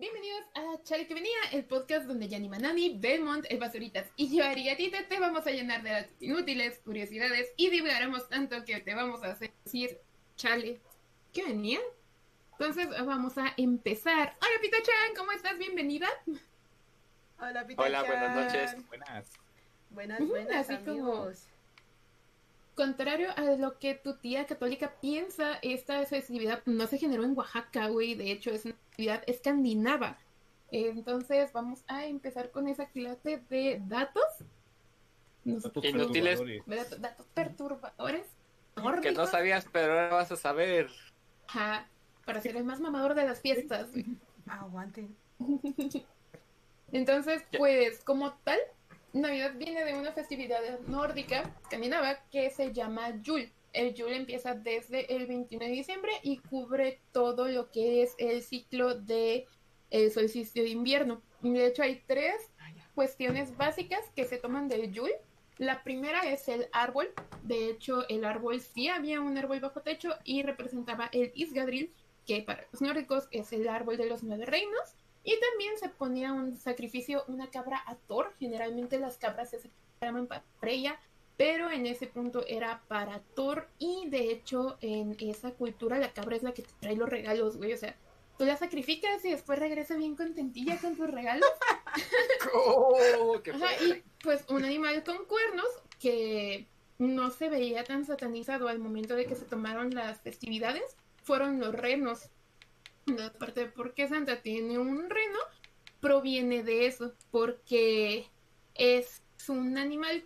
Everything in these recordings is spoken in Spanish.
Bienvenidos a Chale que venía, el podcast donde Yanni Manani, Belmont, El Basuritas y yo, Arigatita, te vamos a llenar de datos inútiles, curiosidades y divulgaremos tanto que te vamos a hacer decir Chale. ¿Qué venía? Entonces vamos a empezar. Hola Pita-chan, ¿cómo estás? Bienvenida. Hola, Pita Hola, buenas noches. Buenas. Buenas, buenas, así como- amigos. Contrario a lo que tu tía católica piensa, esta festividad no se generó en Oaxaca, güey. De hecho, es una festividad escandinava. Entonces, vamos a empezar con esa clase de datos. Inútiles. datos perturbadores. Que no sabías, pero ahora vas a saber. Ajá, para ser el más mamador de las fiestas. güey. Aguanten. Entonces, pues, como tal, Navidad viene de una festividad nórdica, escandinava, que se llama Yule. El Yule empieza desde el 21 de diciembre y cubre todo lo que es el ciclo de el solsticio de invierno. De hecho, hay tres cuestiones básicas que se toman del Yule. La primera es el árbol. De hecho, el árbol sí había un árbol bajo techo y representaba el Isgadril, que para los nórdicos es el árbol de los nueve reinos. Y también se ponía un sacrificio, una cabra a Thor. Generalmente las cabras se sacrificaban para Freya, pero en ese punto era para Thor. Y de hecho, en esa cultura, la cabra es la que te trae los regalos, güey. O sea, tú la sacrificas y después regresa bien contentilla con tus regalos. ¡Oh, qué Ajá, y pues un animal con cuernos que no se veía tan satanizado al momento de que se tomaron las festividades fueron los renos. La parte de por qué Santa tiene un reno proviene de eso, porque es un animal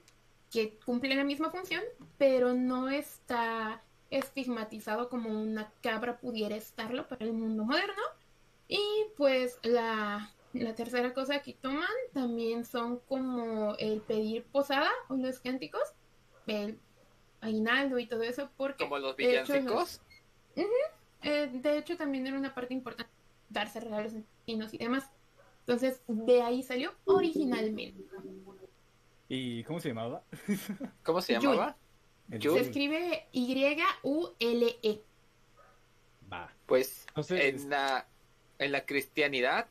que cumple la misma función, pero no está estigmatizado como una cabra pudiera estarlo para el mundo moderno. Y pues la, la tercera cosa que toman también son como el pedir posada o los cánticos, el aguinaldo y todo eso, porque Como los de hecho, villancicos. Eh, de hecho también era una parte importante darse regalos vecinos y demás. Entonces de ahí salió originalmente. ¿Y cómo se llamaba? ¿Cómo se llamaba? Se escribe Y-U-L-E. Va. Pues Entonces, en la, en la cristianidad,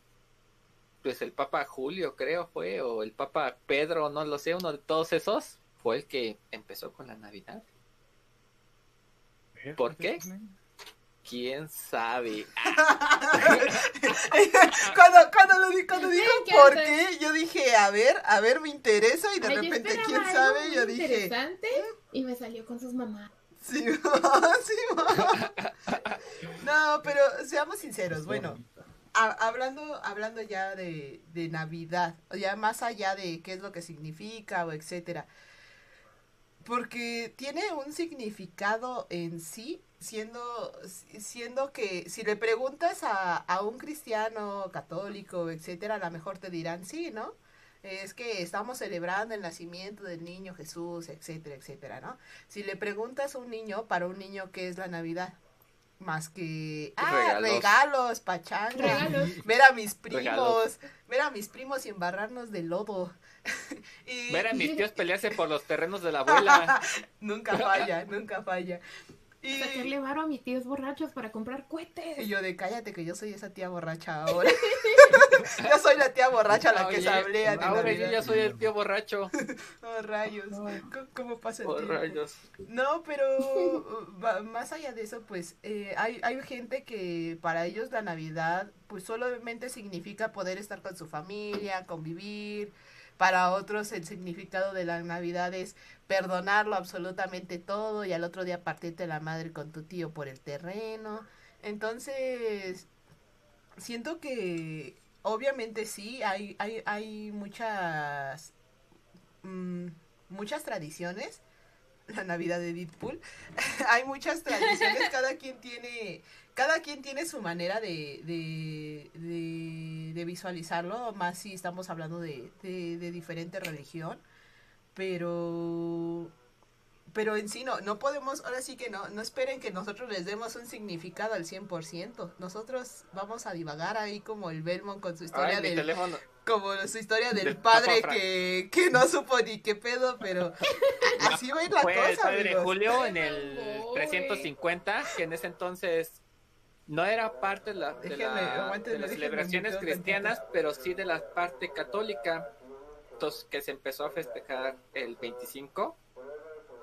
pues el Papa Julio, creo fue, o el Papa Pedro, no lo sé, uno de todos esos, fue el que empezó con la Navidad. ¿por qué? ¿Quién sabe? cuando, cuando, lo di- cuando dijo por qué, yo dije, a ver, a ver, me interesa. Y de Ay, repente, quién algo sabe, muy yo dije, Interesante. Y me salió con sus mamás. sí, sí, No, pero seamos sinceros, bueno. a- hablando, hablando ya de, de Navidad, ya más allá de qué es lo que significa o etcétera, porque tiene un significado en sí, siendo, siendo que si le preguntas a, a un cristiano católico, etcétera, a lo mejor te dirán sí, ¿no? Es que estamos celebrando el nacimiento del niño Jesús, etcétera, etcétera, ¿no? Si le preguntas a un niño, para un niño, ¿qué es la Navidad? Más que ah, Regalos. regalos, pachanga, Regalos. ver a mis primos, Regalos. ver a mis primos y embarrarnos de lodo. y Ver a mis tíos pelearse por los terrenos de la abuela. nunca falla, nunca falla. Y, Sacarle varo a mis tíos borrachos para comprar cohetes. y yo de cállate que yo soy esa tía borracha ahora. yo soy la tía borracha a la que Oye, se hablea de Ahora yo Navidad. ya soy el tío borracho. Oh, rayos. ¿Cómo, cómo pasa el Oh, tiempo? rayos. No, pero más allá de eso, pues eh, hay, hay gente que para ellos la Navidad pues solamente significa poder estar con su familia, convivir. Para otros el significado de la Navidad es perdonarlo absolutamente todo y al otro día partirte la madre con tu tío por el terreno. Entonces, siento que obviamente sí, hay, hay, hay muchas, mm, muchas tradiciones la Navidad de Deadpool. Hay muchas tradiciones, cada quien tiene, cada quien tiene su manera de, de, de, de visualizarlo, más si estamos hablando de, de, de diferente religión, pero pero en sí no, no podemos, ahora sí que no, no esperen que nosotros les demos un significado al 100%. Nosotros vamos a divagar ahí como el Belmont con su historia Ay, del, teléfono. como su historia del, Del padre que, que no supo ni qué pedo, pero así va a ir la Fue el cosa, padre amigos. Julio en el mamón, 350, que en ese entonces no era parte de, la, de, Déjenme, la- aguántenme, de las celebraciones cristianas, pero sí de la parte católica. Entonces, que se empezó a festejar el 25,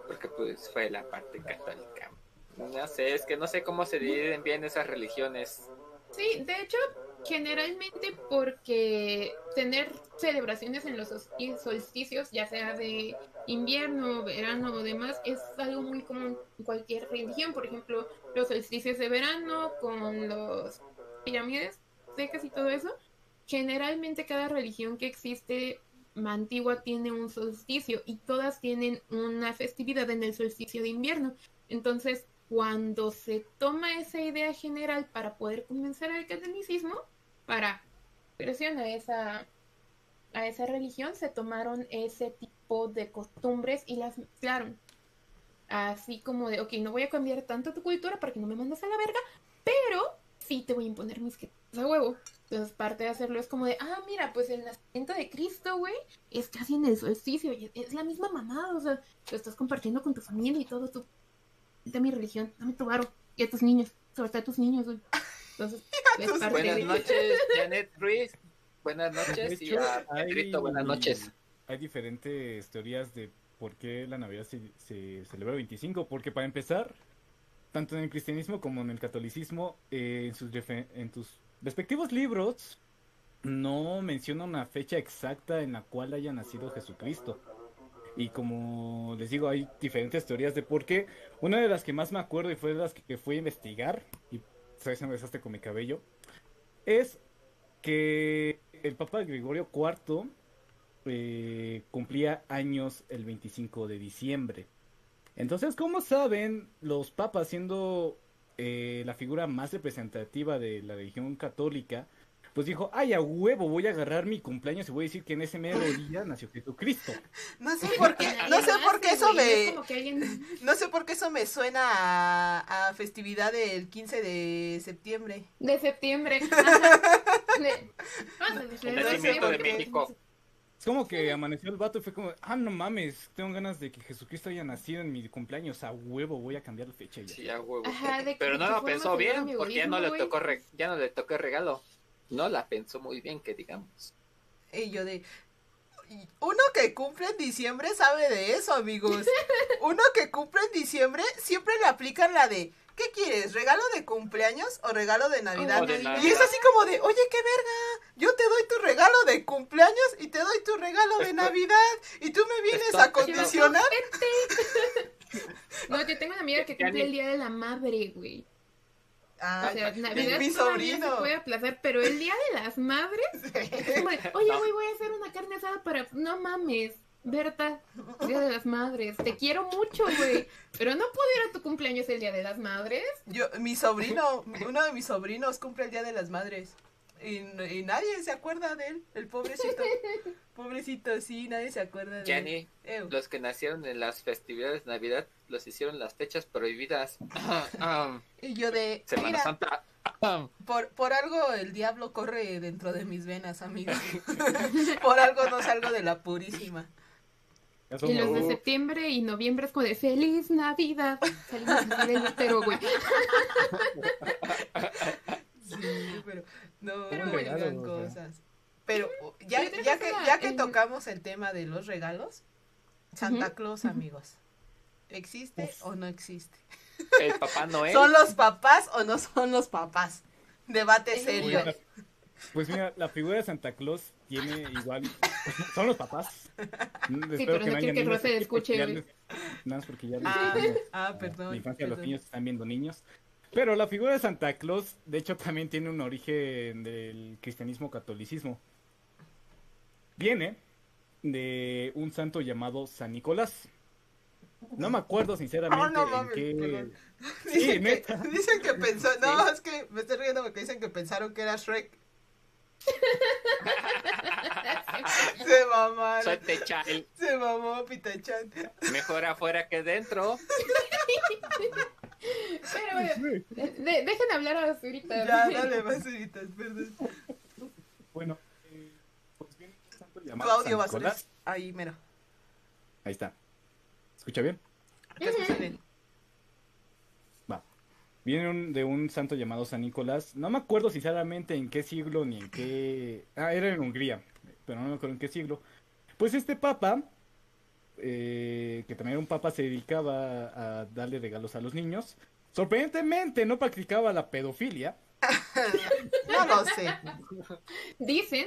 porque pues fue la parte católica. No sé, es que no sé cómo se dividen bien esas religiones. Sí, de hecho, generalmente porque tener celebraciones en los solsti- solsticios, ya sea de invierno, verano o demás, es algo muy común en cualquier religión. Por ejemplo, los solsticios de verano con los pirámides secas y todo eso. Generalmente cada religión que existe antigua tiene un solsticio y todas tienen una festividad en el solsticio de invierno. Entonces, cuando se toma esa idea general para poder comenzar el catolicismo, para presión a esa, a esa religión, se tomaron ese tipo de costumbres y las mezclaron. Así como de, ok, no voy a cambiar tanto tu cultura para que no me mandes a la verga, pero sí te voy a imponer mis que a huevo. Entonces, parte de hacerlo es como de, ah, mira, pues el nacimiento de Cristo, güey, es casi en el solsticio, y es la misma mamada, o sea, lo estás compartiendo con tu familia y todo, tú, de mi religión, dame tu varo, y a tus niños, sobre todo a tus niños, güey. Entonces, es tus parte Buenas de... noches, Janet Ruiz. Buenas noches. Y a Pedrito, buenas noches. Hay diferentes teorías de por qué la Navidad se, se celebra el 25. Porque para empezar, tanto en el cristianismo como en el catolicismo, eh, en, sus en tus respectivos libros, no menciona una fecha exacta en la cual haya nacido Jesucristo. Y como les digo, hay diferentes teorías de por qué. Una de las que más me acuerdo y fue de las que fui a investigar, y sabes, me besaste con mi cabello, es que el Papa Gregorio IV eh, cumplía años el 25 de diciembre. Entonces, como saben, los papas siendo eh, la figura más representativa de la religión católica, pues dijo, ay, a huevo, voy a agarrar mi cumpleaños y voy a decir que en ese mero día nació Jesucristo. No sé por qué, no sé por qué eso me, no sé por qué eso me suena a, a festividad del 15 de septiembre. De septiembre. Ajá. De- de- de- El de- nacimiento de de- México. Es como que amaneció el vato y fue como, ah, no mames, tengo ganas de que Jesucristo haya nacido en mi cumpleaños, a huevo, voy a cambiar la fecha ya. Sí, a huevo. Ajá, de que- Pero de no que lo pensó bien, porque ya no le tocó re- ya no le tocó regalo. No la pensó muy bien, que digamos. Y yo de... Uno que cumple en diciembre sabe de eso, amigos. Uno que cumple en diciembre siempre le aplican la de... ¿Qué quieres? ¿Regalo de cumpleaños o regalo de Navidad? Y es así como de, oye, qué verga, yo te doy tu regalo de cumpleaños y te doy tu regalo de Navidad y tú me vienes a condicionar. No, yo tengo una amiga que cumple el día de la madre, güey. Ah, O sea, mi- Navidad mi se sobrino. puede aplazar, pero el día de las madres es como de, oye, No. güey, voy a hacer una carne asada para... No mames, Berta, día de las madres. Te quiero mucho, güey. Pero no puedo ir a tu cumpleaños el día de las madres. Yo, mi sobrino, uno de mis sobrinos cumple el Día de las Madres. Y, y nadie se acuerda de él, el pobrecito. Pobrecito, sí, nadie se acuerda de él. Jenny, los que nacieron en las festividades de Navidad los hicieron las fechas prohibidas. Y yo de, Semana mira, Santa. Por, por algo el diablo corre dentro de mis venas, amigo. por algo no salgo de la purísima. Ya Y los de septiembre y noviembre es como de ¡Feliz Navidad! Salimos así del útero, güey. Sí, pero no Pero no cosas. Pero ya, que ya que el- tocamos el tema de los regalos, Santa. Claus, amigos. ¿Existe o no existe? El Papá Noel. ¿Son los papás o no son los papás? Debate Uy, serio. Oiga, Pues mira, la figura de Santa Claus tiene igual. Son los papás. Mm, Espero pero no quiero que porque escuche, ya les- Nada más porque ya les Ah, dijimos ah, perdón. la infancia de los niños están viendo niños. Pero la figura de Santa Claus, de hecho, también tiene un origen del cristianismo catolicismo. Viene de un santo llamado San Nicolás. No me acuerdo sinceramente Ah, no en qué. perdón. Sí, Dicen, que, neta. dicen que pensó, no, es que me estoy riendo porque dicen que pensaron que era Shrek. Se mamaron. Soy Techal. Se mamó Pitachan. Mejor afuera que dentro. Pero bueno, de- de- dejen hablar a ahorita. Ya, dale, basuritas, perdón. Bueno, eh, pues viene un santo llamado Claudio. Basuras. Ahí, mero. Ahí está. ¿Escucha bien? ¿Qué sucede? Va. Viene de un santo llamado San Nicolás. No me acuerdo sinceramente en qué siglo ni en qué... Ah, era en Hungría, pero no me acuerdo en qué siglo. Pues este papa, eh, que también era un papa, se dedicaba a darle regalos a los niños. Sorprendentemente no practicaba la pedofilia. no lo sé. Dicen.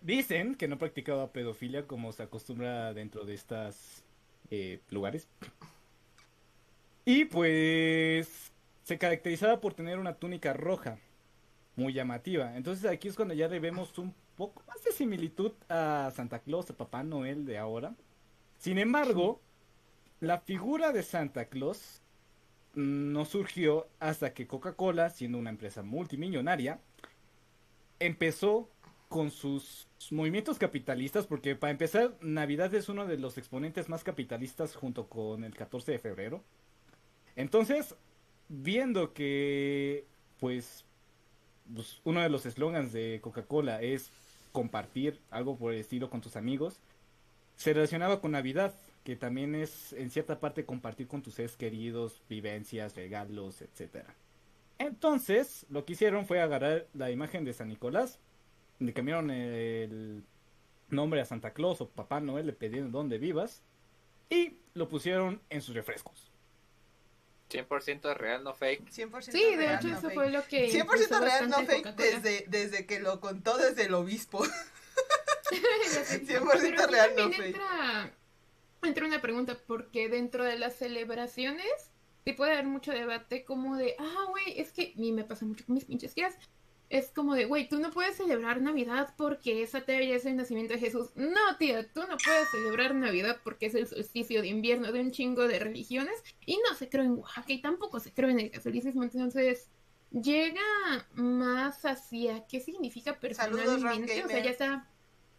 Dicen que no practicaba pedofilia como se acostumbra dentro de estos eh, lugares. Y pues se caracterizaba por tener una túnica roja, muy llamativa. Entonces aquí es cuando ya le vemos un poco más de similitud a Santa Claus, a Papá Noel de ahora. Sin embargo, la figura de Santa Claus no surgió hasta que Coca-Cola, siendo una empresa multimillonaria, empezó con sus movimientos capitalistas, porque para empezar, Navidad es uno de los exponentes más capitalistas junto con el 14 de febrero. Entonces, viendo que, pues, pues uno de los eslogans de Coca-Cola es compartir algo por el estilo con tus amigos, se relacionaba con Navidad, que también es en cierta parte compartir con tus seres queridos vivencias, regalos, etcétera. Entonces, lo que hicieron fue agarrar la imagen de San Nicolás, le cambiaron el nombre a Santa Claus o Papá Noel, le pidieron dónde vivas, y lo pusieron en sus refrescos. 100% real, no fake. 100% sí, de hecho eso fue lo que... 100% real, no fake, desde, desde que lo contó desde el obispo. 100% real, no fake. Entra, entra una pregunta, porque dentro de las celebraciones sí puede haber mucho debate como de, ah, güey, es que a mí me pasa mucho con mis pinches tías es como de, güey, tú no puedes celebrar Navidad porque esa teoría es el nacimiento de Jesús. No, tía, tú no puedes celebrar Navidad porque es el solsticio de invierno de un chingo de religiones y no se cree en Oaxaca y tampoco se cree en el catolicismo. Entonces, llega más hacia qué significa personalmente. o sea, ya está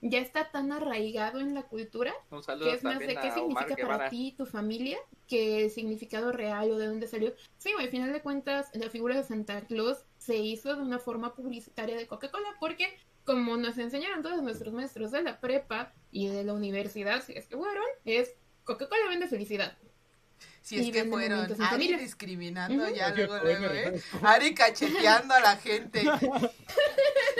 ya está tan arraigado en la cultura que es más de qué significa para ti tu familia que el significado real o de dónde salió. Sí, al final de cuentas, la figura de Santa Claus se hizo de una forma publicitaria de Coca-Cola porque, como nos enseñaron todos nuestros maestros de la prepa y de la universidad, si es que fueron, es Coca-Cola vende felicidad. Si es que fueron Ari discriminando ya luego, luego, ¿eh? Ari cacheteando a la gente.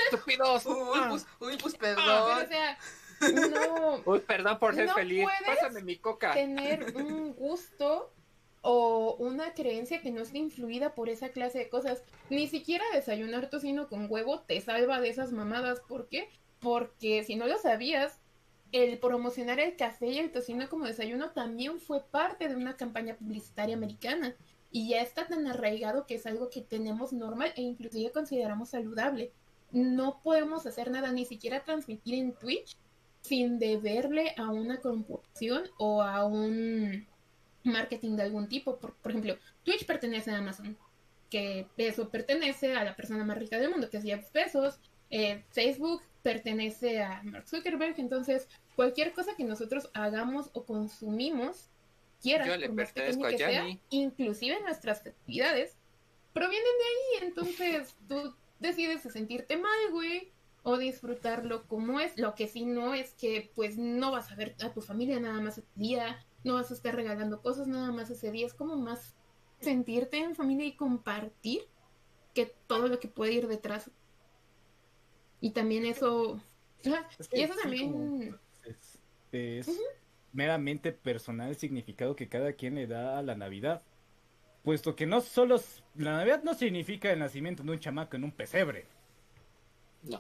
Estúpidos. Uy, pues, uy, pues perdón. o sea, no. Uy, perdón por ser feliz. Pásame mi coca. Tener un gusto o una creencia que no esté influida por esa clase de cosas. Ni siquiera desayunar tocino con huevo te salva de esas mamadas. ¿Por qué? Porque si no lo sabías, el promocionar el café y el tocino como desayuno también fue parte de una campaña publicitaria americana. Y ya está tan arraigado que es algo que tenemos normal e inclusive consideramos saludable. No podemos hacer nada, ni siquiera transmitir en Twitch sin deberle a una corporación o a un marketing de algún tipo. Por, ejemplo, Twitch pertenece a Amazon, que eso pertenece a la persona más rica del mundo, que es Jeff Bezos. Eh, Facebook pertenece a Mark Zuckerberg, entonces cualquier cosa que nosotros hagamos o consumimos, quieras, por más que sea, inclusive nuestras actividades, provienen de ahí, entonces tú decides sentirte mal, güey, o disfrutarlo como es, lo que sí no es que pues no vas a ver a tu familia nada más ese día, no vas a estar regalando cosas nada más ese día, es como más sentirte en familia y compartir que todo lo que puede ir detrás y también eso... y eso también... es, meramente personal el significado que cada quien le da a la Navidad. Puesto que no solo... La Navidad no significa el nacimiento de un chamaco en un pesebre.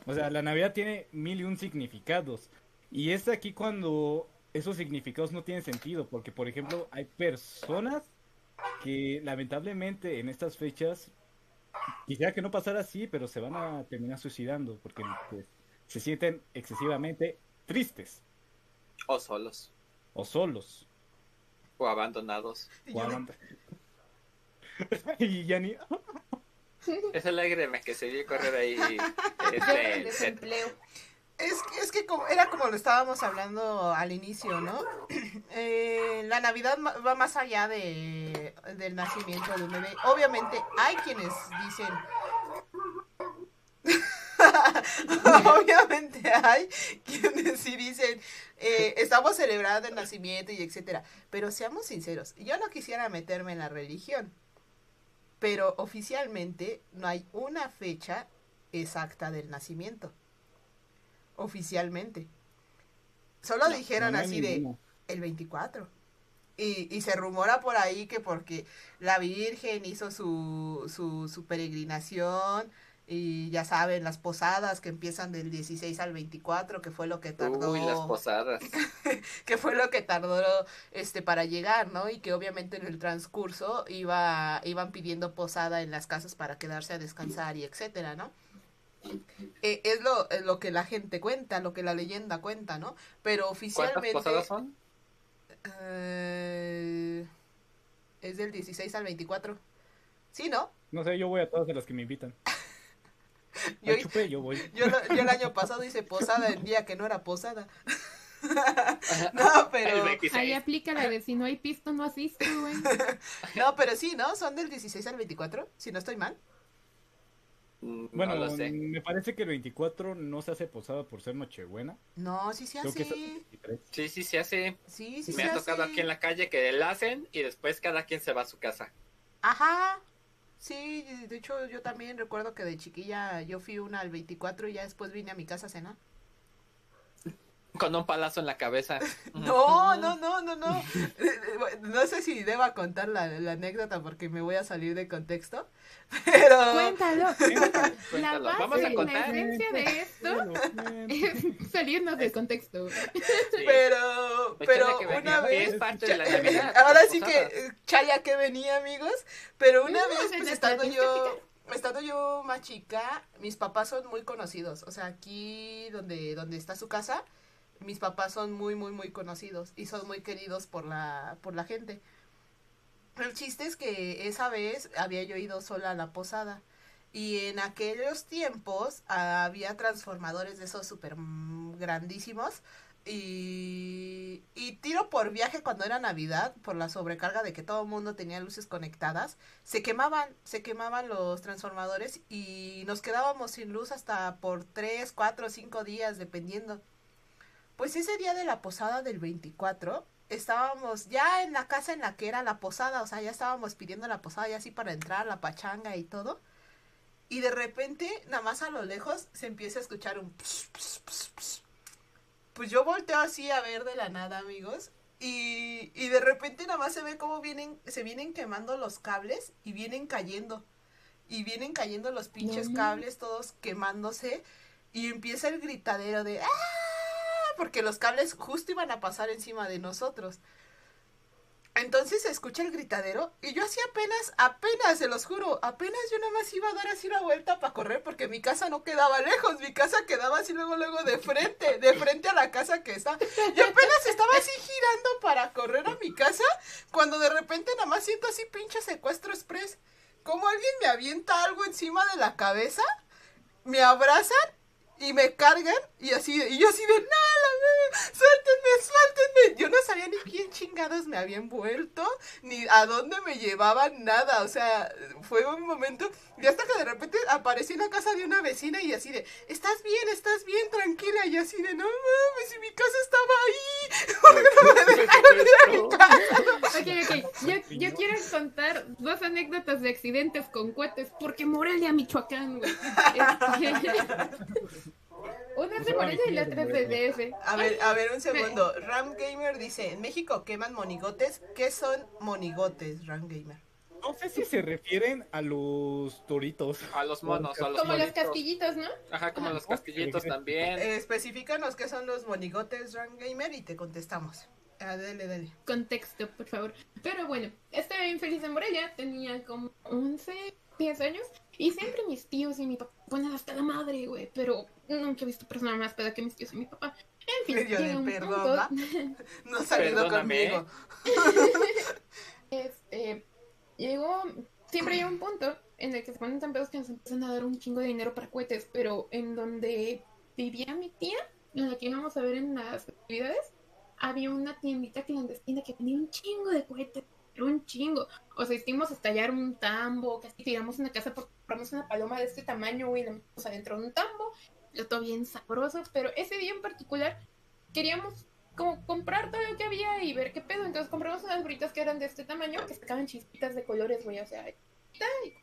O sea, la Navidad tiene mil y un significados. Y es aquí cuando esos significados no tienen sentido. Porque, por ejemplo, hay personas que lamentablemente en estas fechas Quisiera que no pasara así, pero se van a terminar suicidando porque pues, se sienten excesivamente tristes. O solos. O solos. O abandonados. O y ya ni... es alegre que se vio correr ahí. Este, desempleo. Es, es que como, era como lo estábamos hablando al inicio, ¿no? Eh, la Navidad va más allá de, del nacimiento de un bebé. Obviamente hay quienes dicen... Obviamente hay quienes sí dicen, eh, estamos celebrando el nacimiento y etcétera. Pero seamos sinceros, yo no quisiera meterme en la religión. Pero oficialmente no hay una fecha exacta del nacimiento. Oficialmente. Solo No, dijeron no así de el 24. Y, y se rumora por ahí que porque la Virgen hizo su, su, su peregrinación y ya saben, las posadas que empiezan del 16 al 24, que fue lo que tardó Uy, las posadas. que fue lo que tardó este para llegar, ¿no? Y que obviamente en el transcurso iba iban pidiendo posada en las casas para quedarse a descansar y etcétera, ¿no? Eh, es lo, es lo que la gente cuenta, lo que la leyenda cuenta, ¿no? Pero ¿Cuántas oficialmente posadas son? eh, es del 16 al 24. ¿Sí, no? No sé, yo voy a todas de las que me invitan. Yo, chupé, yo voy. yo, lo- yo el año pasado hice posada el día que no era posada. no, pero... 26. Ahí aplica la de si no hay pisto, no asisto, güey. No, pero sí, ¿no? Son del 16 al 24, si no estoy mal. Mm, Bueno, no lo sé. me parece que el 24 no se hace posada por ser Nochebuena. No, sí se hace. hasta el 23. Sí, sí, se hace. Sí, sí Me se ha tocado hace. aquí en la calle que la hacen y después cada quien se va a su casa. Ajá. Sí, de hecho yo también recuerdo que de chiquilla yo fui una al 24 y ya después vine a mi casa a cenar. Con un palazo en la cabeza. No, no, no, no, no. No sé si deba contar la, la anécdota porque me voy a salir de contexto. Pero... Cuéntalo. La base, Vamos a la esencia de esto es salirnos del contexto. Sí. Pero, Pues pero una vez... Es parte de la Navidad. Ahora sí que eh, chaya que venía, amigos. Pero una vez, pues estando yo, estando yo más chica, mis papás son muy conocidos. O sea, aquí donde, donde está su casa, mis papás son muy, muy, muy conocidos y son muy queridos por la, por la gente. El chiste es que esa vez había yo ido sola a la posada. Y en aquellos tiempos había transformadores de esos súper grandísimos. Y, y tiro por viaje cuando era Navidad, por la sobrecarga de que todo el mundo tenía luces conectadas, se quemaban, se quemaban los transformadores y nos quedábamos sin luz hasta por 3, 4, 5 días, dependiendo. Pues ese día de la posada del 24, estábamos ya en la casa en la que era la posada, o sea, ya estábamos pidiendo la posada ya así para entrar, la pachanga y todo. Y de repente, nada más a lo lejos, se empieza a escuchar un... ps, ps, ps, ps. Pues yo volteo así a ver de la nada, amigos. Y, y de repente nada más se ve cómo vienen, se vienen quemando los cables y vienen cayendo. Y vienen cayendo los pinches cables todos quemándose. Y empieza el gritadero de ¡Ah! Porque los cables justo iban a pasar encima de nosotros. Entonces se escucha el gritadero y yo así apenas, apenas, se los juro, apenas yo nada más iba a dar así una vuelta para correr porque mi casa no quedaba lejos, mi casa quedaba así luego, luego de frente, de frente a la casa que está. Yo apenas estaba así girando para correr a mi casa cuando de repente nada más siento así pinche secuestro express. Como alguien me avienta algo encima de la cabeza, me abrazan y me cargan y así y yo así de ve- suéltenme, suéltenme. Yo no sabía ni quién chingados me había envuelto, ni a dónde me llevaban nada. O sea, fue un momento. Y hasta que de repente aparecí en la casa de una vecina y así de, estás bien, estás bien, tranquila. Y así de, no mames, si mi casa estaba ahí. ¿Por qué no me dejaron ir a mi casa? Ok, ok. Yo, yo quiero contar dos anécdotas de accidentes con cohetes, porque Morelia, Michoacán, güey. Este, Una Morelia y la otra es de DF. A ver, a ver, un segundo. Ram Gamer dice, en México queman monigotes. ¿Qué son monigotes, Ram Gamer? No sé si se refieren a los toritos. A los monos, a los Como los monitos. castillitos, ¿no? Ajá, como los casquillitos también. Eh, especifícanos qué son los monigotes, Ram Gamer, y te contestamos. Ah, dale, dale. Contexto, por favor. Pero bueno, estaba bien feliz en Morelia, tenía como 11, 10 años, y siempre mis tíos y mi papá, bueno, hasta la madre, güey, pero nunca he visto persona más peda que mis tíos y mi papá. En fin, Medio de un perdón, punto- ¿va? No ha salido conmigo. este, llegó, siempre llega un punto en el que se ponen tan pedos que nos empiezan a dar un chingo de dinero para cohetes, pero en donde vivía mi tía, en la que íbamos a ver en las actividades, había una tiendita clandestina que tenía un chingo de cohetes, pero un chingo. O sea, hicimos estallar un tambo, casi tiramos una casa porque compramos una paloma de este tamaño, güey, la metimos adentro de un tambo, lo todo bien sabroso, pero ese día en particular queríamos como comprar todo lo que había y ver qué pedo. Entonces compramos unas bolitas que eran de este tamaño, que sacaban chispitas de colores, güey. O sea, y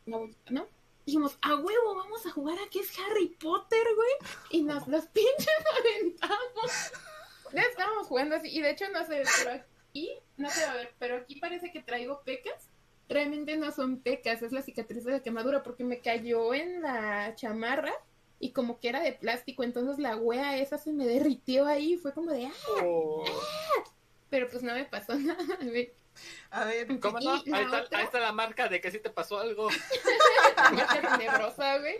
la abuelita, ¿no? Dijimos, a huevo, vamos a jugar a que es Harry Potter, güey. Y nos los pinches aventamos. Ya estábamos jugando así. Y de hecho, no sé, pero aquí, no sé, a ver, pero aquí parece que traigo pecas. Realmente no son pecas, es la cicatriz de la quemadura, porque me cayó en la chamarra y como que era de plástico, entonces la wea esa se me derritió ahí. Fue como de, ah, Oh, pero pues no me pasó nada, güey. A ver, ¿Cómo no? La Ahí está, otra- ahí está la marca de que sí te pasó algo. Ya tenebrosa, güey.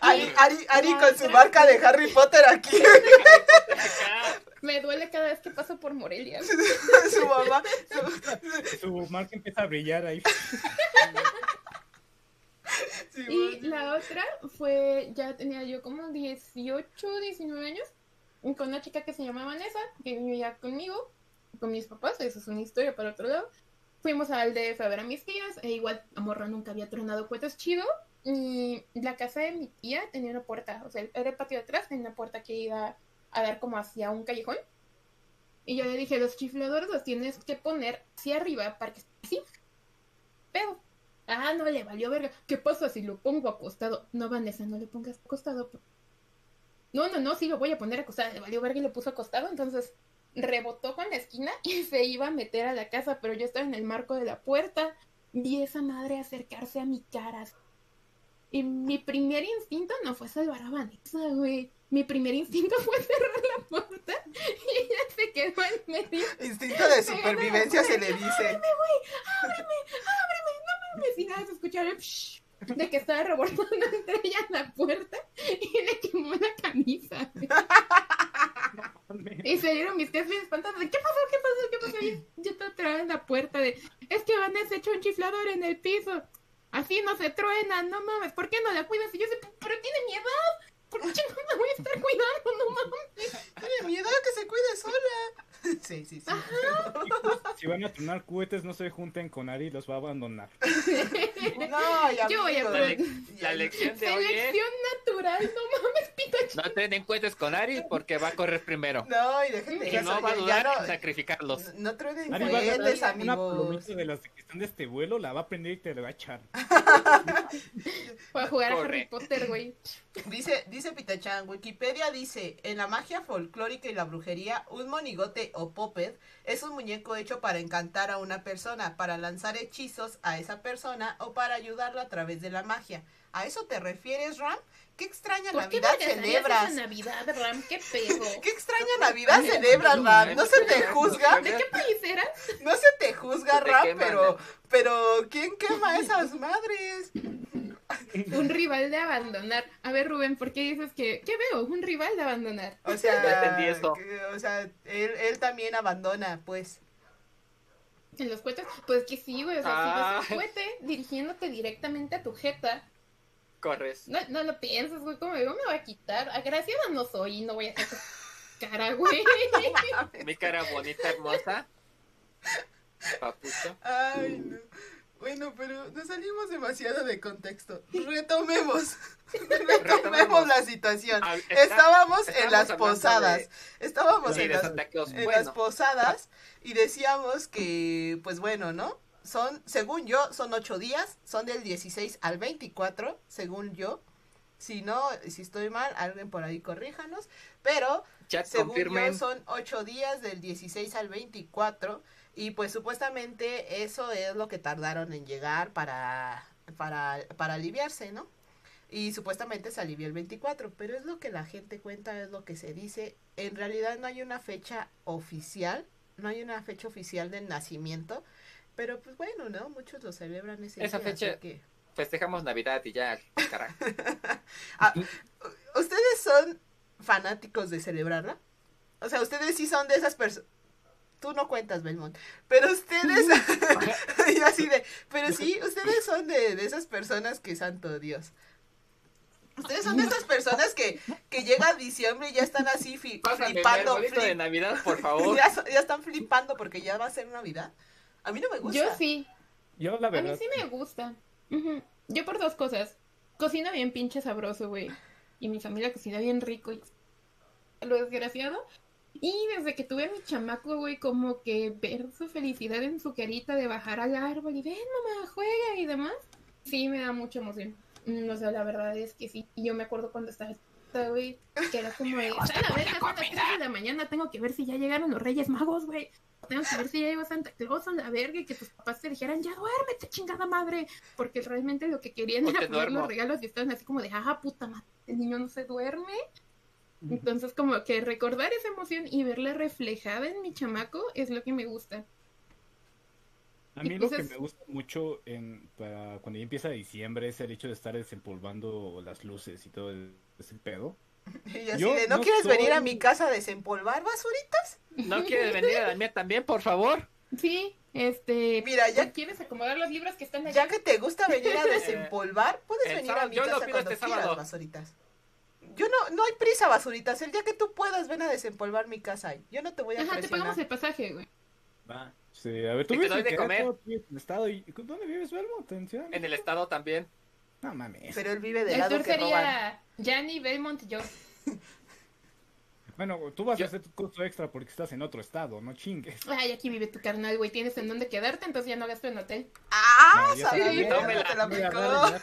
Ari, Ari, Ari con su marca de Harry Potter aquí. Me duele cada vez que paso por Morelia. su mamá. su- Su marca empieza a brillar ahí. sí, Y bueno. la otra fue, ya tenía yo como 18, 19 años, con una chica que se llama Vanessa, que vivía conmigo, con mis papás, eso es una historia para otro lado. Fuimos al DF a ver a mis tías, e igual a Morra nunca había tronado cohetes chido. Y la casa de mi tía tenía una puerta, o sea, era el patio de atrás, tenía una puerta que iba a dar como hacia un callejón. Y yo le dije, los chifladores los tienes que poner hacia arriba para que así. Pero, ah, no le valió verga. ¿Qué pasa si lo pongo acostado? No, Vanessa, no le pongas acostado. No, no, no, sí lo voy a poner acostado. Le valió verga y le puso acostado, entonces rebotó con la esquina y se iba a meter a la casa, pero yo estaba en el marco de la puerta. Vi esa madre acercarse a mi cara. Y mi primer instinto no fue salvar a Vanessa, güey. Mi primer instinto fue cerrar la puerta y ella se quedó en medio. Instinto de supervivencia se le dice. mames, y nada, se escuchaba el psh de que estaba rebordando entre ella en la puerta y le quemó la camisa. güey. Y salieron mis tías bien espantadas de ¿qué pasó? ¿Qué pasó? ¿Qué pasó? Y yo estaba atrás en la puerta de es que Vanessa echó un chiflador en el piso. Así no se truena, no mames, ¿por qué no la cuidas? Y yo sé, pero tiene mi edad. ¿Por qué la voy a estar cuidando? No mames. Tiene miedo a que se cuide sola. Sí, sí, sí. Si van a tronar cohetes, no se junten con Ari, los va a abandonar. No, ya Yo voy a amigo. La, le- la lección de hoy es Selección natural, no mames, Pikachu. no te den cuentas con Ari porque va a correr primero. No, y déjenme Y eso. no va a dudar en no, sacrificarlos. no truenen Ari va a cohetes, una amigos. plumita de las que están de este vuelo, la va a prender y te la va a echar. Voy a jugar a. Harry Potter, güey. Dice, dice Pitachan, Wikipedia dice, en la magia folclórica y la brujería, un monigote o puppet es un muñeco hecho para encantar a una persona, para lanzar hechizos a esa persona o para ayudarla a través de la magia. ¿A eso te refieres, Ram? ¿Qué extraña ¿Por qué Navidad harías celebras? esa Navidad, Ram? ¿Qué pedo? ¿Qué extraña Navidad celebras, Ram? No se te juzga, ¿De qué país eras? no se te juzga, Ram, pero, pero, ¿quién quema a esas madres? Un rival de abandonar. A ver, Rubén, ¿por qué dices que... ¿Qué veo? Un rival de abandonar. O sea, No entendí eso. que- o sea, él, él también abandona, pues. En los cohetes. Pues que sí, güey. O sea, Ah. si ves un cohete dirigiéndote directamente a tu jeta, Corres. no, no lo piensas, güey. Como yo me voy a quitar. Agraciada no soy y no voy a hacer cara, güey. Mi cara bonita, hermosa. Papucho. Ay, no. Bueno, pero nos salimos demasiado de contexto. Retomemos. Retomemos Retomemos. la situación. Ah, está- Estábamos en las posadas. de- Estábamos Sí, en las, en las posadas y decíamos que, pues bueno, ¿no? Son, según yo, son ocho días. Son del 16 al 24, según yo. Si no, si estoy mal, alguien por ahí corríjanos. Pero chat según confirmen. yo, son ocho días del 16 al 24 y pues supuestamente eso es lo que tardaron en llegar para, para, para aliviarse, ¿no? Y supuestamente se alivió el 24, pero es lo que la gente cuenta, es lo que se dice. En realidad no hay una fecha oficial, no hay una fecha oficial del nacimiento, pero pues bueno, ¿no? Muchos lo celebran ese Esa día, fecha- que- Festejamos Navidad y ya, carajo. Ah, ¿Ustedes son fanáticos de celebrarla? O sea, ustedes sí son de esas personas. Tú no cuentas, Belmont. Pero ustedes. y así de. Pero sí, ustedes son de, de esas personas que santo Dios. Ustedes son de esas personas que, que llega diciembre y ya están así fi- flipando. arbolito de flip- Navidad, por favor. ya están flipando porque ya va a ser Navidad. A mí no me gusta. Yo sí. Yo, la A mí verdad, sí me gusta. Yo por dos cosas. Cocina bien pinche sabroso, güey. Y mi familia cocina bien rico. Y lo desgraciado Y desde que tuve a mi chamaco, güey, como que ver su felicidad en su carita de bajar al árbol y ven, mamá, juega y demás, sí me da mucha emoción. Mm, O sea, la verdad es que sí. Y yo me acuerdo cuando estaba güey, que era como de, "A la verga, son las tres de la mañana, tengo que ver si ya llegaron los Reyes Magos, güey. Tengo que ver si ya llegó Santa Claus a la verga y que tus papás te dijeran, ya duérmete, chingada madre. Porque realmente lo que querían era poner duermo. los regalos y estaban así como de, ah, puta madre, el niño no se duerme. Entonces, como que recordar esa emoción y verla reflejada en mi chamaco es lo que me gusta. A mí lo que me gusta mucho en, para cuando ya empieza diciembre es el hecho de estar desempolvando las luces y todo el- ese pedo. Y así Yo de, ¿no, no quieres soy- venir a mi casa a desempolvar basuritas? ¿No quieres venir a la mía también, por favor? Sí, este. Mira, ya- ¿Quieres acomodar los libros que están allá? Ya que te gusta venir a desempolvar, puedes el venir a mi yo lo casa pido cuando este quieras, sábado. basuritas. Yo no, no hay prisa, basuritas. El día que tú puedas, ven a desempolvar mi casa. Yo no te voy a Ajá, te presionar. pagamos el pasaje, güey. Va. Sí, a ver, tú vives de comer. Vives en el estado y ¿dónde vives, Belmo? Atención. En el estado también. No mames. Pero él vive del El lado que roban. sería Gianni, Belmont y yo. Bueno, tú vas Yo- a hacer tu costo extra porque estás en otro estado, no chingues. Ay, aquí vive tu carnal, güey. Tienes en dónde quedarte, entonces ya no gasto en hotel. ¡Ah! No, sabía, tómela. te la.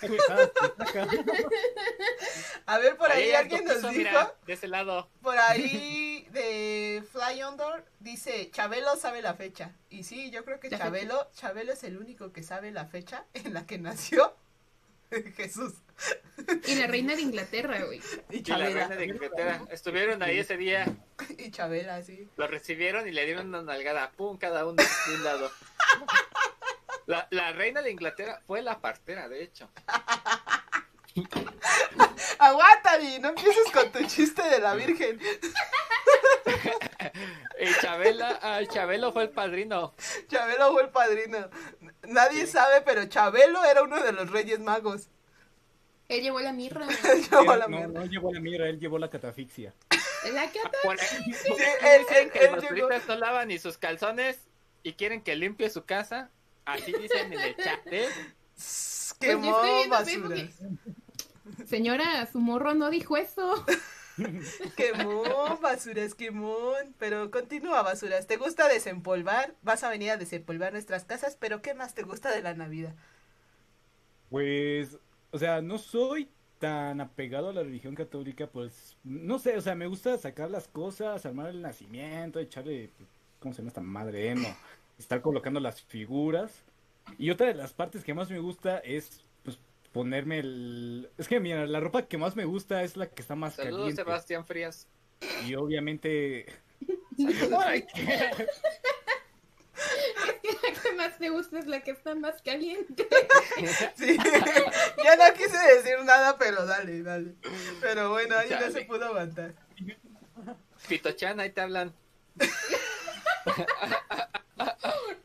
A ver, por ahí alguien nos autopiso, dijo, mira, de ese lado. por ahí de Fly Under, dice, Chabelo sabe la fecha. Y sí, yo creo que Chabelo, Chabelo es el único que sabe la fecha en la que nació Jesús. Y la reina de Inglaterra, güey. Y Y la reina de Inglaterra. Estuvieron ahí ese día. Y Chabela, sí. Lo recibieron y le dieron una nalgada. Pum, cada uno de un lado. La, la reina de Inglaterra fue la partera, de hecho. Aguanta, no empieces con tu chiste de la Virgen. Y Chabela, Chabelo fue el padrino. Chabelo fue el padrino. Nadie Sí. sabe, pero Chabelo era uno de los Reyes Magos. Él llevó la mirra. Llevó la no, mierda. no llevó la mira, él llevó la catafixia. La cata. Por ahí Sí, él- él- que él los turistas no lavan ni sus calzones y quieren que limpie su casa. Así dicen en el chat. ¿eh? Pues Quemó viendo basuras. Facebook Señora, su morro no dijo eso. Quemó basuras, quemó. Pero continúa, basuras. ¿Te gusta desempolvar? Vas a venir a desempolvar nuestras casas, pero ¿qué más te gusta de la Navidad? Pues, o sea, no soy tan apegado a la religión católica, pues, no sé, o sea, me gusta sacar las cosas, armar el nacimiento, echarle, ¿cómo se llama esta madre? No, estar colocando las figuras. Y otra de las partes que más me gusta es, pues, ponerme el... Es que, mira, la ropa que más me gusta es la que está más Saludos, caliente. Sebastián Frías. Y obviamente... Ay, más te gusta es la que está más caliente. Sí. ya no quise decir nada, pero dale, dale. Pero bueno, ahí no se Dale. pudo aguantar. Pitochan, ahí te hablan.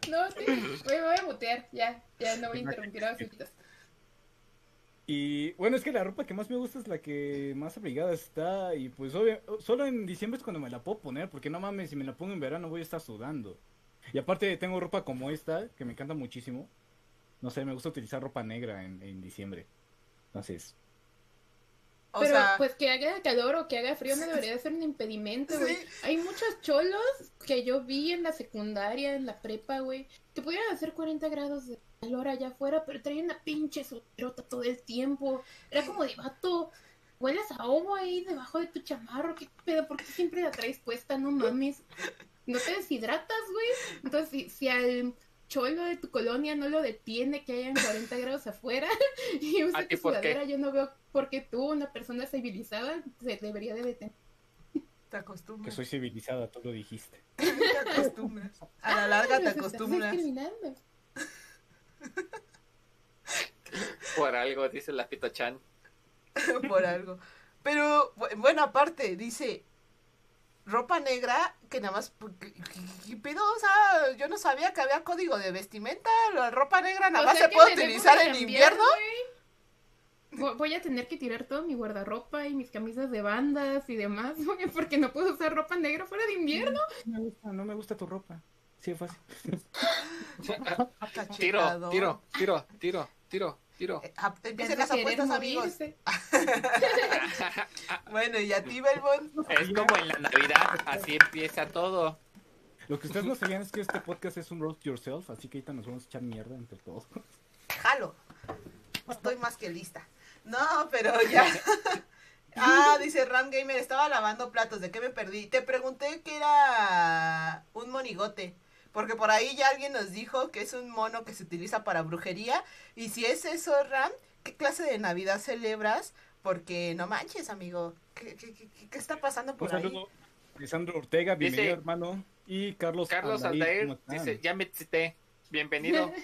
No, sí. Me voy a mutear. Ya, ya no voy a interrumpir a los invitados. Y bueno, es que la ropa que más me gusta es la que más abrigada está. Y pues obvio, solo en diciembre es cuando me la puedo poner, porque no mames, si me la pongo en verano voy a estar sudando. Y aparte tengo ropa como esta, que me encanta muchísimo. No sé, me gusta utilizar ropa negra en, en diciembre. Entonces, O Pero sea, pues que haga calor o que haga frío no debería de ser un impedimento, güey. Sí. Hay muchos cholos que yo vi en la secundaria, en la prepa, güey, que pudieran hacer 40 grados de calor allá afuera, pero traían una pinche sotrota todo el tiempo. Era como de vato, hueles a ovo ahí debajo de tu chamarro, ¿qué pedo? ¿Por qué siempre la traes puesta? No mames. No te deshidratas, güey. Entonces, si, si al cholo de tu colonia no lo detiene que hayan 40 grados afuera y usa ¿A ti tu por qué? sudadera, yo no veo por qué tú, una persona civilizada, se debería de detener. te que acostumbras. soy civilizada, tú lo dijiste. Te acostumbras. A la larga te Nos estás acostumbras. discriminando. Por algo, dice la Pitochan. por algo. Pero, bu- bueno, aparte, dice, ropa negra, que nada más, ¿qué, qué pedo? O sea, yo no sabía que había código de vestimenta, la ropa negra nada O más se puede utilizar en cambiar, invierno. Voy a tener que tirar todo mi guardarropa y mis camisas de bandas y demás, porque no puedo usar ropa negra fuera de invierno. No me gusta, no me gusta tu ropa. Sí, fácil. Tiro, tiro, tiro, tiro, tiro, tiro. Eh, ah, Empiecen las a apuestas, amigos. Bueno, y a ti, Belmont. es como en la Navidad, así empieza todo. Lo que ustedes no sabían es que este podcast es un roast yourself, así que ahorita nos vamos a echar mierda entre todos. Jalo. Estoy más que lista. No, pero ya. Ah, dice Ram Gamer, estaba lavando platos, ¿de qué me perdí? Te pregunté que era un monigote, porque por ahí ya alguien nos dijo que es un mono que se utiliza para brujería, y si es eso, Ram, ¿qué clase de Navidad celebras? Porque no manches, amigo, ¿qué, qué, qué, qué está pasando por ahí? saludo. Lisandro Ortega, bienvenido Dice- hermano. Y Carlos, Carlos Aldair, dice, ya me excité. Bienvenido.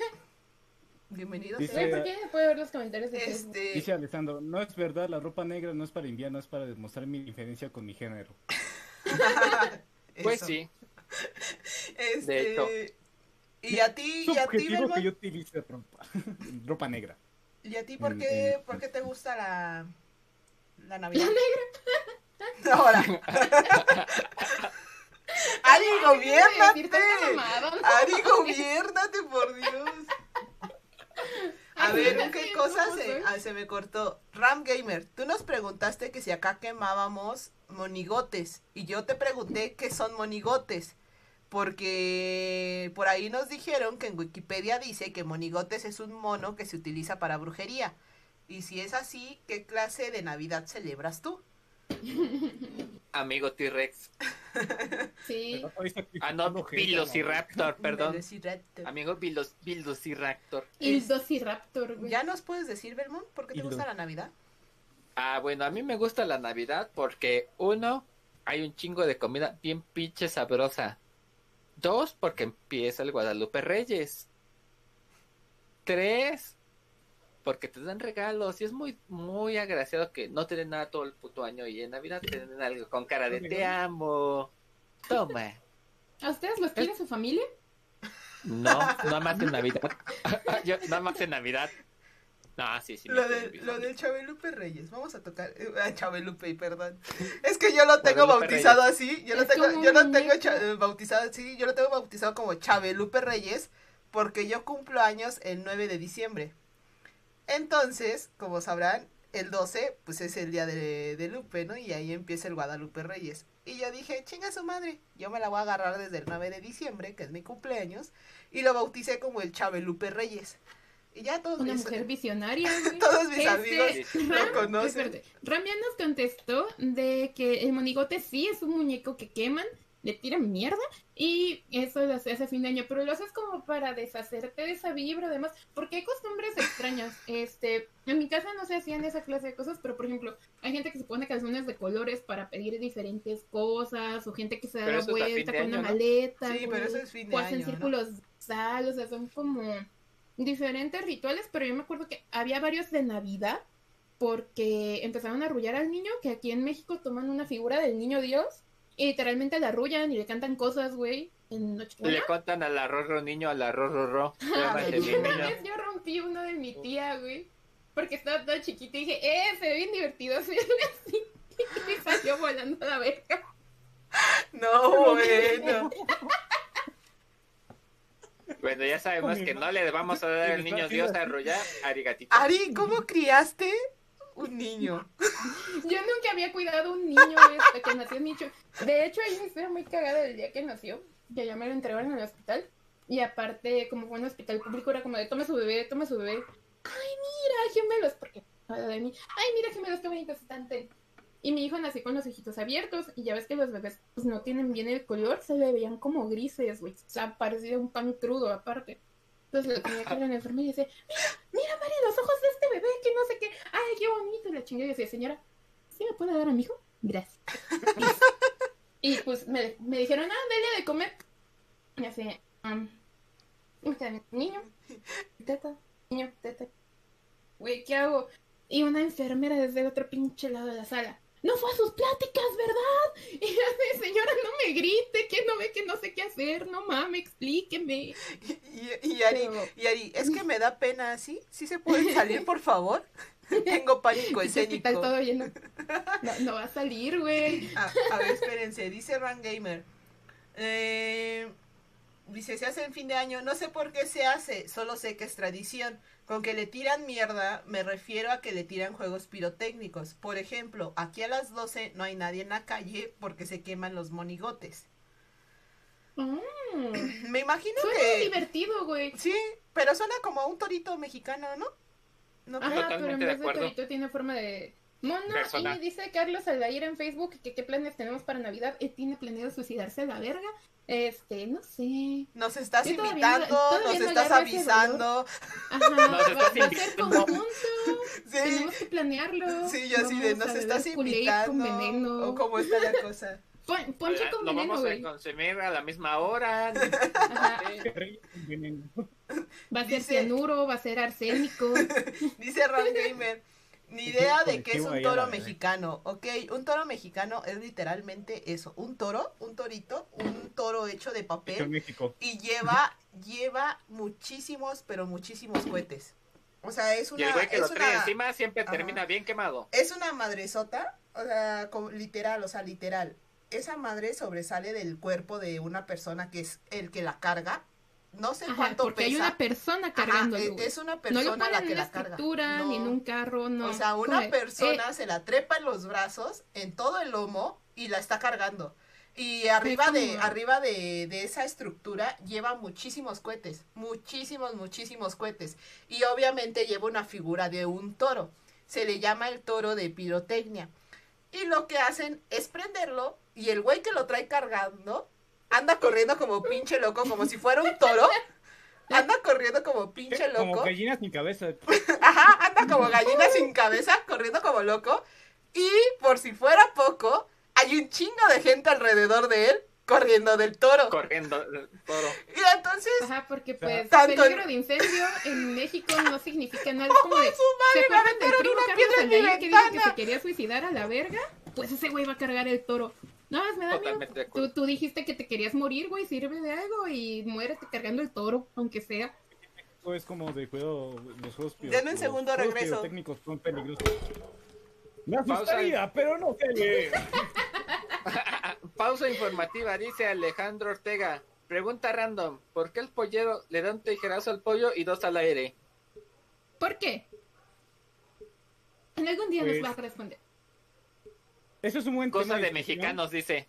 Bienvenidos. Dice- ¿por qué puede ver los comentarios de? Este, Dice Alessandro, no es verdad, la ropa negra no es para invierno, es para demostrar mi diferencia con mi género. Pues sí. Este, De hecho. Y a ti, y a ti, Belmont? que yo utilice ropa, ropa negra. ¿Y a ti por qué, por qué te gusta la, la Navidad? La negra. Ahora. Ari, gobiernate. Ari, gobiernate, por Dios. A ver, ¿qué cosa ¿cómo se, soy? ah, se me cortó? Ram Gamer, tú nos preguntaste que si acá quemábamos monigotes. Y yo te pregunté qué son monigotes. Porque por ahí nos dijeron que en Wikipedia dice que monigotes es un mono que se utiliza para brujería. Y si es así, ¿qué clase de Navidad celebras tú? Amigo T-Rex. Sí. Ah, no, Velociraptor, perdón. Velociraptor. Amigo Velociraptor. El Dociraptor, güey. ¿Ya nos puedes decir, Belmont, por qué te gusta la Navidad? Ah, bueno, a mí me gusta la Navidad porque uno, hay un chingo de comida bien pinche sabrosa. Dos, porque empieza el Guadalupe Reyes. Tres, porque te dan regalos y es muy, muy agraciado que no te den nada todo el puto año y en Navidad te den algo con cara de te amo. Toma. ¿A ustedes los quiere su familia? No, nada más en Navidad. Yo, nada más en Navidad. Sí, sí. Lo, quieren de, mi lo del Chabelupe Reyes. Vamos a tocar. eh, Chabelupe, perdón. Es que yo lo tengo Guadalupe bautizado así. Yo lo Es tengo, yo lo tengo cha- eh, bautizado así. Yo lo tengo bautizado como Chabelupe Reyes. Porque yo cumplo años el 9 de diciembre. Entonces, como sabrán, el 12, pues es el día de, de Lupe, ¿no? Y ahí empieza el Guadalupe Reyes. Y yo dije, chinga su madre, yo me la voy a agarrar desde el 9 de diciembre, que es mi cumpleaños, y lo bauticé como el Chabelupe Reyes. Y ya todos Una mis- mujer visionaria, güey. todos mis Este, amigos Ram, lo conocen. espérate, Ram ya nos contestó de que el monigote sí es un muñeco que queman, le tiran mierda y eso lo hace a fin de año, pero lo haces como para deshacerte de esa vibra, además, porque hay costumbres extrañas. Este, en mi casa no se hacían esa clase de cosas, pero por ejemplo, hay gente que se pone calzones de colores para pedir diferentes cosas, o gente que se da la vuelta con año, una ¿no? maleta. Sí, pero eso es fin de o hacen año, ¿no? círculos de sal, o sea, son como diferentes rituales, pero yo me acuerdo que había varios de Navidad porque empezaron a arrullar al niño, que aquí en México toman una figura del niño Dios y literalmente la arrullan y le cantan cosas, güey, en Nochebuena. Le contan al arroz niño, al arroz mi Una vez yo rompí uno de mi tía, güey, porque estaba toda chiquita y dije, eh, se ve bien divertido hacerle así. Y salió volando a la verga. No, bueno. Bueno, ya sabemos que no le vamos a dar al niño Dios a arrollar arigatito. Ari, ¿cómo criaste un niño? Yo nunca había cuidado un niño hasta que nació Micho. De hecho, hay una historia muy cagada del día que nació, que ya me lo entregaron en el hospital. Y aparte, como fue un hospital público, era como de toma su bebé, toma su bebé. Ay, mira, gemelos, porque habla de mí. Ay, mira, gemelos, qué bonitos están. Ten". Y mi hijo nació con los ojitos abiertos. Y ya ves que los bebés pues, no tienen bien el color, se le veían como grises, güey. O sea, parecía un pan crudo, aparte. Entonces le tenía que ir a la enfermera y dice, mira, mira, Mari, los ojos de este bebé, que no sé qué. Ay, qué bonito. Y la chingada y decía, señora, ¿sí me puede dar a mi hijo? Gracias. y pues me, me dijeron, ah, dale de comer. Y así, um, niño, teta, niño, teta. Güey, ¿qué hago? Y una enfermera desde el otro pinche lado de la sala. No fue a sus pláticas, ¿verdad? Y así, señora, no me grite, que no ve que no sé qué hacer, no mames, explíqueme. Y, y Ari, Pero- y Ari, es que me da pena, ¿sí? ¿Sí se pueden salir, por favor? Tengo pánico escénico. todo lleno. No, no va a salir, güey. A, a ver, espérense, dice Run Gamer. Eh, Dice, se hace en fin de año, no sé por qué se hace, solo sé que es tradición. Con que le tiran mierda, me refiero a que le tiran juegos pirotécnicos. Por ejemplo, aquí a las 12 no hay nadie en la calle porque se queman los monigotes. Mm. Me imagino Suena que... divertido, güey. Sí, pero suena como un torito mexicano, ¿no? ¿No Ajá, pero en de vez de torito tiene forma de mono. Persona. Y dice Carlos Aldair en Facebook que qué planes tenemos para Navidad. Él tiene planeado suicidarse a la verga. Este, no sé. Nos estás Yo todavía no- invitando, todavía nos no estás avisando. Ajá, Nos va, estás va a ser invitando. conjunto. Sí, Tenemos que planearlo. sí, yo así de, nos estás invitando. con veneno. ¿O cómo está la cosa? Pon- ponche con Lo veneno, vamos a consumir a la misma hora. Ajá. Veneno. Va a ser Dice- cianuro, va a ser arsénico. Dice Ron Gamer. Ni idea de qué es un toro mexicano. Ok, un toro mexicano es literalmente eso. Un toro, un torito, un toro hecho de Hecho en papel. México. Y lleva, lleva muchísimos, pero muchísimos cohetes. O sea, es Y una, el güey que es lo trae una, encima siempre Ajá. termina bien quemado. es una madresota. O sea, como literal, o sea, literal. Esa madre sobresale del cuerpo de una persona que es el que la carga. No sé Ajá, cuánto porque hay una persona Ajá, cargándolo. es, es una no persona lo ponen la en que una la carga. estructura, ni en No. un carro, no. O sea, una persona eh, se la trepa en los brazos, en todo el lomo, y la está cargando. Y arriba de, arriba de, de esa estructura lleva muchísimos cohetes, muchísimos, muchísimos cohetes. Y obviamente lleva una figura de un toro. Se le llama el toro de pirotecnia. Y lo que hacen es prenderlo, y el güey que lo trae cargando anda corriendo como pinche loco, como si fuera un toro. Anda corriendo como pinche Como loco. gallina sin cabeza. Ajá, anda como gallina sin cabeza, corriendo como loco. Y por si fuera poco, hay un chingo de gente alrededor de él corriendo del toro. Corriendo el toro. Y entonces, Ajá, porque sea, pues tanto peligro de incendio en México no significa nada como de... su madre, ¿Se me acuerdan del primo una Carlos piedra en mi Aldair que dijo que se quería suicidar a la verga? Pues ese güey va a cargar el toro. No, me da miedo. Totalmente de Tú, acuerdo. tú dijiste que te querías morir, güey, sirve de algo y muérete cargando el toro, aunque sea. Eso es como de juego, los juegos Denme un los segundo, juegos regreso. pirotécnicos son peligrosos. Me Pausa. asustaría, pero no sé. Pausa informativa, dice Alejandro Ortega. Pregunta random. ¿Por qué el pollero le da un tijerazo al pollo y dos al aire? ¿Por qué? En algún día Pues- nos vas a responder. Eso es un buen Cosa tema de mexicanos, dice.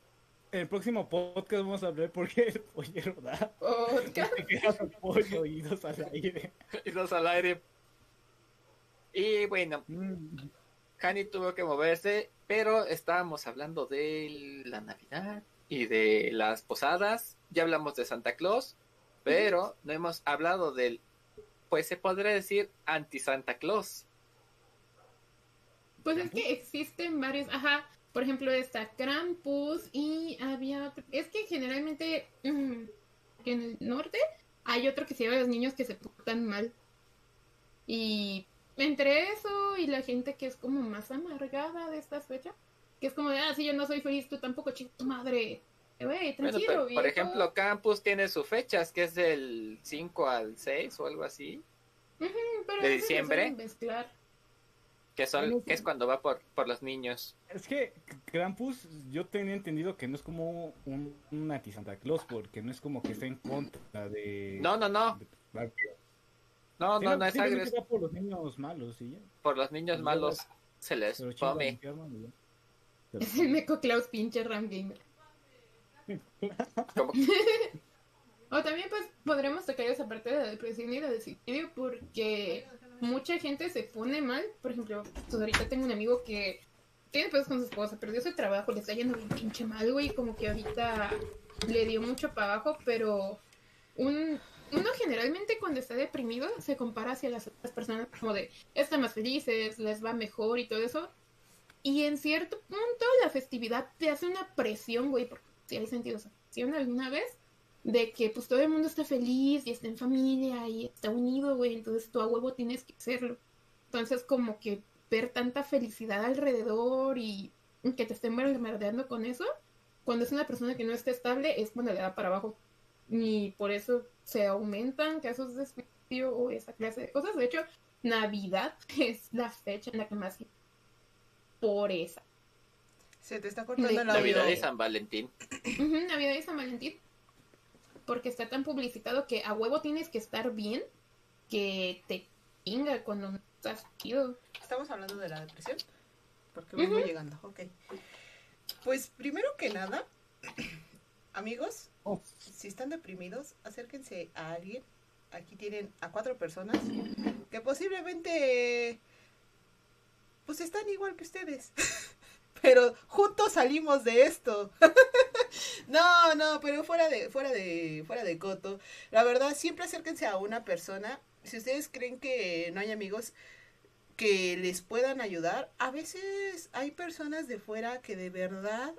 En el próximo podcast vamos a hablar por qué el pollero da. Podcast. Te quedas al pollo y dos al aire. Y dos al aire. Y bueno, Mm. Hani tuvo que moverse, pero estábamos hablando de la Navidad y de las posadas. Ya hablamos de Santa Claus, pero no hemos hablado del, pues se podría decir, anti-Santa Claus. Pues es que existen varios, ajá, por ejemplo está Krampus y había otro, es que generalmente en el norte hay otro que se llama los niños que se portan mal. Y entre eso y la gente que es como más amargada de estas fechas, que es como de, ah, si yo no soy feliz, tú tampoco, chico, tu madre. Eh, Bueno, tranquilo, pero, por ejemplo, Campus tiene sus fechas, que es del 5 al 6 o algo así, Pero de a diciembre. mezclar. Que son Bueno, que es sí. cuando va por, por los niños. Es que Krampus, yo tenía entendido que no es como un, un anti-Santa Claus, porque no es como que esté en contra de. No, no, no, de- no, no, no es agres. va por los niños malos y ya. Por los niños malos se les come. Pero- Es el Meco Klaus pinche Ram Gamer. O también pues podremos tocar esa parte de la depresión y del suicidio porque mucha gente se pone mal. Por ejemplo, pues ahorita tengo un amigo que tiene pedos con su esposa, perdió su trabajo, le está yendo bien pinche mal, güey, como que ahorita le dio mucho para abajo, pero un, uno generalmente cuando está deprimido se compara hacia las otras personas como de, están más felices, les va mejor y todo eso. Y en cierto punto la festividad te hace una presión, güey, porque si hay sentido presión alguna vez, de que pues todo el mundo está feliz y está en familia y está unido, güey, entonces tú a huevo tienes que hacerlo. Entonces como que ver tanta felicidad alrededor y que te estén bombardeando con eso, cuando es una persona que no está estable es cuando le da para abajo. Y por eso se aumentan casos de suicidio o esa clase de cosas. De hecho, Navidad es la fecha en la que más por esa. Se te está cortando audio. Navidad y San Valentín. Ujú, Navidad y San Valentín. Porque está tan publicitado que a huevo tienes que estar bien que te pinga cuando no estás chido. Estamos hablando de la depresión. Porque vengo llegando, ok. Pues primero que nada, amigos, Oh. si están deprimidos, acérquense a alguien. Aquí tienen a cuatro personas que posiblemente pues están igual que ustedes. Pero juntos salimos de esto. no, no, pero fuera de fuera de fuera de coto. La verdad, siempre acérquense a una persona. Si ustedes creen que no hay amigos que les puedan ayudar, a veces hay personas de fuera que de verdad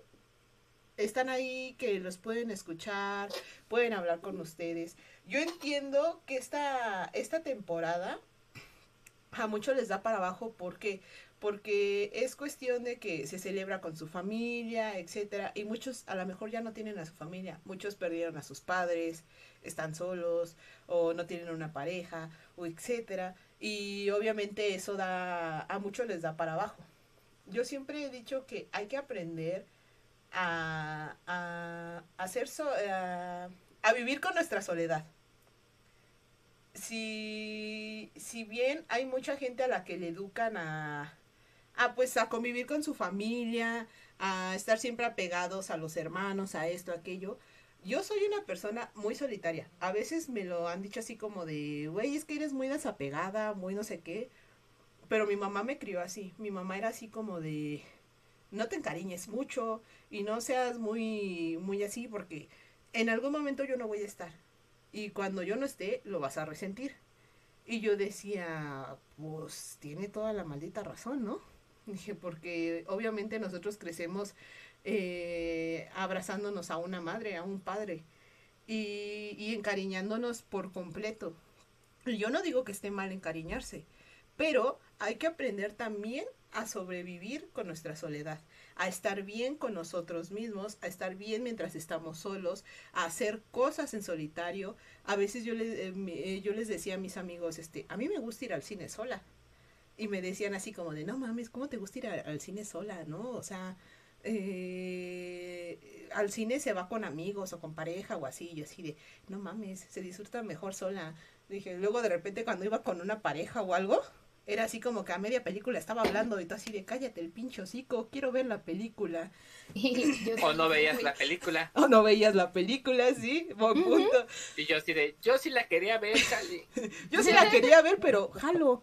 están ahí, que los pueden escuchar, pueden hablar con ustedes. Yo entiendo que esta, esta temporada a muchos les da para abajo porque porque es cuestión de que se celebra con su familia, etcétera, y muchos a lo mejor ya no tienen a su familia, muchos perdieron a sus padres, están solos o no tienen una pareja o etcétera, y obviamente eso da a muchos les da para abajo. Yo siempre he dicho que hay que aprender a, hacer so- a, a vivir con nuestra soledad. Si, si bien hay mucha gente a la que le educan a, a pues a convivir con su familia, a estar siempre apegados a los hermanos, a esto, a aquello, yo soy una persona muy solitaria. A veces me lo han dicho así como de, güey, es que eres muy desapegada, muy no sé qué. Pero mi mamá me crió así. Mi mamá era así como de, no te encariñes mucho y no seas muy, muy así porque en algún momento yo no voy a estar. Y cuando yo no esté, lo vas a resentir. Y yo decía, pues tiene toda la maldita razón, ¿no? Porque obviamente nosotros crecemos eh, abrazándonos a una madre, a un padre, y, encariñándonos por completo. Yo no digo que esté mal encariñarse, pero hay que aprender también a sobrevivir con nuestra soledad, a estar bien con nosotros mismos, a estar bien mientras estamos solos, a hacer cosas en solitario. A veces yo les, eh, eh, yo les decía a mis amigos, este, a mí me gusta ir al cine sola. Y me decían así como de, no mames, ¿cómo te gusta ir al cine sola, no? O sea, eh, al cine se va con amigos o con pareja o así. Yo así de, no mames, se disfruta mejor sola. Dije, luego de repente cuando iba con una pareja o algo, era así como que a media película estaba hablando y tú así de, cállate el pincho hocico, quiero ver la película. O sí, no veías la película. O no veías la película, sí, buen punto. Y yo así de, yo sí la quería ver, Charlie. Yo sí la quería ver, pero jalo.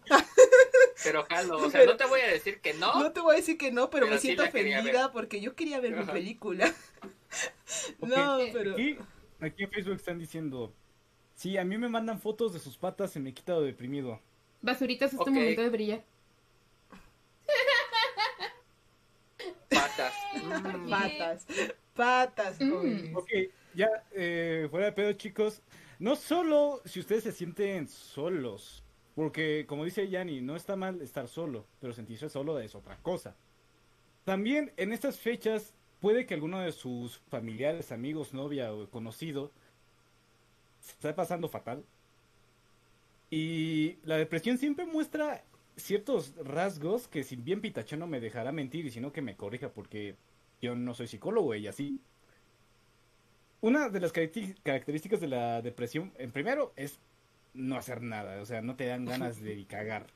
Pero jalo, o sea, Pero- no te voy a decir que no. No te voy a decir que no, pero, Pero me sí siento quería ofendida porque yo quería ver mi película. No, pero... Aquí, aquí en Facebook están diciendo, sí, a mí me mandan fotos de sus patas y me he quitado deprimido. Basuritas, es tu Ok. momento de brillar. Patas. Mm. Patas, patas, Mm. Ok, ya, eh, fuera de pedo, chicos. No solo si ustedes se sienten solos, porque como dice Yanni, no está mal estar solo, pero sentirse solo es otra cosa. También en estas fechas puede que alguno de sus familiares, amigos, novia o conocido se esté pasando fatal. Y la depresión siempre muestra ciertos rasgos que si bien Pitacho no me dejará mentir y sino que me corrija porque yo no soy psicólogo, ella sí. Una de las características de la depresión, en primero, es no hacer nada, o sea, no te dan ganas de cagar.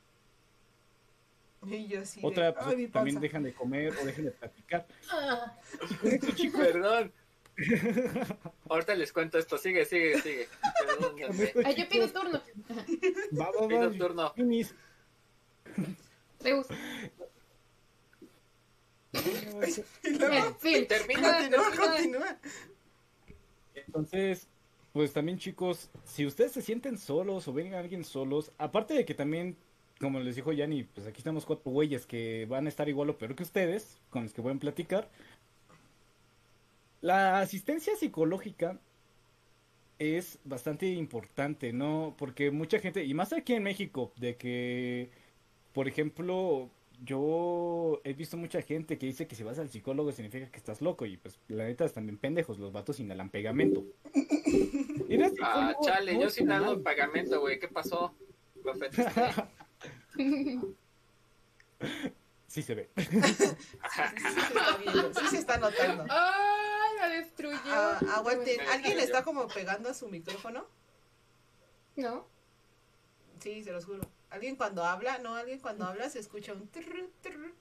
Y yo así de, Otra, pues, "Ay, mi también panza". dejan de comer o dejan de platicar. Ah, Perdón. Ahorita les cuento esto. Sigue, sigue, sigue. Ay, yo pido turno. Va, va, va, Pido turno. Sí, Termina, continúa. Entonces, pues también chicos, si ustedes se sienten solos o ven a alguien solos, aparte de que también, como les dijo Yanni, pues aquí estamos cuatro güeyes que van a estar igual o peor que ustedes, con los que pueden platicar. La asistencia psicológica es bastante importante, ¿no? Porque mucha gente, y más aquí en México, de que, por ejemplo, yo he visto mucha gente que dice que si vas al psicólogo significa que estás loco, y pues la neta están bien pendejos, los vatos inhalan pegamento. Ah, chale, no yo dando un pagamento, güey. ¿Qué pasó? Lo. Sí se ve. Sí se está viendo, sí se está notando. ¡Ah, la destruyó. Ah, aguanten, ¿alguien está como pegando a su micrófono? ¿No? Sí, se los juro. Alguien cuando habla, no, alguien cuando habla se escucha un trrr, trrr.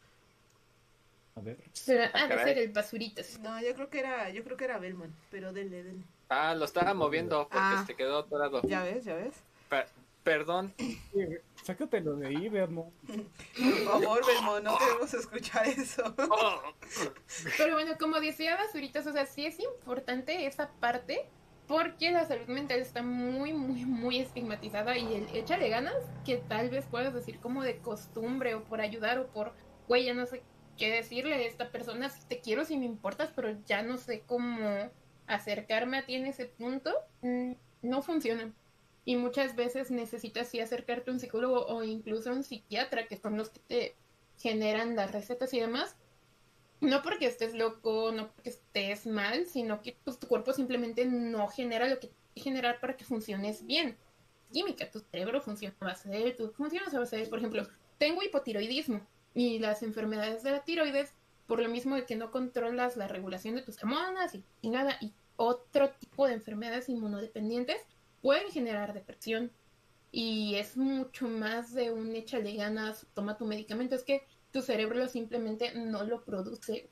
A ver. Pero, ah, de caray. ser el basuritas. No, yo creo que era, yo creo que era Belman, pero denle, denle. Ah, lo estaba moviendo porque Ah. se quedó atorado. Ya ves, ya ves. Per- perdón. Sácatelo de ahí, Vermo. Por favor, Belmont, no queremos escuchar eso. Pero bueno, como decía Basuritas, o sea, sí es importante esa parte porque la salud mental está muy, muy, muy estigmatizada y el échale ganas que tal vez puedas decir como de costumbre o por ayudar o por, güey, ya no sé qué decirle a esta persona, si te quiero, si me importas, pero ya no sé cómo acercarme a ti en ese punto, mm, no funciona. Y muchas veces necesitas sí acercarte a un psicólogo o incluso a un psiquiatra, que son los que te generan las recetas y demás, no porque estés loco, no porque estés mal, sino que pues, tu cuerpo simplemente no genera lo que tiene que generar para que funciones bien. Química, tu cerebro funciona a base de, tú funcionas a base de, por ejemplo, tengo hipotiroidismo y las enfermedades de la tiroides, por lo mismo de que no controlas la regulación de tus hormonas y, y nada, y otro tipo de enfermedades inmunodependientes pueden generar depresión. Y es mucho más de un échale ganas, toma tu medicamento, es que tu cerebro simplemente no lo produce.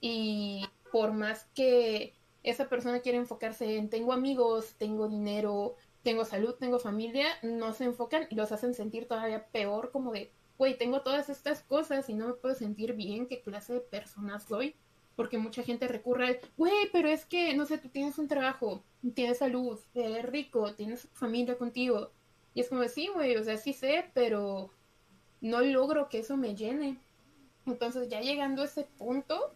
Y por más que esa persona quiera enfocarse en tengo amigos, tengo dinero, tengo salud, tengo familia, no se enfocan y los hacen sentir todavía peor como de, güey, tengo todas estas cosas y no me puedo sentir bien, ¿qué clase de persona soy? Porque mucha gente recurre al, güey, pero es que, no sé, tú tienes un trabajo, tienes salud, eres rico, tienes familia contigo. Y es como, sí, güey, o sea, sí sé, pero no logro que eso me llene. Entonces, ya llegando a ese punto,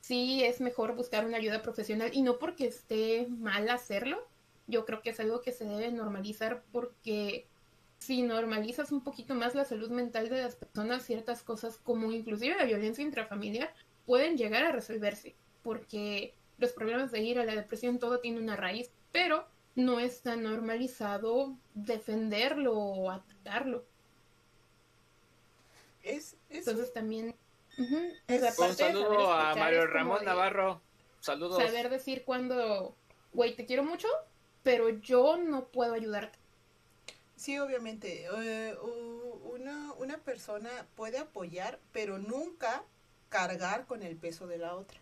sí es mejor buscar una ayuda profesional y no porque esté mal hacerlo. Yo creo que es algo que se debe normalizar porque si normalizas un poquito más la salud mental de las personas, ciertas cosas como inclusive la violencia intrafamiliar pueden llegar a resolverse porque los problemas de ira, la depresión, todo tiene una raíz, pero no está normalizado defenderlo o atacarlo. Es, es Entonces también Es- esa Un saludo a Mario Ramón de Navarro. Saludos. Saber decir cuando, güey, te quiero mucho, pero yo no puedo ayudarte. Sí, obviamente. eh, una, una persona puede apoyar, pero nunca cargar con el peso de la otra.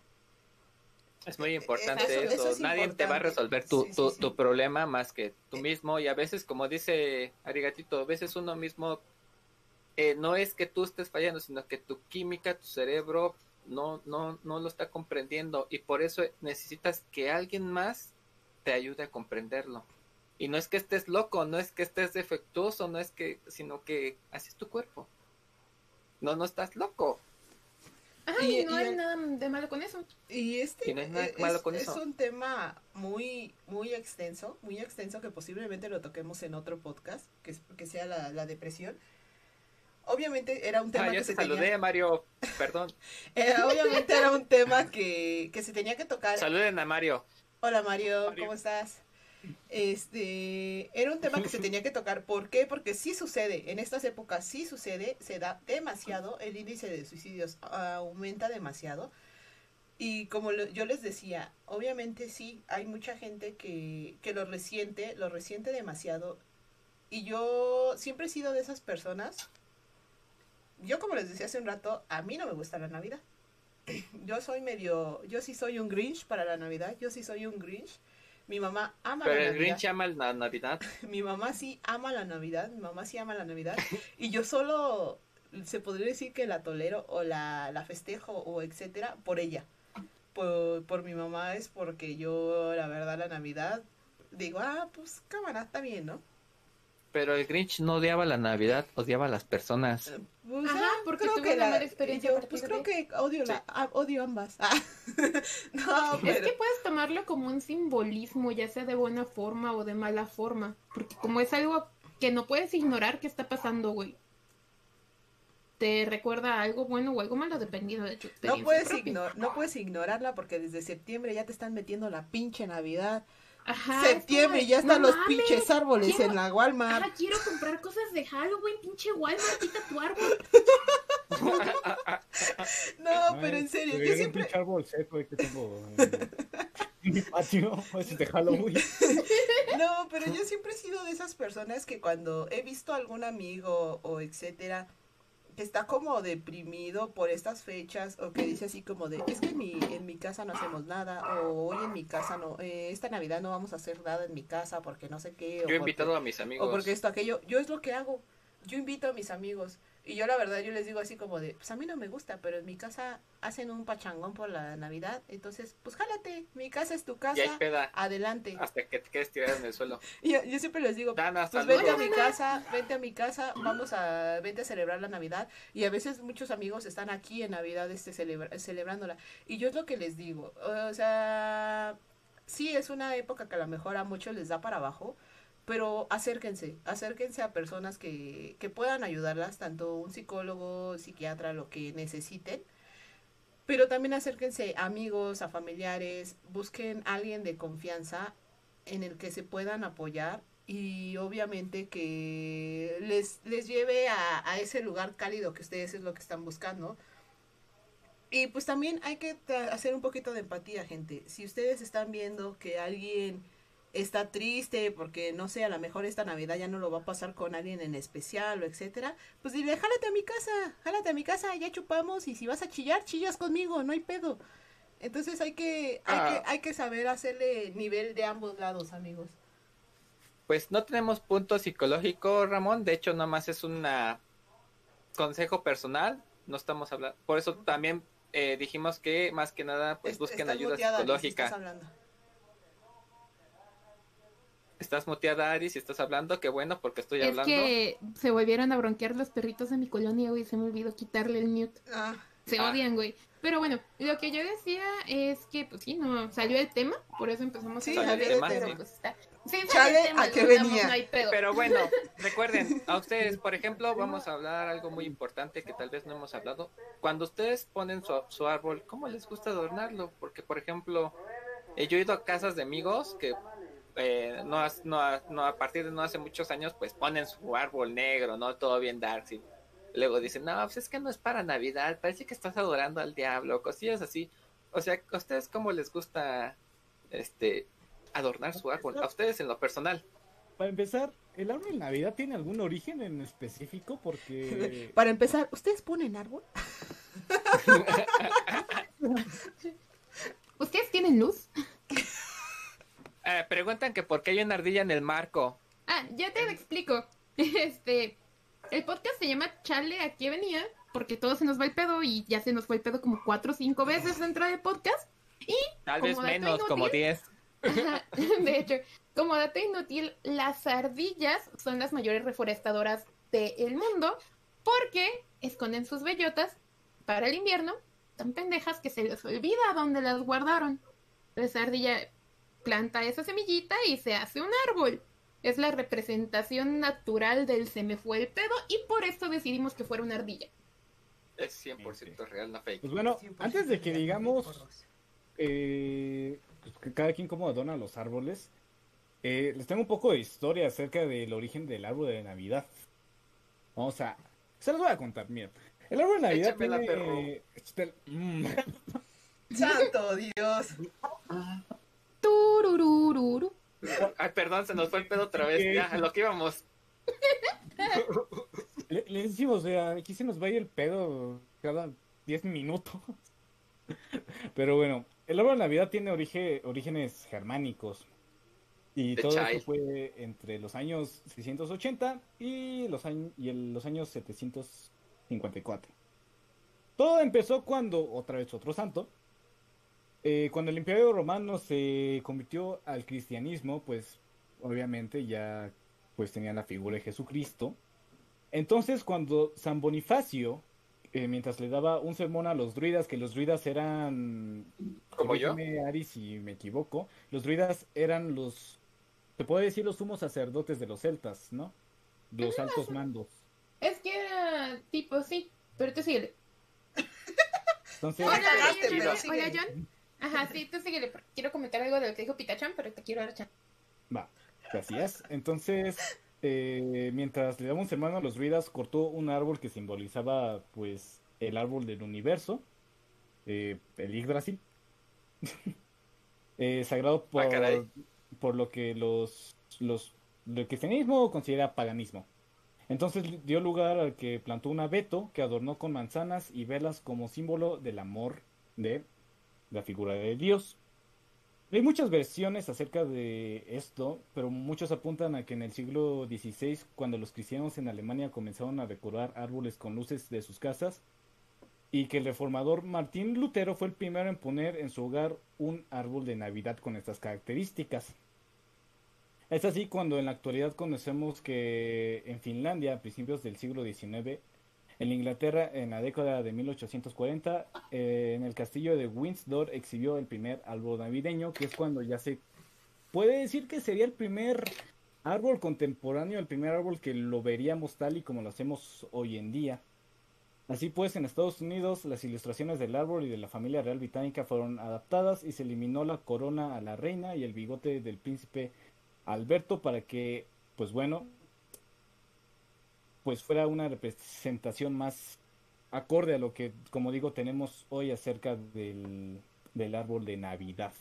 Es muy importante Eso- eso. eso es Nadie te va a importante. resolver tu, Sí, sí, tu, sí. tu problema más que tú mismo. Y a veces, como dice Arigatito, a veces uno mismo eh, no es que tú estés fallando, sino que tu química, tu cerebro no, no, no lo está comprendiendo. Y por eso necesitas que alguien más te ayude a comprenderlo. Y no es que estés loco, no es que estés defectuoso, no es que, sino que así es tu cuerpo. No, no estás loco. Ajá, Y- y, no y hay el- nada de malo con eso. Y este Y no hay nada es, malo con es eso. un tema muy, muy extenso, muy extenso que posiblemente lo toquemos en otro podcast, que, es- que sea la, la depresión. Obviamente era un tema Ah, ya que te se saludé, tenía, Mario. Perdón. eh, obviamente era un tema que, que se tenía que tocar. Saluden a Mario. Hola Mario, Mario. ¿cómo estás? Este, era un tema que se tenía que tocar. ¿Por qué? Porque sí sucede, en estas épocas sí sucede, se da demasiado, el índice de suicidios aumenta demasiado. Y como lo- yo les decía, obviamente sí, hay mucha gente que, que lo resiente, lo resiente demasiado. Y yo siempre he sido de esas personas. Yo como les decía hace un rato, a mí no me gusta la Navidad. Yo soy medio, yo sí soy un Grinch para la Navidad, yo sí soy un Grinch. Mi mamá ama Pero la el Navidad. Grinch ama la Navidad. Mi mamá sí ama la Navidad, mi mamá sí ama la Navidad. Y yo solo se podría decir que la tolero o la, la festejo o etcétera por ella. Por, por mi mamá es porque yo, la verdad, la Navidad, digo, ah, pues cámara, está bien, ¿no? Pero el Grinch no odiaba la Navidad, odiaba a las personas. Pues, Ajá, ah, porque tuvo una mala experiencia a yo, pues creo que odio, la, Sí. odio ambas. Ah. no, Es que puedes tomarlo como un simbolismo, ya sea de buena forma o de mala forma. Porque como es algo que no puedes ignorar que está pasando, güey. Te recuerda algo bueno o algo malo dependiendo de tu experiencia. No puedes, no puedes ignorarla porque desde septiembre ya te están metiendo la pinche Navidad. Ajá, septiembre ya están "No los mames, pinches árboles quiero- en la Walmart. Ajá, quiero comprar cosas de Halloween, pinche Walmart, quita tu árbol. No, pero en serio, yo un siempre... pinche árbol seco que tengo en, mi patio, es de Halloween. No, pero yo siempre he sido de esas personas que cuando he visto algún amigo o etcétera que está como deprimido por estas fechas o que dice así como de es que en mi, en mi casa no hacemos nada o hoy en mi casa no eh, esta navidad no vamos a hacer nada en mi casa porque no sé qué o Yo he porque- invitado a mis amigos. o porque esto aquello yo es lo que hago. Yo invito a mis amigos y yo la verdad yo les digo así como de pues a mí no me gusta pero en mi casa hacen un pachangón por la navidad entonces pues jálate mi casa es tu Y hay casa peda adelante hasta que te quedes tirado en el suelo. y yo, yo siempre les digo Dana, pues vente a mi casa, vente a mi casa, vamos a, vente a celebrar la Navidad. Y a veces muchos amigos están aquí en Navidad este celebra- celebrándola. Y yo es lo que les digo, o sea, sí es una época que a lo mejor a muchos les da para abajo, pero acérquense, acérquense a personas que, que puedan ayudarlas, tanto un psicólogo, psiquiatra, lo que necesiten. Pero también acérquense a amigos, a familiares, busquen a alguien de confianza en el que se puedan apoyar y obviamente que les, les lleve a, a ese lugar cálido que ustedes es lo que están buscando. Y pues también hay que hacer un poquito de empatía, gente. Si ustedes están viendo que alguien está triste porque no sé, a lo mejor esta Navidad ya no lo va a pasar con alguien en especial o etcétera, pues dile, jálate a mi casa, jálate a mi casa, ya chupamos y si vas a chillar, chillas conmigo, no hay pedo. Entonces hay que, hay Ah. que, hay que saber hacerle nivel de ambos lados, amigos. Pues no tenemos punto psicológico, Ramón. De hecho, nada más es un consejo personal. No estamos hablando. Por eso también eh, dijimos que más que nada, pues busquen ayuda muteada, psicológica. Estás muteada, Ari, si estás hablando. Qué bueno, porque estoy Es hablando. que se volvieron a bronquear los perritos de mi colonia, güey. Se me olvidó quitarle el mute. Ah, Se Ah. odian, güey. Pero bueno, lo que yo decía es que, pues sí, no salió el tema, por eso empezamos Sí, a hablar salió de el esto, tema, pero sí. pues está. Sí, salió Chale, el tema, ¿a qué venía? no hay pedo. Pero bueno, recuerden, a ustedes, por ejemplo, vamos a hablar algo muy importante que tal vez no hemos hablado. Cuando ustedes ponen su, su árbol, ¿cómo les gusta adornarlo? Porque, por ejemplo, eh, yo he ido a casas de amigos que eh, no, has- no, ha- no, a partir de no hace muchos años, pues ponen su árbol negro, ¿no? Todo bien darksy. Luego dicen, no, pues es que no es para Navidad, parece que estás adorando al diablo, cosillas así. O sea, ¿a ustedes cómo les gusta este adornar su árbol? A ustedes en lo personal. Para empezar, ¿el árbol de Navidad tiene algún origen en específico? Porque... Para empezar, ¿ustedes ponen árbol? ¿Ustedes tienen luz? Eh, preguntan que por qué hay una ardilla en el marco. Ah, ya te lo explico. Este, el podcast se llama Chale, ¿a qué venía? Porque todo se nos va el pedo y ya se nos fue el pedo como cuatro o cinco veces dentro del podcast. Tal Como vez menos, inútil. como 10. Ajá, De hecho, como dato inútil, las ardillas son las mayores reforestadoras del mundo porque esconden sus bellotas para el invierno, tan pendejas que se les olvida dónde las guardaron. Esa ardilla planta esa semillita y se hace un árbol. Es la representación natural del se me fue el pedo y por eso decidimos que fuera una ardilla. Es 100% real, no fake. Pues bueno, 100% antes de que digamos eh, pues, que cada quien cómo adorna los árboles, eh, les tengo un poco de historia acerca del origen del árbol de Navidad. Vamos a... Se los voy a contar, miren. El árbol de Navidad Échamela, tiene... perro. Espera, mm, ¡Santo Dios! Tururururu. Ay, perdón, se nos fue el pedo otra vez. Ya, a lo que íbamos. le, le decimos, o sea, aquí se nos va a ir el pedo cada 10 minutos. Pero bueno, el árbol de Navidad tiene origen, orígenes germánicos. Y The todo Child. esto fue entre los años 680 y los, años, y el- los años 754. Todo empezó cuando, otra vez otro santo, eh, cuando el Imperio Romano se convirtió al cristianismo, pues obviamente ya pues tenían la figura de Jesucristo. Entonces cuando San Bonifacio, eh, mientras le daba un sermón a los druidas, que los druidas eran... ¿Como yo? Ari, si me equivoco, los druidas eran los, se puede decir los sumos sacerdotes de los celtas, ¿no? Los altos mandos. Es que era tipo, sí, pero tú síguele. Entonces, Hola, John. Ajá, sí, tú síguele, porque quiero comentar algo de lo que dijo Pitachan, pero te quiero dar chance. Va, gracias. Entonces, eh, mientras le daba un a los druidas, cortó un árbol que simbolizaba, pues, el árbol del universo, eh, el Yggdrasil, eh, sagrado por, Ah, caray. por lo que los, los el cristianismo considera paganismo. Entonces dio lugar al que plantó un abeto que adornó con manzanas y velas como símbolo del amor de la figura de Dios. Hay muchas versiones acerca de esto, pero muchos apuntan a que en el siglo XVI, cuando los cristianos en Alemania comenzaron a decorar árboles con luces de sus casas, y que el reformador Martín Lutero fue el primero en poner en su hogar un árbol de Navidad con estas características. Es así cuando en la actualidad conocemos que en Finlandia, a principios del siglo XIX, en Inglaterra, en la década de 1840, eh, en el castillo de Windsor exhibió el primer árbol navideño, que es cuando ya se puede decir que sería el primer árbol contemporáneo, el primer árbol que lo veríamos tal y como lo hacemos hoy en día. Así pues, en Estados Unidos, las ilustraciones del árbol y de la familia real británica fueron adaptadas y se eliminó la corona a la reina y el bigote del príncipe Alberto para que, pues bueno, pues fuera una representación más acorde a lo que, como digo, tenemos hoy acerca del, del árbol de Navidad.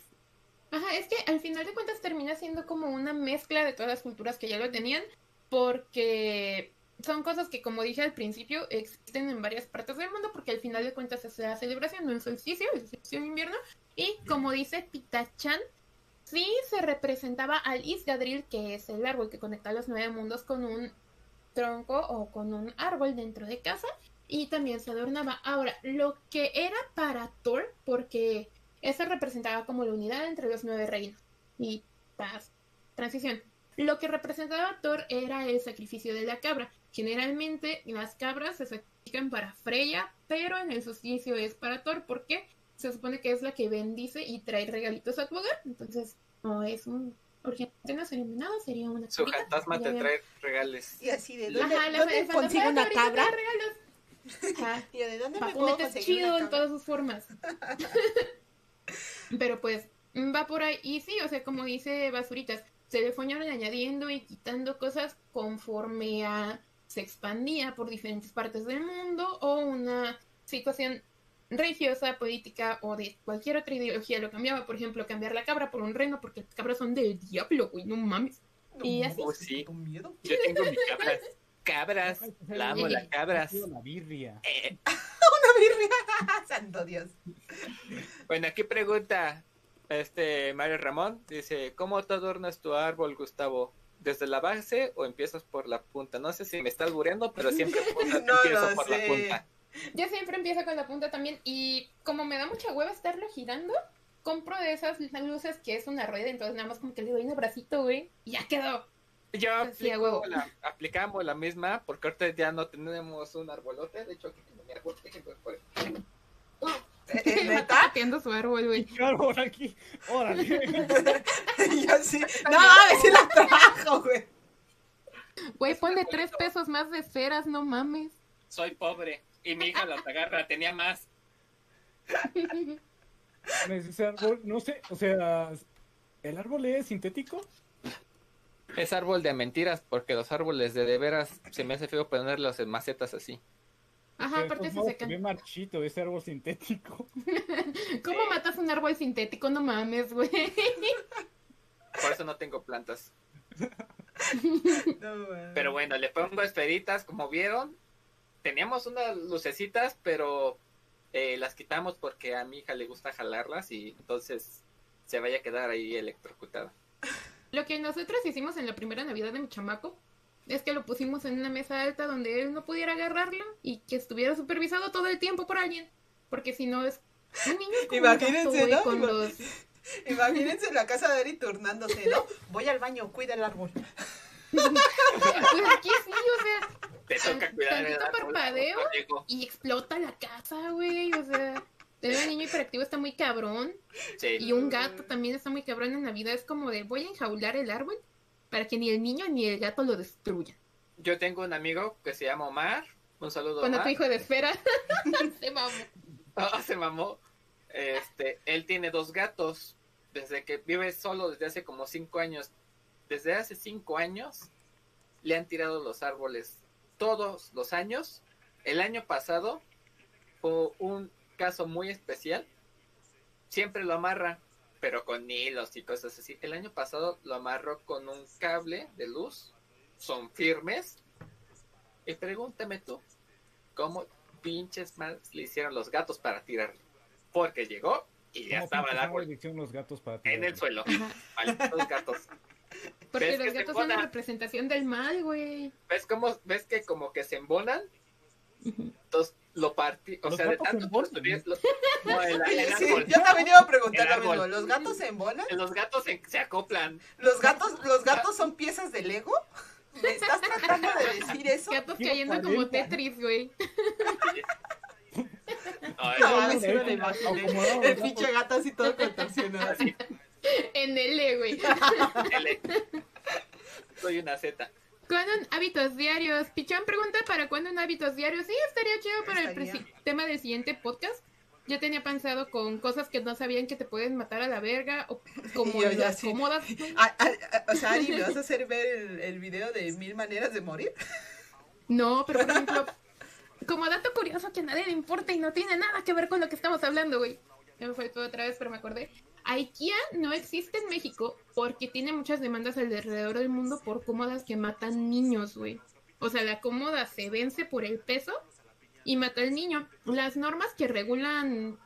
Ajá, es que al final de cuentas termina siendo como una mezcla de todas las culturas que ya lo tenían, porque son cosas que, como dije al principio, existen en varias partes del mundo, porque al final de cuentas es la celebración un solsticio, el solsticio de invierno, y como dice Pitachan, sí se representaba al Isgadril, que es el árbol que conecta los nueve mundos con un tronco o con un árbol dentro de casa, y también se adornaba. Ahora, lo que era para Thor, porque eso representaba como la unidad entre los nueve reinos. Y paz, transición. Lo que representaba Thor era el sacrificio de la cabra. Generalmente las cabras se sacrifican para Freya, pero en el solsticio es para Thor porque se supone que es la que bendice y trae regalitos a tu hogar. Entonces, no es un sería un venado, sería una Su fantasma te había- trae regales. Y así de Ajá, dónde, la- ¿dónde consigo una cabra? Ajá. Y ¿de dónde me puedo conseguir chido una en todas sus formas. Pero pues va por ahí. Y sí, o sea, como dice Basuritas, se le fueron añadiendo y quitando cosas conforme a se expandía por diferentes partes del mundo o una situación religiosa, política o de cualquier otra ideología lo cambiaba. Por ejemplo, cambiar la cabra por un reno porque las cabras son del diablo, güey, no mames. Y así. Oh, sí. Con miedo. Yo tengo mi cabras. Cabras. La amo, las cabras. La birria. Eh, Una birria. Santo Dios. Bueno, aquí pregunta este Mario Ramón. Dice, ¿cómo te adornas tu árbol, Gustavo? ¿Desde la base o empiezas por la punta? No sé si me estás albureando, pero siempre punta- No empiezo lo por la sé. punta. Yo siempre empiezo con la punta también y como me da mucha hueva estarlo girando, compro de esas luces que es una rueda, entonces nada más como que le doy un abracito, güey, y ya quedó. Yo Sí, la- aplicamos la misma porque ahorita ya no tenemos un arbolote. De hecho, aquí tengo mi árbol. Eh, eh, ¿Neta? pateando su árbol, güey. ¿Qué árbol aquí? Órale. Y yo sí. No, mames, sí la trajo, güey. Güey, ponle tres pesos más de esferas, no mames. Soy pobre y mi hija las agarra. Tenía más. Ese árbol, no sé, o sea, ¿el árbol es sintético? Es árbol de mentiras porque los árboles de de veras se me hace feo ponerlos en macetas así. Ajá, De aparte se modos, secan. ve marchito ese árbol sintético. ¿Cómo matas un árbol sintético? No mames, güey. Por eso no tengo plantas. No. Pero bueno, le pongo esferitas, como vieron. Teníamos unas lucecitas, pero eh, las quitamos porque a mi hija le gusta jalarlas y entonces se vaya a quedar ahí electrocutada. Lo que nosotros hicimos en la primera Navidad de mi chamaco es que lo pusimos en una mesa alta donde él no pudiera agarrarlo y que estuviera supervisado todo el tiempo por alguien. Porque si no es un niño como gato, Imagínense, güey, ¿no? con Ima- los... Imagínense la casa de Eri turnándose, ¿no? Voy al baño, cuida el árbol. Pues aquí sí, o sea, Te toca cuidar Tantito parpadeo. y explota la casa, güey, o sea, tener un niño hiperactivo está muy cabrón. Sí. Y un gato también está muy cabrón en Navidad. Es como de voy a enjaular el árbol para que ni el niño ni el gato lo destruyan. Yo tengo un amigo que se llama Omar. Un saludo, Cuando tu hijo de esfera se mamó. Ah, se mamó. Este, él tiene dos gatos. Desde que vive solo desde hace como cinco años. Desde hace cinco años le han tirado los árboles todos los años. El año pasado por un caso muy especial, siempre lo amarra, pero con hilos y cosas así. El año pasado lo amarró con un cable de luz, son firmes. Y pregúntame tú, ¿cómo pinches mal le hicieron los gatos para tirarlo? Porque llegó y ya ¿Cómo estaba el árbol los gatos para en el tirarlo? suelo. Malditos gatos. Porque ¿Ves los gatos son la representación del mal, güey. ¿Ves cómo, ves que como que se embonan? Entonces lo partí, o ¿Los sea, de tanto construir los- no, el, el Sí, árbol. yo también iba a preguntar lo mismo. ¿Los gatos se embonan? Los gatos se, se acoplan. ¿Los gatos, ¿Los gatos son piezas de Lego? ¿Me estás tratando de decir eso? Gatos cayendo como 40. Tetris, güey. No, no, lo Como- imaginé. acomodado, El ¿no? En L, güey. L. Soy una Z. ¿Cuándo en hábitos diarios? Pichón pregunta para cuándo en hábitos diarios. Sí, estaría chido para el Estaría. presi- tema del siguiente podcast. Ya tenía pensado con cosas que no sabían que te pueden matar a la verga o como yo las sí. cómodas. Ah, ah, ah, o sea, Ari, ¿me vas a hacer ver el, el video de mil maneras de morir? No, pero por ejemplo, como dato curioso que a nadie le importa y no tiene nada que ver con lo que estamos hablando, güey. Ya me fue todo otra vez, pero me acordé. IKEA no existe en México porque tiene muchas demandas alrededor del mundo por cómodas que matan niños, güey. O sea, la cómoda se vence por el peso y mata al niño. Las normas que regulan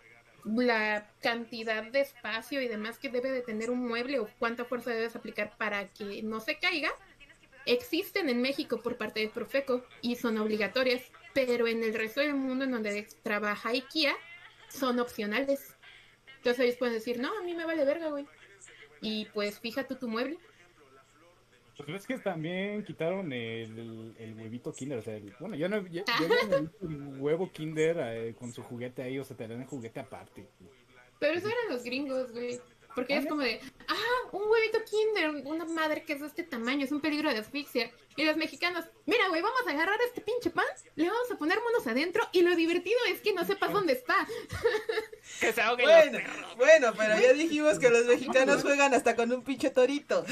la cantidad de espacio y demás que debe de tener un mueble o cuánta fuerza debes aplicar para que no se caiga existen en México por parte de Profeco y son obligatorias, pero en el resto del mundo en donde trabaja IKEA son opcionales. Entonces ellos pueden decir, no, a mí me vale verga, güey. Y pues fíjate tu mueble. Pues ves que también quitaron el, el, huevito Kinder, o sea, el- bueno, yo no, yo, no visto el huevo Kinder eh, con su juguete ahí, o sea, te dan el juguete aparte. Pero eso eran los gringos, güey. Porque es como de, ah, un huevito kinder, una madre que es de este tamaño, es un peligro de asfixia. Y los mexicanos, mira, güey, vamos a agarrar este pinche pan, le vamos a poner monos adentro y lo divertido es que no sepas dónde está. Que se ahoguen los Bueno, perros. bueno, pero ya dijimos que los mexicanos juegan hasta con un pinche torito.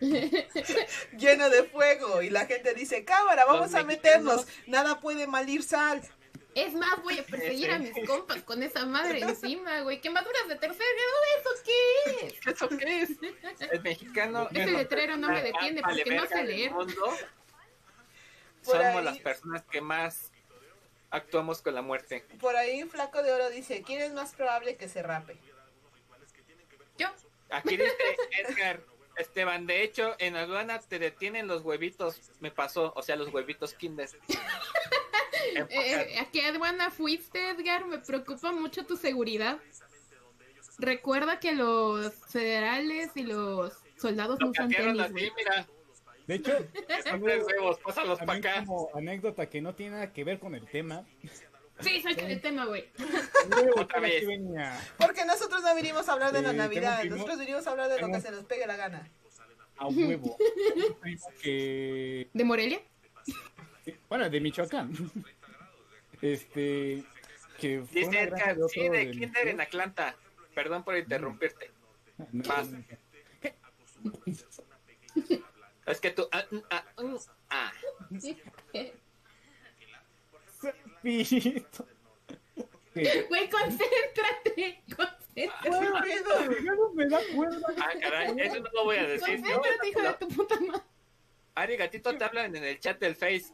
Lleno de fuego. Y la gente dice, cámara, vamos Los a meternos. Nada puede malir sal. Es más, voy a perseguir a mis compas con esa madre encima, güey. Quemaduras de tercer grado, ¿eso qué es? ¿Eso qué es? El mexicano. Ese letrero no me detiene porque no sé leer. mundo, somos ahí- las personas que más actuamos con la muerte. Por ahí un flaco de oro dice, ¿quién es más probable que se rape? Yo, Aquí dice Edgar Esteban, de hecho, en aduana te detienen los huevitos. Me pasó, o sea, los huevitos Kinder. En eh, ¿a qué aduana fuiste, Edgar? Me preocupa mucho tu seguridad. Recuerda que los federales y los soldados no usan tenis, así, mira. De hecho, pásalos para acá. como anécdota que no tiene nada que ver con el tema. Sí, saca el tema, güey. Porque nosotros no vinimos a hablar de la Navidad. primo- Nosotros vinimos a hablar de lo que se nos pegue la gana. a huevo. Un primo que ¿De Morelia? Bueno, de Michoacán. Este que fue Dice Edgar, sí, de Kinder en. Atlanta. Perdón por interrumpirte. No, no, Es que tú. ah, mm, ah, mm, ah. Güey, concéntrate. Concéntrate. Luego me da cuerda. Ah, caray, eso no lo voy a decir. ¿no? Concéntrate, hijo de tu puta madre. Ari Gatito te hablan en el chat del Face.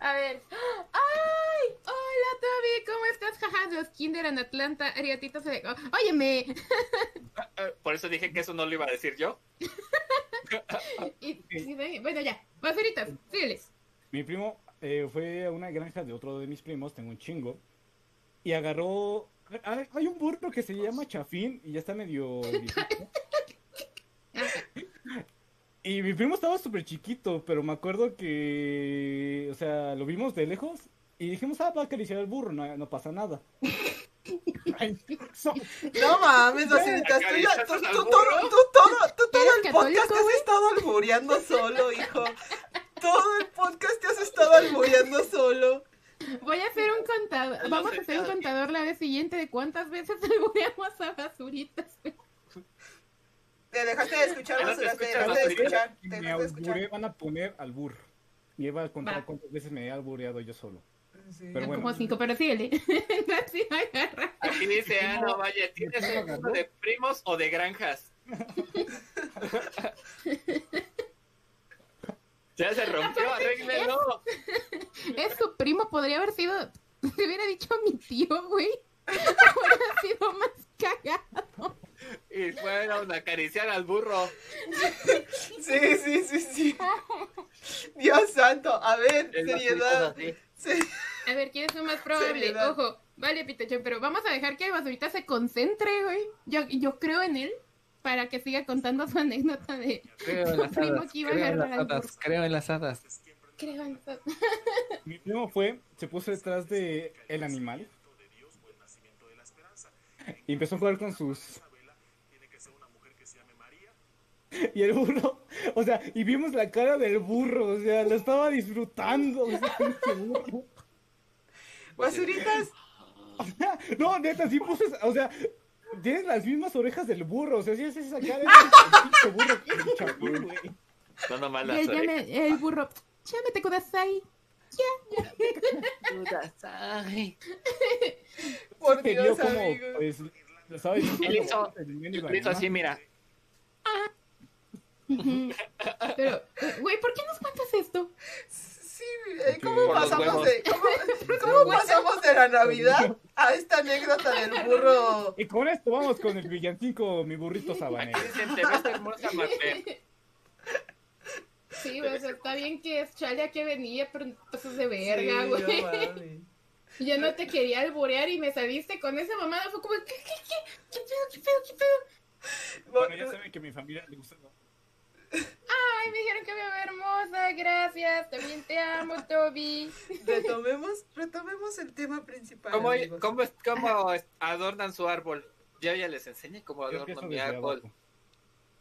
A ver. ¡Ay! Hola, Toby. ¿Cómo estás? Jaja, los Kinder en Atlanta. Ariatito se... oh, óyeme. Por eso dije que eso no lo iba a decir yo. Y- y- bueno, ya. Basuritas, sígueles. Mi primo eh, fue a una granja de otro de mis primos, tengo un chingo, y agarró... Hay hay un burro que se llama Chafín y ya está medio... Y mi primo estaba súper chiquito, pero me acuerdo que, o sea, lo vimos de lejos y dijimos, ah, va a acariciar al burro, no, no pasa nada. Ay, so- No mames, Basilitas, tú, ya- ¿Acaricias tú, todo, tú todo, tú todo ¿Eres el podcast te has estado albureando solo, hijo. Todo el podcast te has estado albureando solo. Voy a hacer un contador. Vamos a hacer un contador la vez siguiente de cuántas veces albureamos a basuritas. Te dejaste de escuchar, no te dejaste de escuchar. Te me dejaste escuchar. van a poner al burro. Y iba a contar Va. cuántas veces me he albureado yo solo. Sí. Pero bueno. Como cinco, pero. Así agarra. Aquí dice, ah, no, vaya, ¿tienes un mundo de primos o de granjas? ya se rompió, arréglelo. Es su primo, podría haber sido. Te hubiera dicho mi tío, güey. Hubiera sido más cagado. Y fueron a acariciar al burro. Sí, sí, sí, sí. Dios santo, a ver, El seriedad. Sí. A ver, ¿quién es el más probable? Seriedad. Ojo, vale, Pitacho, pero vamos a dejar que el basurita se concentre, güey. Yo, yo creo en él para que siga contando su anécdota de Creo en las primo hadas, que iba a creo en agarrar las al burro. hadas, creo en las hadas. Creo en eso. Mi primo fue, se puso detrás de el animal y empezó a jugar con sus y el burro, o sea, y vimos la cara del burro, o sea, lo estaba disfrutando. o sea, pinche burro. Basuritas. No, neta, sí puso, o sea, tienes las mismas orejas del burro, o sea, sí es esa cara del burro que el chapín, güey. No nomás Y las el, orejas. llame- el burro, llámete kudasai. Por Dios, como, amigo. pues. Él hizo- hizo así, mira. Ujú. Pero, güey, ¿por qué nos cuentas esto? Sí, eh, ¿cómo pasamos de cómo, cómo pasamos de la Navidad a esta anécdota del burro? Y con esto vamos con el villancico, mi burrito sabanero. Aquí dicen, te ves hermosa, Martel. Sí, o sea, está bien que es chale a que venía, pero no te pases de verga, Sí, güey. mames. Yo no te quería alborear y me saliste con esa mamada. Fue como, ¿qué, qué, qué? ¿Qué pedo, qué pedo, qué pedo? Bueno, ya saben que a mi familia le gusta. Ay, me dijeron que me veo hermosa, gracias. También te amo, Toby. Retomemos, retomemos el tema principal. ¿Cómo, cómo, cómo adornan su árbol? Yo ya les enseñé cómo adorno mi árbol. abajo.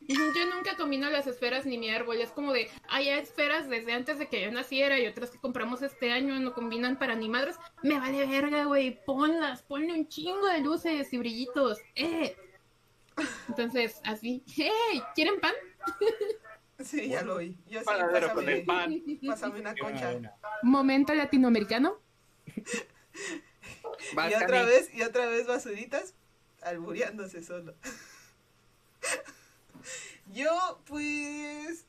Yo nunca combino las esferas ni mi árbol. Es como de, hay esferas desde antes de que yo naciera y otras que compramos este año no combinan para ni madres. Me vale verga, güey. Ponlas, ponle un chingo de luces y brillitos. Eh. Entonces, así. ¡Hey! ¿Quieren pan? Sí, ya lo oí. Yo sí, Panadero con el pásame, pan. pásame una concha. Momento latinoamericano. Y otra vez, y otra vez basuritas, albureándose solo. Yo, pues,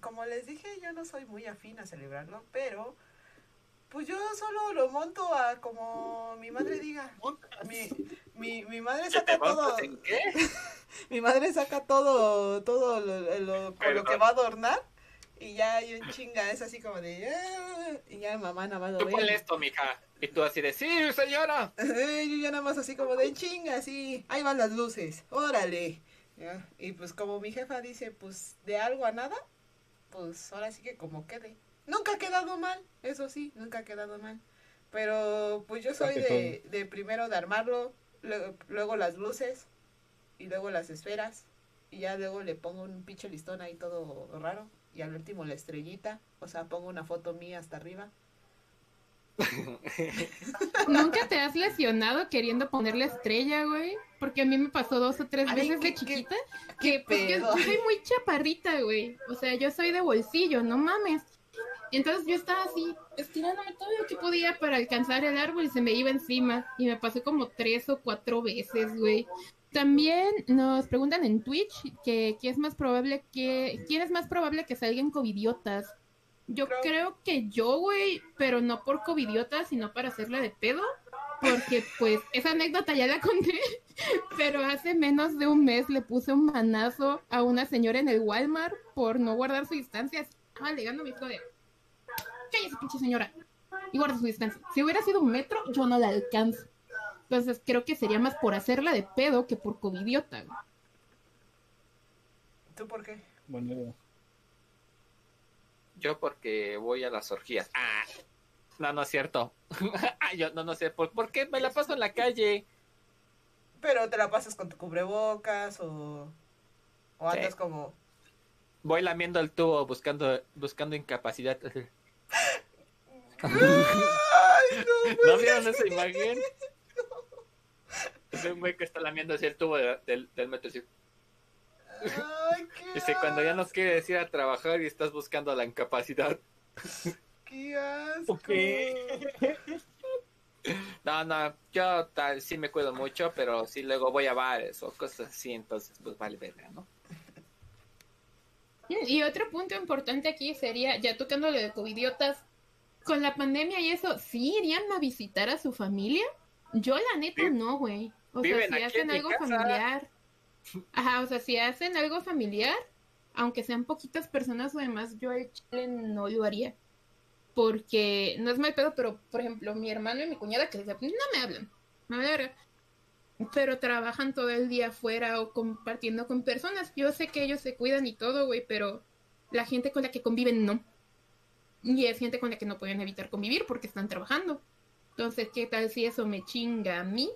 como les dije, yo no soy muy afín a celebrarlo, pero, pues yo solo lo monto a como mi madre diga. Mi, mi, mi madre ¿Que saca todo, en qué? mi madre saca todo, todo lo, lo- con lo que va a adornar. Y ya yo en chinga, es así como de... "Ah", y ya mamá nada más lo ve. esto, mija. Y tú así de, sí, señora. Yo ya nada más así como de chinga, así, ahí van las luces, órale. Ya, Y pues como mi jefa dice, pues de algo a nada, pues ahora sí que como quede. Nunca ha quedado mal, eso sí, nunca ha quedado mal. Pero pues yo soy de, de primero de armarlo, luego, luego las luces y luego las esferas. Y ya luego le pongo un pinche listón ahí todo raro. Y al último la estrellita, o sea, pongo una foto mía hasta arriba. ¿Nunca te has lesionado queriendo ponerle estrella, güey? Porque a mí me pasó dos o tres Ay, veces qué- de qué- chiquita. qué que pues, yo, pedo. yo soy muy chaparrita, güey. O sea, yo soy de bolsillo, no mames. Entonces yo estaba así, estirándome todo lo que podía para alcanzar el árbol y se me iba encima. Y me pasó como tres o cuatro veces, güey. También nos preguntan en Twitch que, que es más probable que quién es más probable que salgan covidiotas. Yo Creo- creo que yo, güey, pero no por covidiotas, sino para hacerla de pedo. Porque, pues, esa anécdota ya la conté. Pero hace menos de un mes le puse un manazo a una señora en el Walmart por no guardar su distancia. Estaba alegando mi hijo de. Cállese, pinche señora. Y guarda su distancia. Si hubiera sido un metro, yo no la alcanzo. Entonces creo que sería más por hacerla de pedo que por covidiota. ¿Tú por qué? Bueno, Yo porque voy a las orgías. Ah, no, no es cierto. Ah, yo no, no sé. ¿por, ¿Por qué me la paso en la calle? Pero te la pasas con tu cubrebocas o, o Sí. andas como... Voy lamiendo el tubo buscando, buscando incapacidad. ¡Ay, no! ¿No vieron esa imagen? Es un güey que está lamiendo así el tubo de- del, del metro. así. ¡Ay, qué Dice, cuando ya nos quieres ir a trabajar y estás buscando la incapacidad. ¡Qué asco! Ok. No, no, yo tal, sí me cuido mucho, pero sí luego voy a bares o cosas así, entonces pues vale verga, ¿no? Y otro punto importante aquí sería, ya tocando lo de covidiotas, con la pandemia y eso, ¿sí irían a visitar a su familia? Yo la neta no, güey. O sea, si hacen algo casa. familiar. Ajá, o sea, si hacen algo familiar, aunque sean poquitas personas o demás, yo al chile no lo haría. Porque no es mal pedo, pero por ejemplo, mi hermano y mi cuñada que no me hablan. Me vale verga. Pero trabajan todo el día afuera o compartiendo con personas. Yo sé que ellos se cuidan y todo, güey, pero la gente con la que conviven no. Y es gente con la que no pueden evitar convivir porque están trabajando. Entonces, ¿qué tal si eso me chinga a mí?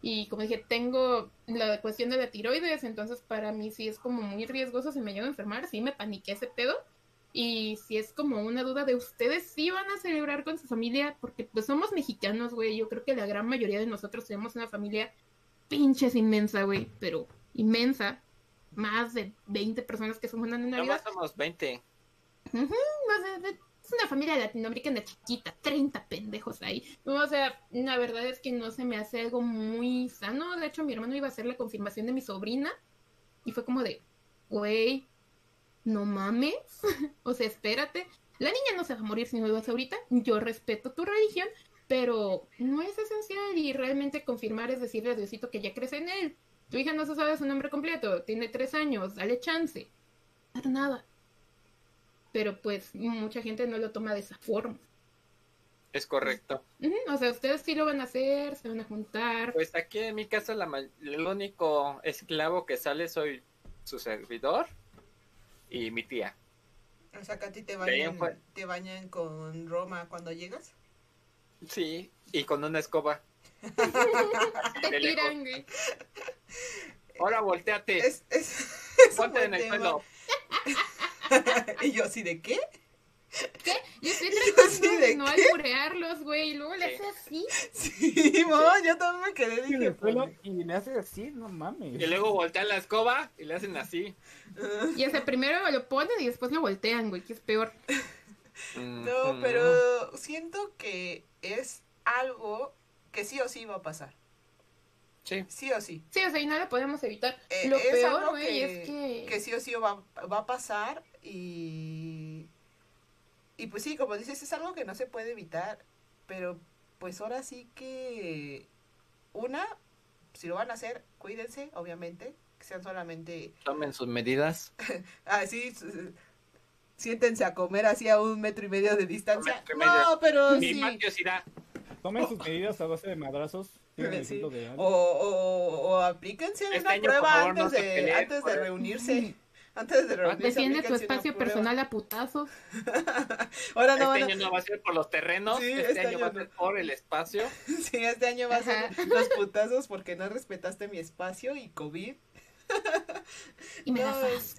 Y como dije, tengo la cuestión de la tiroides, entonces para mí sí es como muy riesgoso si me llego a enfermar, sí me paniqué ese pedo. Y si es como una duda de ustedes, sí van a celebrar con su familia, porque pues somos mexicanos, güey. Yo creo que la gran mayoría de nosotros tenemos una familia pinches inmensa, güey, pero inmensa. Más de 20 personas que se juntan en Navidad. Nomás somos 20. Más de- de- es una familia latinoamericana chiquita, 30 pendejos ahí. O sea, la verdad es que no se me hace algo muy sano. De hecho, mi hermano iba a hacer la confirmación de mi sobrina y fue como de, güey, no mames. o sea, espérate. La niña no se va a morir si no lo hace ahorita. Yo respeto tu religión, pero no es esencial y realmente confirmar es decirle a Diosito que ya crece en él. Tu hija no se sabe su nombre completo, tiene tres años, dale chance. Para nada pero pues mucha gente no lo toma de esa forma. Es correcto. O sea, ustedes sí lo van a hacer, se van a juntar. Pues aquí en mi casa la el único esclavo que sale soy su servidor y mi tía. O sea, que a ti te bañan, te bañan con Roma cuando llegas. Sí, y con una escoba. Te tiran, güey. Ahora volteate, Es, es, es un ponte en el tema. suelo. y yo así de qué? Yo estoy tratando Sí, de ¿de no qué? alburearlos, güey, y luego le Sí. hace así. Sí, mo, yo también me quedé En dije, el suelo pues, y le hace así, no mames. Y luego voltean la escoba y le hacen así. Y o sea, primero lo ponen y después lo voltean, güey, que es peor. No, Mm, pero siento que es algo que sí o sí va a pasar. Sí, Sí o sí. Sí, o sea, y no lo podemos evitar. Eh, lo es peor, algo güey, que, es que... que sí o sí va, va a pasar y... Y pues sí, como dices, es algo que no se puede evitar, pero pues ahora sí que una, si lo van a hacer, cuídense, obviamente, que sean solamente tomen sus medidas. así, s- siéntense a comer así a un metro y medio de distancia. No, pero Mi sí. patio sí da. Tomen sus medidas a base de madrazos. Sí. de O, o, o aplíquense Este una año, prueba favor, antes, no de, peleen antes de reunirse. Antes de reunirse. Defiende tu espacio personal a putazos. Ahora no Este año no va a ser por los terrenos, Sí, este, este año año va a ser por el espacio. Sí, este año va a ser Ajá. los putazos porque no respetaste mi espacio y COVID. Y me No, da es-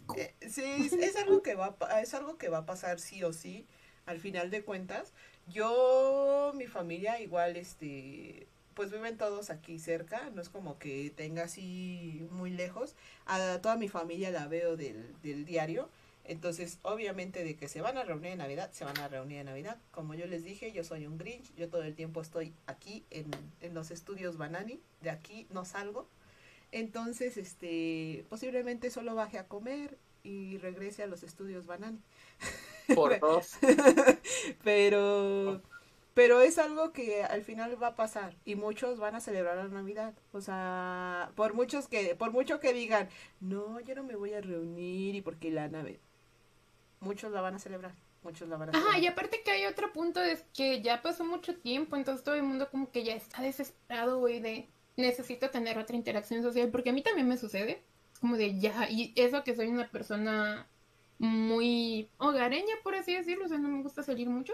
sí, es, es algo que va es algo que va a pasar sí o sí, al final de cuentas. Yo, mi familia igual, este, pues viven todos aquí cerca, no es como que tenga así muy lejos. A toda mi familia la veo del, del diario. Entonces, obviamente de que se van a reunir en Navidad, se van a reunir en Navidad. Como yo les dije, yo soy un Grinch, yo todo el tiempo estoy aquí en, en los estudios Banani, de aquí no salgo. Entonces, este, posiblemente solo baje a comer y regrese a los estudios Banani. Por dos. pero, pero es algo que al final va a pasar y muchos van a celebrar la Navidad. O sea, por muchos que, por mucho que digan, no, yo no me voy a reunir y porque la nave, muchos la van a celebrar, muchos la van a celebrar. Ajá, y aparte que hay otro punto es que ya pasó mucho tiempo, entonces todo el mundo como que ya está desesperado, güey, de necesito tener otra interacción social, porque a mí también me sucede, como de ya, y eso que soy una persona muy hogareña, por así decirlo, o sea, no me gusta salir mucho,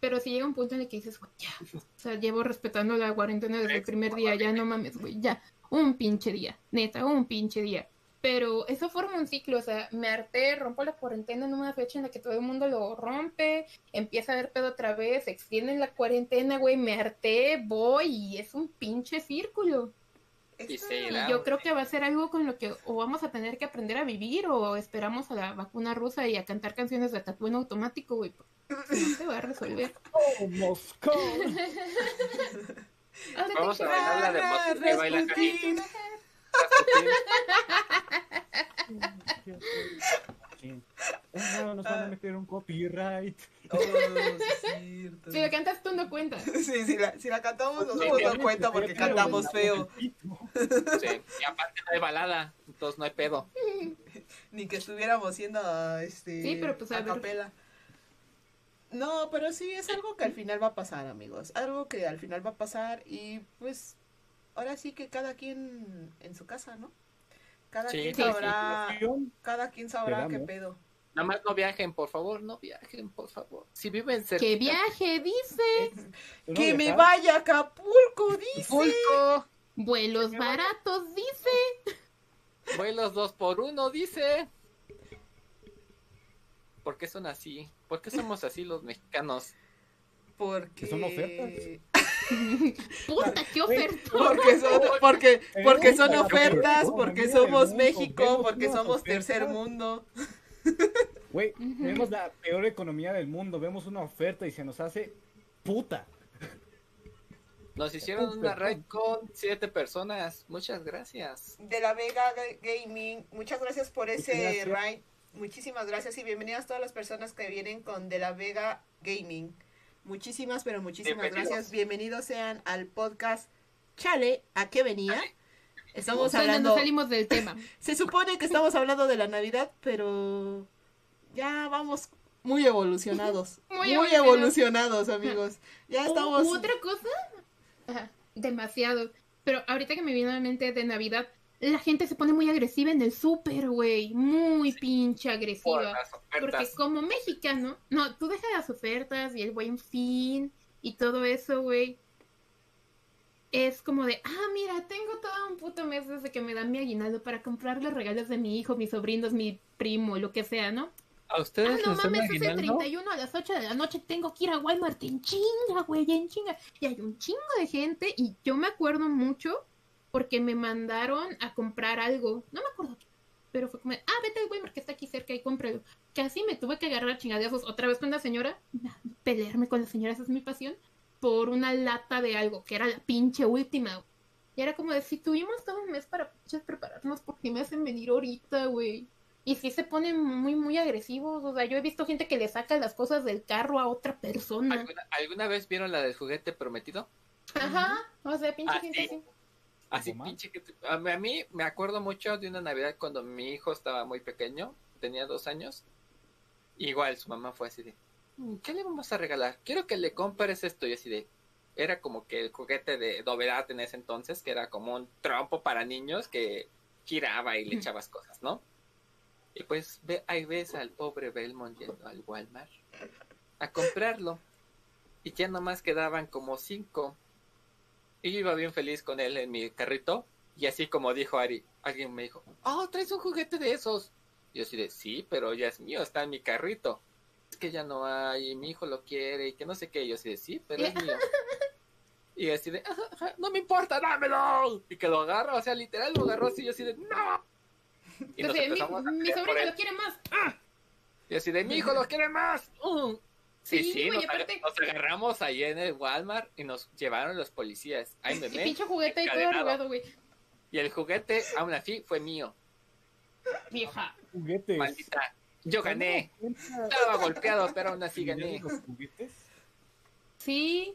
pero si llega un punto en el que dices, ya, o sea, llevo respetando la cuarentena desde el primer día, ya no mames, güey, ya, un pinche día, neta, un pinche día. Pero eso forma un ciclo, o sea, me harté, rompo la cuarentena en una fecha en la que todo el mundo lo rompe, empieza a ver pedo otra vez, se extiende la cuarentena, güey, me harté, voy y es un pinche círculo. Y yo creo que va a ser algo con lo que o vamos a tener que aprender a vivir o esperamos a la vacuna rusa y a cantar canciones de tatu en automático, güey. No se va a resolver. ¡Oh, Moscú! ¿Dónde te Vamos a bailar la de Moscú que baila No, nos van a meter un copyright. Oh, cierto. Si lo cantas tú no cuentas. Sí, si la, si la cantamos nos Sí, vamos a sí, dar cuenta porque cantamos feo. Sí, y aparte no hay balada, entonces no hay pedo. Ni que estuviéramos siendo este Sí, pero pues, a capela. No, pero sí es algo que al final va a pasar, amigos. Algo que al final va a pasar y pues ahora sí que cada quien en su casa, ¿no? Cada Sí, quien sí, sí. sabrá, cada quien sabrá qué pedo. Nada más no viajen, por favor, no viajen, por favor. Si viven cerca. Que viaje, dice. ¿Tú no Que me vaya a Acapulco, dice. Vuelos baratos, dice. vuelos dos por uno, dice. ¿Por qué son así? ¿Por qué somos así los mexicanos? Porque Que son ofertas. Puta, qué oferta. Porque son, porque, porque son Tenemos la ofertas, porque somos México, vemos porque somos tercer mundo. Güey, tenemos la peor economía del mundo. Vemos una oferta y se nos hace puta. Nos hicieron una raid con siete personas. Muchas gracias. De la Vega Ga- Gaming, muchas gracias por ese ride. Muchísimas gracias y bienvenidas todas las personas que vienen con De la Vega Gaming. Muchísimas, pero muchísimas Bienvenidos. gracias. Bienvenidos sean al podcast Chale, ¿a qué venía? Estamos hablando, nos salimos del tema. se supone que estamos hablando de la Navidad, pero ya vamos muy evolucionados. Muy muy, evolucionados, amigos. Ya estamos... u otra cosa, Ajá, demasiado. Pero ahorita que me viene a la mente de Navidad, la gente se pone muy agresiva en el súper, güey. Muy pinche Por agresiva. las Porque como mexicano, no, tú deja las ofertas y el buen fin y todo eso, güey. Es como de, ah, mira, tengo todo un puto mes desde que me dan mi aguinaldo para comprar los regalos de mi hijo, mis sobrinos, mi primo, lo que sea, ¿no? ¿A Ah, ustedes no les dan mames, es el aguinaldo? 31 a las 8 de la noche, tengo que ir a Walmart en chinga, güey, en chinga. Y hay un chingo de gente y yo me acuerdo mucho porque me mandaron a comprar algo, no me acuerdo pero fue como, ah, vete al Walmart que está aquí cerca y cómpralo. Casi me tuve que agarrar a chingadazos otra vez con la señora, pelearme con la señora, esa es mi pasión, por una lata de algo, que era la pinche última. Y era como de, si tuvimos todo un mes para prepararnos, ¿por qué me hacen venir ahorita, güey? Y sí se ponen muy, muy agresivos. O sea, yo he visto gente que le saca las cosas del carro a otra persona. ¿Alguna, alguna vez vieron la del juguete prometido? Ajá. O sea, pinche Ah, gente sí. así. Así pinche que... A mí, me acuerdo mucho de una Navidad cuando mi hijo estaba muy pequeño, tenía dos años. Igual su mamá fue así de, "Mm, ¿qué le vamos a regalar? Quiero que le compres esto. Y así de, era como que el juguete de novedad en ese entonces, que era como un trompo para niños que giraba y le echabas cosas, ¿no? Y pues ve, ahí ves al pobre Belmont yendo al Walmart a comprarlo. Y ya nomás quedaban como cinco. Y yo iba bien feliz con él en mi carrito. Y así como dijo Ari, alguien me dijo, oh, traes un juguete de esos. Y yo así de, sí, pero ya es mío, está en mi carrito. Es que ya no hay, mi hijo lo quiere, y que no sé qué. Y yo así de, sí, pero es mío. Y así de, "Ajá, ajá, no me importa, dámelo. Y que lo agarra, o sea, literal lo agarró así, yo así de, no. Y nos Entonces, mi, a mi por sobrino lo quiere más. Y así de, mi hijo lo quiere más. Sí, Sí, sí, güey, nos, aparte- nos agarramos ahí en el Walmart y nos llevaron los policías. Ay, me Y pinche juguete ahí todo arrugado, güey. Y el juguete, aún así, fue mío. Vieja. Juguetes. Maldita. Yo gané. ¿Te das cuenta Estaba golpeado, pero aún así gané. los juguetes? Sí.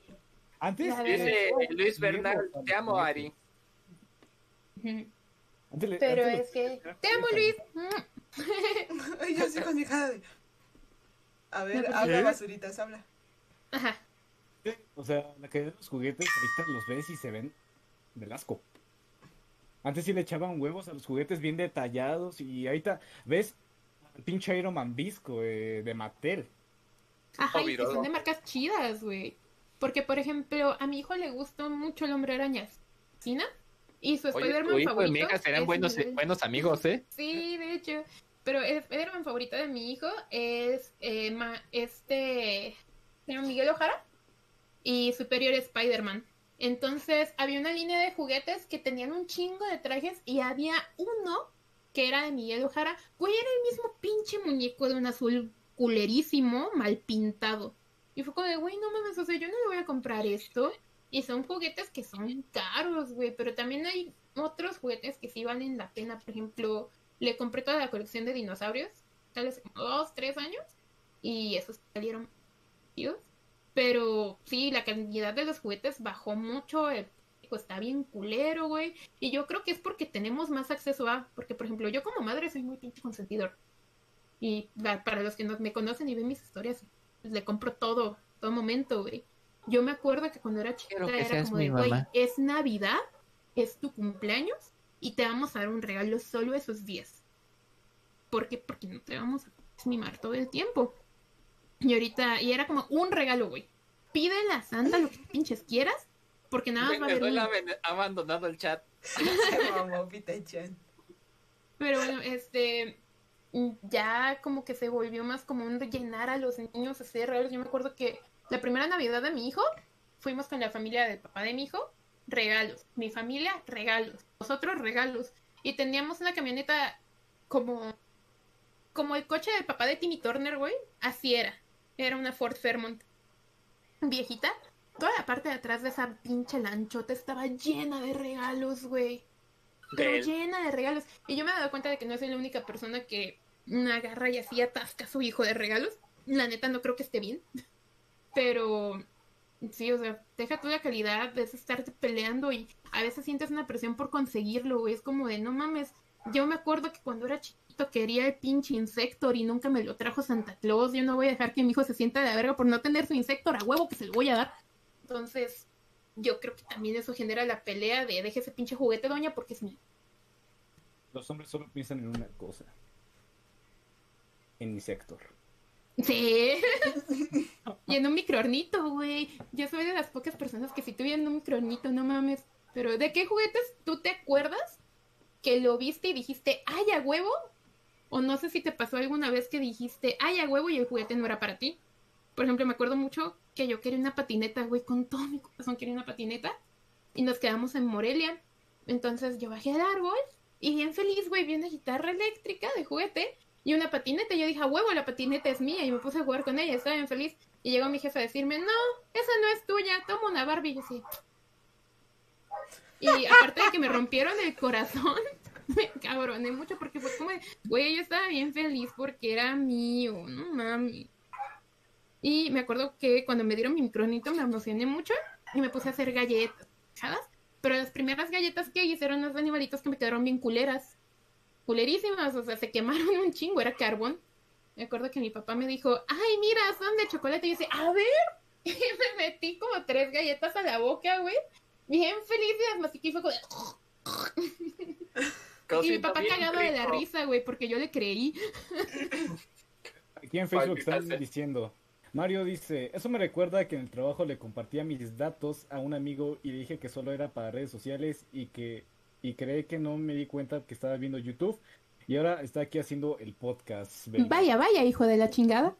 Antes. Dice Luis Bernal, te amo, Ari. Ujú. antes le- Pero es que. Te amo, Luis. Mm. Ay, yo sí con mi cara de... A ver, No, pues, habla basuritas, habla. Ajá. O sea, la calidad de los juguetes ahorita los ves y se ven del asco. Antes sí le echaban huevos a los juguetes bien detallados y ahorita ves el pinche Iron Man Visco eh, de Mattel. Ajá, y que son de marcas chidas, güey. Porque, por ejemplo, a mi hijo le gustó mucho el hombre araña. ¿Sina? Y su Spider-Man favorito. hija serán es buenos, Miguel. buenos amigos, ¿eh? Sí, de hecho. Pero Spider-Man favorito de mi hijo es eh, este. se llama Miguel Ojara. Y Superior Spider-Man. Entonces había una línea de juguetes que tenían un chingo de trajes y había uno que era de Miguel Ojara. Güey, era el mismo pinche muñeco de un azul culerísimo, mal pintado. Y fue como de, güey, no mames, o sea, yo no le voy a comprar esto. Y son juguetes que son caros, güey, pero también hay otros juguetes que sí valen la pena. Por ejemplo, le compré toda la colección de dinosaurios, tal vez como dos, tres años, y esos salieron. Pero sí, la calidad de los juguetes bajó mucho, el está bien culero, güey. Y yo creo que es porque tenemos más acceso a, porque por ejemplo, yo como madre soy muy pinche consentidor. Y para los que no me conocen y ven mis historias, pues, le compro todo, todo momento, güey. Yo me acuerdo que cuando era que era como de, güey, es Navidad, es tu cumpleaños y te vamos a dar un regalo solo esos días. ¿Por qué? Porque no te vamos a mimar todo el tiempo. Y ahorita, y era como un regalo, güey. Pídele a Santa lo que pinches quieras, porque nada más va a haber ha abandonado el chat. Pero bueno, este ya como que se volvió más común de llenar a los niños hacer regalos. Yo me acuerdo que la primera Navidad de mi hijo, fuimos con la familia del papá de mi hijo, regalos. Mi familia, regalos. Nosotros, regalos. Y teníamos una camioneta como como el coche del papá de Timmy Turner, güey. Así era. Era una Ford Fairmont viejita. Toda la parte de atrás de esa pinche lanchota estaba llena de regalos, güey pero llena de regalos. Y yo me he dado cuenta de que no soy la única persona que agarra y así atasca a su hijo de regalos. La neta no creo que esté bien. Pero sí, o sea, deja toda la calidad de estarte peleando y a veces sientes una presión por conseguirlo, güey. Es como de, no mames. Yo me acuerdo que cuando era chiquito quería el pinche Insector y nunca me lo trajo Santa Claus. Yo no voy a dejar que mi hijo se sienta de la verga por no tener su Insector a huevo que se lo voy a dar. Entonces, yo creo que también eso genera la pelea de deje ese pinche juguete, doña, porque es mío. Los hombres solo piensan en una cosa. En mi sector. Sí. y en un microornito, güey. Yo soy de las pocas personas que si tuvieran un microornito, no mames. Pero ¿de qué juguetes tú te acuerdas que lo viste y dijiste, ay, a huevo? O no sé si te pasó alguna vez que dijiste, ay, a huevo y el juguete no era para ti. Por ejemplo, me acuerdo mucho que yo quería una patineta, güey, con todo mi corazón quería una patineta. Y nos quedamos en Morelia. Entonces yo bajé al árbol y bien feliz, güey, vi una guitarra eléctrica de juguete y una patineta. Yo dije, a huevo, la patineta es mía. Y me puse a jugar con ella, estaba bien feliz. Y llegó mi jefe a decirme, no, esa no es tuya, toma una Barbie. Y yo así. Y aparte de que me rompieron el corazón, me cabroné mucho porque fue como, güey, yo estaba bien feliz porque era mío, no mami. Y me acuerdo que cuando me dieron mi micronito me emocioné mucho y me puse a hacer galletas, ¿sabes? Pero las primeras galletas que hice eran unos animalitos que me quedaron bien culeras. Culerísimas, o sea, se quemaron un chingo, era carbón. Me acuerdo que mi papá me dijo, ay, mira, son de chocolate. Y yo decía, a ver. Y me metí como tres galletas a la boca, güey. Bien feliz y las mastiqué y fue como... Y mi papá cagado de la risa, güey, porque yo le creí. Aquí en Facebook están diciendo. Mario dice, eso me recuerda que en el trabajo le compartía mis datos a un amigo y le dije que solo era para redes sociales y que y cree que no me di cuenta que estaba viendo YouTube y ahora está aquí haciendo el podcast. Vaya, vaya, hijo de la chingada.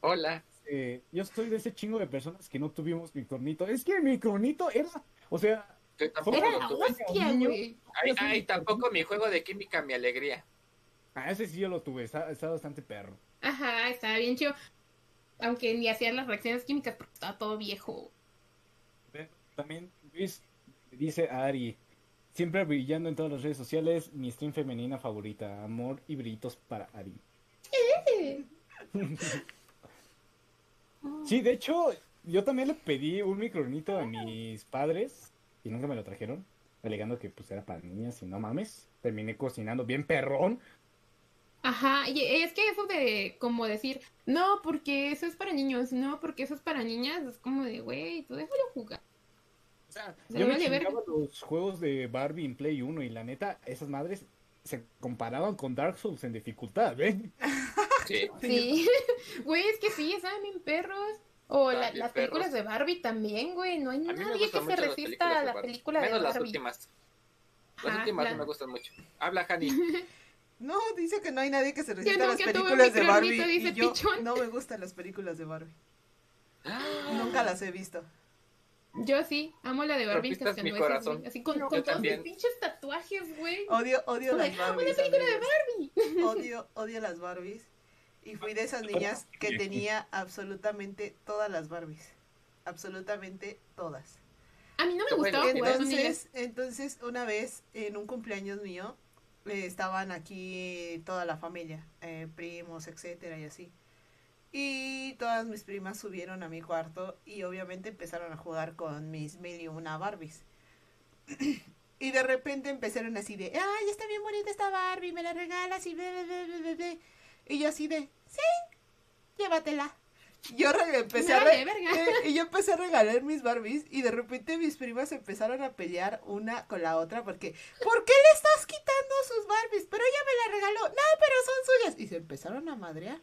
Hola. Eh, yo soy de ese chingo de personas que no tuvimos micronito. Es que el micronito era, o sea, Era la hostia, güey. Ay, ay, tampoco mi juego de química, mi alegría. a ese sí yo lo tuve, está, está bastante perro. Ajá, estaba bien chido. Aunque ni hacían las reacciones químicas porque estaba todo viejo. También Luis dice Ari, siempre brillando en todas las redes sociales, mi stream femenina favorita, amor y brillitos para Ari. Sí, de hecho, yo también le pedí un micronito a mis padres y nunca me lo trajeron, alegando que pues era para niñas y no mames. Terminé cocinando bien perrón. Ajá, y es que eso de como decir, no, porque eso es para niños, no, porque eso es para niñas, es como de, güey, tú déjalo jugar. Sea, Se yo me chingaba los juegos de Barbie en Play 1 y la neta, esas madres se comparaban con Dark Souls en dificultad, ¿ven? Sí. Sí, güey, es que sí, estaban bien perros. O la- las películas perros. de Barbie también, güey, no hay nadie que se resista películas a de la Barbie. película de Menos las Barbie. últimas. Las Ajá, últimas la- no me gustan mucho. Habla, Hani. No, dice que no hay nadie que se resista a las películas de Barbie. dice y yo Pichón. no me gustan las películas de Barbie. Nunca las he visto. Yo sí, amo la de Barbie güey. Así con, con todos mis también. pinches tatuajes, güey. Odio, odio las "Ah, una Barbies. película de amigos. Odio, odio las Barbies. Y fui de esas niñas que tenía absolutamente todas las Barbies. Absolutamente todas. A mí no me bueno. gustaba jugar con ellas. Entonces, entonces una vez en un cumpleaños mío eh, estaban aquí toda la familia, eh, primos, etcétera y así. Y todas mis primas subieron a mi cuarto y obviamente empezaron a jugar con mis mil y una Barbies. y de repente empezaron así de, ay, está bien bonita esta Barbie, me la regalas y bla, bla, bla, bla, bla, bla". Y yo así de, sí, llévatela. Yo empecé a eh, y yo empecé a regalar mis Barbies y de repente mis primas empezaron a pelear una con la otra porque ¿por qué le estás quitando sus Barbies? Pero ella me la regaló. No, pero son suyas. Y se empezaron a madrear.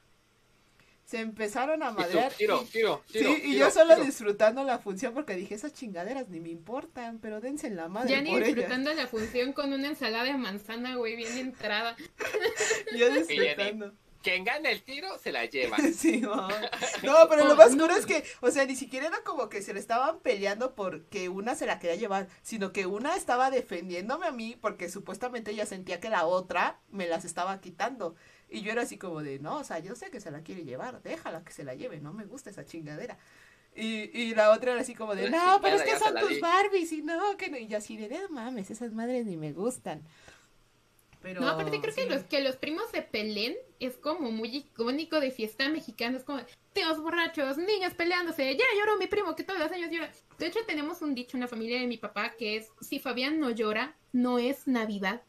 Se empezaron a Y tú, madrear. tiro, y- tiro, Sí, tiro. y tiro, yo solo tiro. disfrutando la función porque dije, esas chingaderas ni me importan, pero dense en la madre Ya ni por ellas. disfrutando la función con una ensalada de manzana, güey, bien entrada. Yo disfrutando. Quien gane el tiro se la lleva. Sí, no. No, pero lo Oh, más no. curo es que, o sea, ni siquiera era como que se le estaban peleando porque una se la quería llevar, sino que una estaba defendiéndome a mí porque supuestamente ella sentía que la otra me las estaba quitando. Y yo era así como de, no, o sea, yo sé que se la quiere llevar, déjala que se la lleve, no me gusta esa chingadera. Y, y la otra era así como de, no, pero es que son tus di". Barbies y no, que no. Y yo así de, no mames, esas madres ni me gustan. Pero, No, aparte creo que los que los primos se peleen es como muy icónico de fiesta mexicana. Es como tíos borrachos, niños peleándose. Ya lloró mi primo que todos los años llora. De hecho, tenemos un dicho en la familia de mi papá que es: si Fabián no llora, no es Navidad.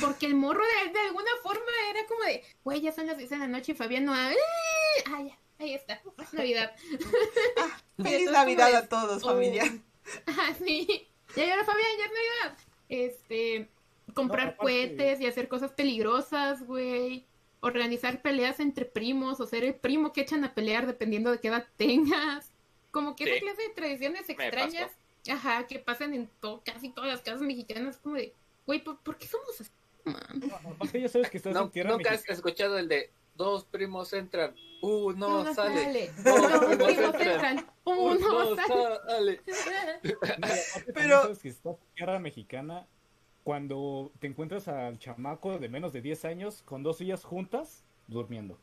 Porque el morro de, de alguna forma era como de, güey, ya son las 10 de la noche y Fabián no. ¡Ah, Ah, ya, ahí está, es Navidad. Feliz Navidad como a todos, oh. familia. Ah, sí. Ya llora Fabián, ya es Navidad. Este, comprar aparte- cohetes y hacer cosas peligrosas, güey. Organizar peleas entre primos o ser el primo que echan a pelear dependiendo de qué edad tengas. Como que esa Sí. clase de tradiciones extrañas, ajá, que pasan en to- casi todas las casas mexicanas, como de, güey, ¿por, por qué somos así? man?" Aparte ya sabes que estás No, en tierra Nunca has escuchado el de dos primos entran, uno Uno sale. Dos Dos primos primos entran, uno sale. sale. No, Pero- sabes que estás en tierra mexicana cuando te encuentras al chamaco de menos de 10 años con dos sillas juntas durmiendo.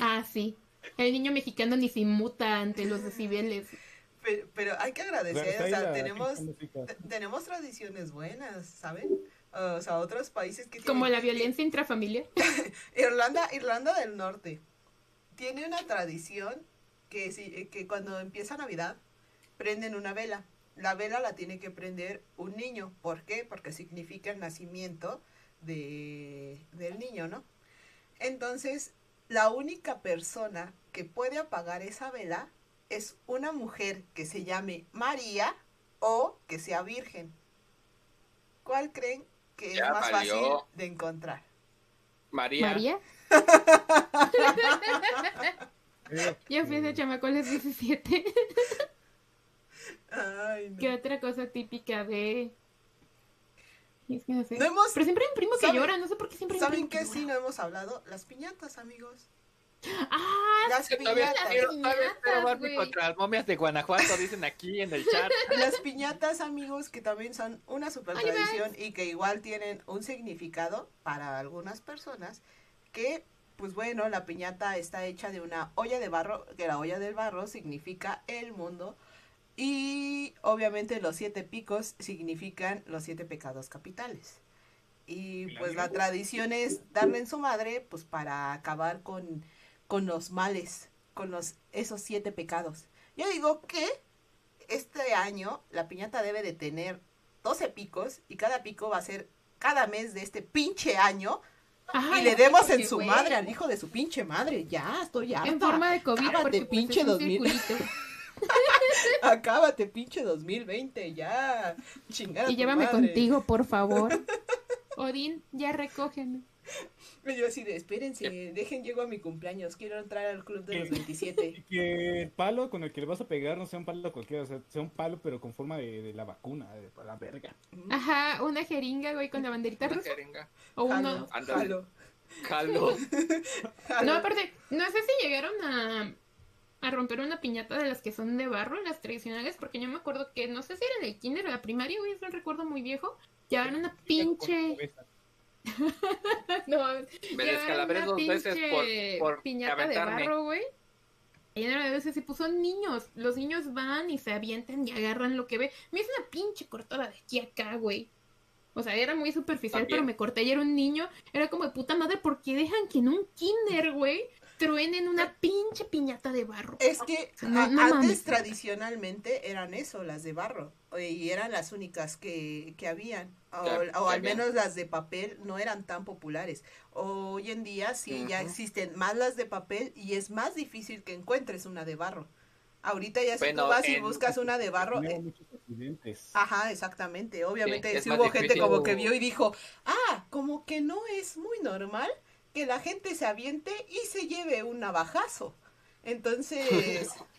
Ah, sí. El niño mexicano ni se inmuta ante los decibeles. Pero, pero hay que agradecer, o sea, la- tenemos, tenemos tradiciones buenas, ¿saben? O sea, otros países que Como tienen- la violencia intrafamiliar. Irlanda, Irlanda del Norte tiene una tradición que, si, que cuando empieza Navidad prenden una vela. La vela la tiene que prender un niño. ¿Por qué? Porque significa el nacimiento de, del niño, ¿no? Entonces, la única persona que puede apagar esa vela es una mujer que se llame María o que sea virgen. ¿Cuál creen que Ya es más valió. fácil de encontrar? María. María. Ya fui ese chamaco a los 17. Ay, no. ¿Qué otra cosa típica de.? Es que no sé. No hemos- Pero siempre hay un primo que ¿Saben- llora, no sé por qué siempre hay un ¿Saben qué que sí no hemos hablado? Las piñatas, amigos. Ah, Las piñatas. quiero- güey. contra las momias de Guanajuato, dicen aquí en el chat. Las piñatas, amigos, que también son una super Ay, tradición y que igual tienen un significado para algunas personas. Que, pues bueno, la piñata está hecha de una olla de barro, que la olla del barro significa el mundo. Y obviamente los siete picos significan los siete pecados capitales. Y pues la tradición es darle en su madre, pues para acabar con, con los males, con los, esos siete pecados. Yo digo que este año la piñata debe de tener 12 picos y cada pico va a ser cada mes de este pinche año Ajá, y le demos en su güey, madre al hijo de su pinche madre. Ya, estoy harta. En forma de COVID, Cábate, pues, pinche es un 2000. circulito. Acábate, pinche 2020, ya. Chingada. Y llévame madre. contigo, por favor. Odín, ya recógeme. Y Yo así de, espérense, dejen llego a mi cumpleaños, quiero entrar al club de los 27. Y que el palo con el que le vas a pegar no sea un palo cualquiera, o sea, sea un palo pero con forma de, de la vacuna, de la verga. Ajá, una jeringa, güey, con la banderita Una rusa. jeringa. O uno. Jalo, Jalo. No, aparte, no sé si llegaron a, a romper una piñata de las que son de barro, las tradicionales, porque yo me acuerdo que, no sé si era en el kinder o la primaria, güey, es un recuerdo muy viejo, llevaban una pinche... no, Me descalabré dos veces por, piñata de barro, güey. Y una de veces, pues son niños. Los niños van y se avientan y agarran lo que ve. Me hice una pinche cortada de aquí a acá, güey. O sea, era muy superficial, También. pero me corté y era un niño. Era como de puta madre, ¿por qué dejan que en un kinder, güey, truenen una pinche piñata de barro? Es que No, a- no antes mames. tradicionalmente eran eso, las de barro, y eran las únicas que, que habían, o, al menos las de papel no eran tan populares. Hoy en día sí, ya existen más las de papel y es más difícil que encuentres una de barro. Ahorita ya si Bueno, tú vas y buscas una de barro, eh, muchos accidentes. Ajá, exactamente. Obviamente sí hubo gente como que vio y dijo, ah, como que no es muy normal que la gente se aviente y se lleve un navajazo. Entonces,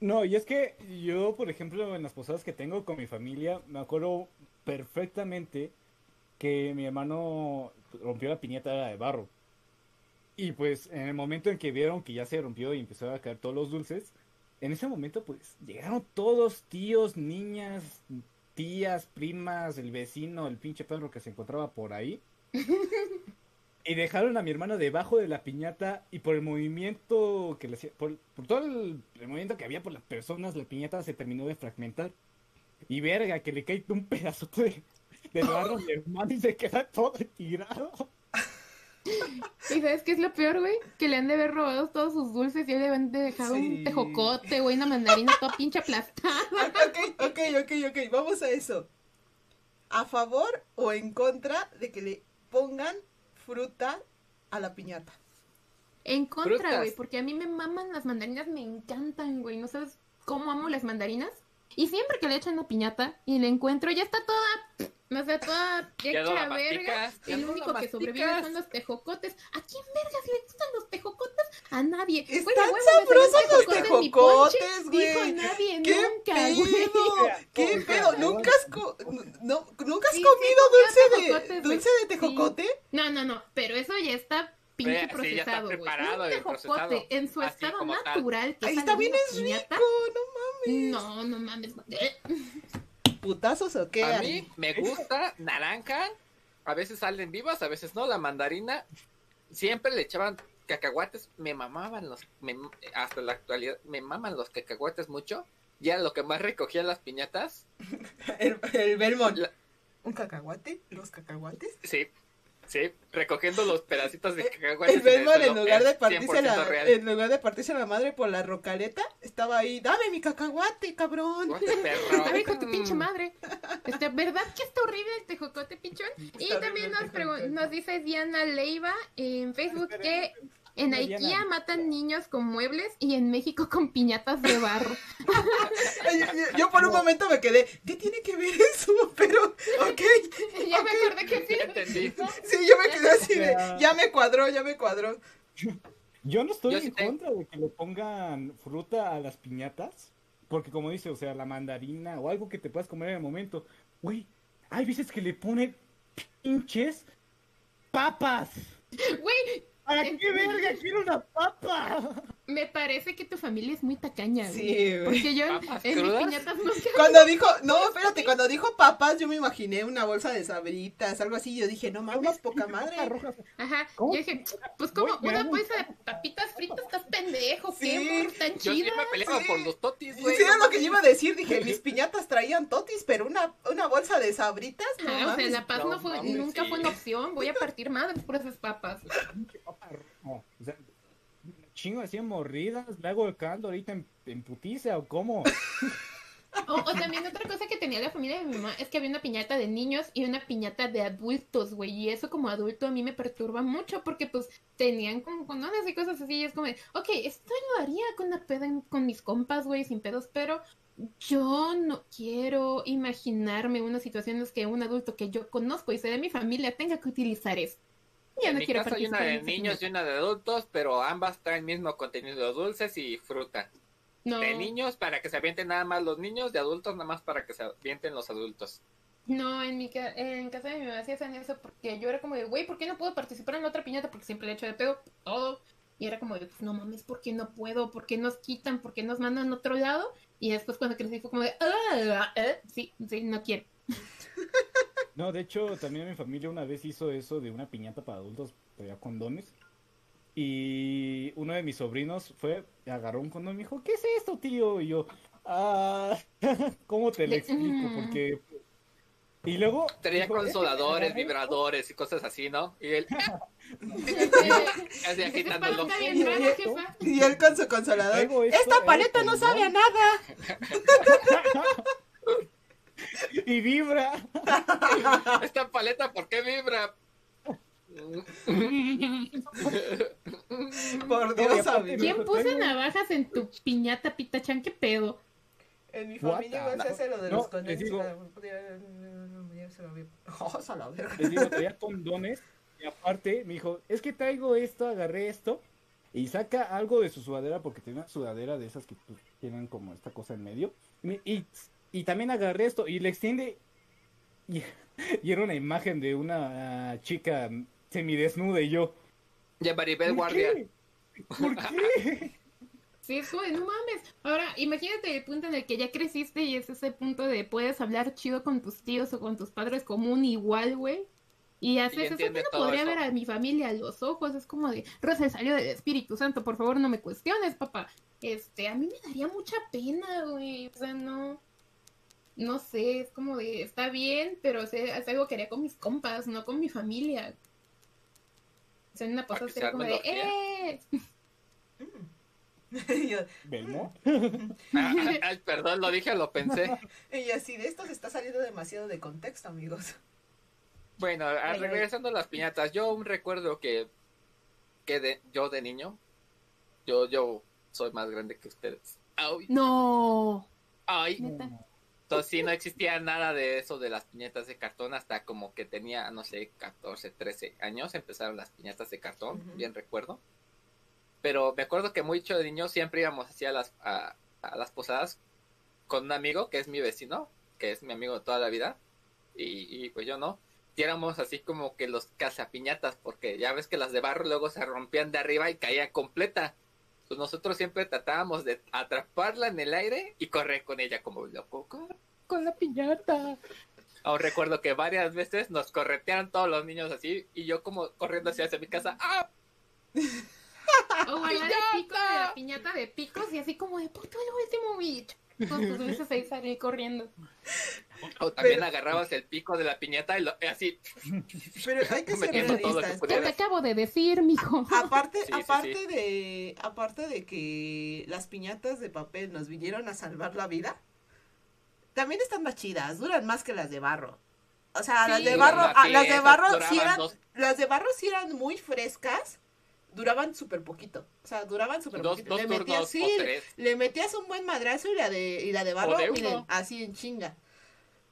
No, y es que yo, por ejemplo, en las posadas que tengo con mi familia, me acuerdo perfectamente que mi hermano rompió la piñata de barro. Y pues en el momento en que vieron que ya se rompió y empezaron a caer todos los dulces, en ese momento pues llegaron todos, tíos, niñas, tías, primas, el vecino, el pinche perro que se encontraba por ahí. Y dejaron a mi hermano debajo de la piñata y por el movimiento que le hacía, por, por todo el, el movimiento que había por las personas, la piñata se terminó de fragmentar. Y verga, que le cae un pedazo de, de barro mi hermano y se queda todo tirado. ¿Y sabes qué es lo peor, güey? Que le han de haber robado todos sus dulces y le han de dejar Sí. un tejocote, güey, una mandarina toda pinche aplastada. ok, ok, ok, ok, vamos a eso. ¿A favor o en contra de que le pongan fruta a la piñata? En contra, güey, porque a mí me maman las mandarinas, me encantan, güey. ¿No sabes cómo amo las mandarinas? Y siempre que le echan la piñata y la encuentro, ya está toda, no sé, toda hecha verga. El único que sobrevive son los tejocotes. ¿A quién vergas le gustan los tejocotes? A nadie. Están Güey, un sabrosos los tejocotes, güey. Dijo nadie, ¿Qué nunca, güey. pedo? ¿Qué pedo? ¿Nunca has, co- no, ¿nunca has Sí, sí, comido dulce de, güey. dulce de tejocote? No, no, no, pero eso ya está pinche sí, está procesado, güey. Un tejocote procesado, en su así estado natural que Ahí también de es rico, piñata. no. No, no mames. ¿Putazos o qué? A mí me gusta naranja, a veces salen vivas, a veces no. La mandarina, siempre le echaban cacahuates, me mamaban los, me- hasta la actualidad, me maman los cacahuates mucho. Ya lo que más recogía las piñatas, El, el Belmont. La- ¿Un cacahuate? ¿Los cacahuates? sí, sí, recogiendo los pedacitos de cacahuates. El en lugar de partirse 100% la, real. en lugar de partirse la madre por la rocaleta, estaba ahí, dame mi cacahuate, cabrón. Ver, con tu pinche madre. Este, ¿Verdad que está horrible el tejocote, pinchón? Y también nos, nos dice Diana Leiva en Facebook que en. IKEA matan niños con muebles y en México con piñatas de barro. Yo, yo- yo por un momento me quedé, ¿qué tiene que ver eso? Pero, ok. ya me acordé que sí. Entendí. Sí, yo me quedé así de, ya me cuadró, ya me cuadró. Yo no estoy Yo en sí tengo- contra de que le pongan fruta a las piñatas, porque como dice, o sea, la mandarina o algo que te puedas comer en el momento. Güey, hay veces que le ponen pinches papas. Güey, ¿Para En- qué verga quiero una papa? Me parece que tu familia es muy tacaña, güey. Sí, güey. Porque yo en, ¿Papas en mis piñatas nunca... Cuando dijo, no, espérate, cuando dijo papas, yo me imaginé una bolsa de sabritas, algo así. Yo dije, no mames, poca madre. Ajá, ¿Cómo? yo dije, pues como una bolsa de papitas fritas, estás pendejo, qué Sí, morro tan Yo sí chida. me peleaba Sí. por los totis, Sí, güey. era lo que yo iba a decir. Dije, mis piñatas traían totis, pero una, una bolsa de sabritas, no Ajá, o sea, mames. la paz no, no fue, mames, nunca sí. fue una opción. Voy a partir madres por esas papas. Roja. O sea, chingo así en morridas, le hago el caldo ahorita en, en putiza o cómo. O, también otra cosa que tenía la familia de mi mamá es que había una piñata de niños y una piñata de adultos, güey. Y eso como adulto a mí me perturba mucho porque pues tenían como condones y cosas así. Y es como, de, ok, esto lo haría con una peda con mis compas, güey, sin pedos, pero yo no quiero imaginarme una situación en la que un adulto que yo conozco y sea de mi familia tenga que utilizar eso. Ya en no mi quiero casa hay una de niños y una de adultos, pero ambas traen mismo contenido, dulces y fruta. No. De niños para que se avienten nada más los niños, de adultos nada más para que se avienten los adultos. No, en mi ca- en casa de mi mamá sí hacían eso porque yo era como de, güey, ¿por qué no puedo participar en la otra piñata? Porque siempre le echo de pedo todo. Y era como de, pues, no mames, ¿por qué no puedo? ¿Por qué nos quitan? ¿Por qué nos mandan a otro lado? Y después cuando crecí fue como de, ah, eh, sí, sí, no quiero. No, de hecho, también mi familia una vez hizo eso de una piñata para adultos, traía condones. Y uno de mis sobrinos fue, agarró un condón y me dijo, ¿qué es esto, tío? Y yo, ah, ¿cómo te lo explico? Porque... Y luego... Tenía dijo, "Es que consoladores, agarré vibradores y cosas así, ¿no? Y él Eh, agitándolo. Y él con su consolador. Esto, Esta paleta no condón". sabe a nada. y vibra. Esta paleta, ¿por qué vibra? Por Dios, amigo. ¿Quién puso navajas en tu piñata, pitachan? ¿Qué pedo? En mi familia igual se hace lo de No, los les condones. digo-. Oh. Les digo, traía condones. Y aparte me dijo, es que traigo esto, agarré esto. Y saca algo de su sudadera, porque tiene una sudadera de esas que pues, tienen como esta cosa en medio. Y, me- y, y también agarré esto y le extiende. Y, y era una imagen de una chica semidesnuda y yo. Ya Maribel ¿Por Guardia. qué? ¿Por qué? Sí, es como no mames. Ahora, imagínate el punto en el que ya creciste y es ese punto de puedes hablar chido con tus tíos o con tus padres como un igual, güey. Y haces eso que entiende no podría eso. ver a mi familia a los ojos. Es como de, Rosa salió del Espíritu Santo, por favor no me cuestiones, papá. Este, a mí me daría mucha pena, güey. O sea, no. No sé, es como de, está bien, pero o sea, es algo que haría con mis compas, no con mi familia. O sea, en una posada que sería se como de, ¡eh! Ah, ah, ay, perdón, lo dije, lo pensé. y así, de esto se está saliendo demasiado de contexto, amigos. Bueno, a- Ay, ay. regresando a las piñatas, yo aún recuerdo que, que de, yo de niño, yo, yo soy más grande que ustedes. Ay, No. ay. Neta. Entonces sí, no existía nada de eso de las piñatas de cartón hasta como que tenía, no sé, 14, 13 años, empezaron las piñatas de cartón, bien recuerdo. Pero me acuerdo que mucho de niño siempre íbamos así a las, a, a las posadas con un amigo que es mi vecino, que es mi amigo de toda la vida, y, y pues yo no. Y éramos así como que los cazapiñatas, porque ya ves que las de barro luego se rompían de arriba y caían completa. Pues nosotros siempre tratábamos de atraparla en el aire y correr con ella como loco con, la piñata. Aún recuerdo que varias veces nos corretearon todos los niños así y yo como corriendo hacia, hacia mi casa. ¡Ah! O bailar el pico de la piñata de picos y así como de puto el último bitch. Tus veces ahí salir corriendo. O también Pero- agarrabas el pico de la piñata y lo, y así. Pero hay que ser que realistas. ¿Qué te acabo de decir, mijo? Aparte, Sí, aparte sí. de, aparte de que las piñatas de papel nos vinieron a salvar la vida, también están más chidas, duran más que las de barro. O sea, las de barro, ah, las de barro sí eran, dos- las de barro sí eran muy frescas, duraban súper poquito. O sea, duraban súper poquito. dos Le turnos metías, o sí, tres. le metías un buen madrazo y la de, y la de barro, de miren, así en chinga.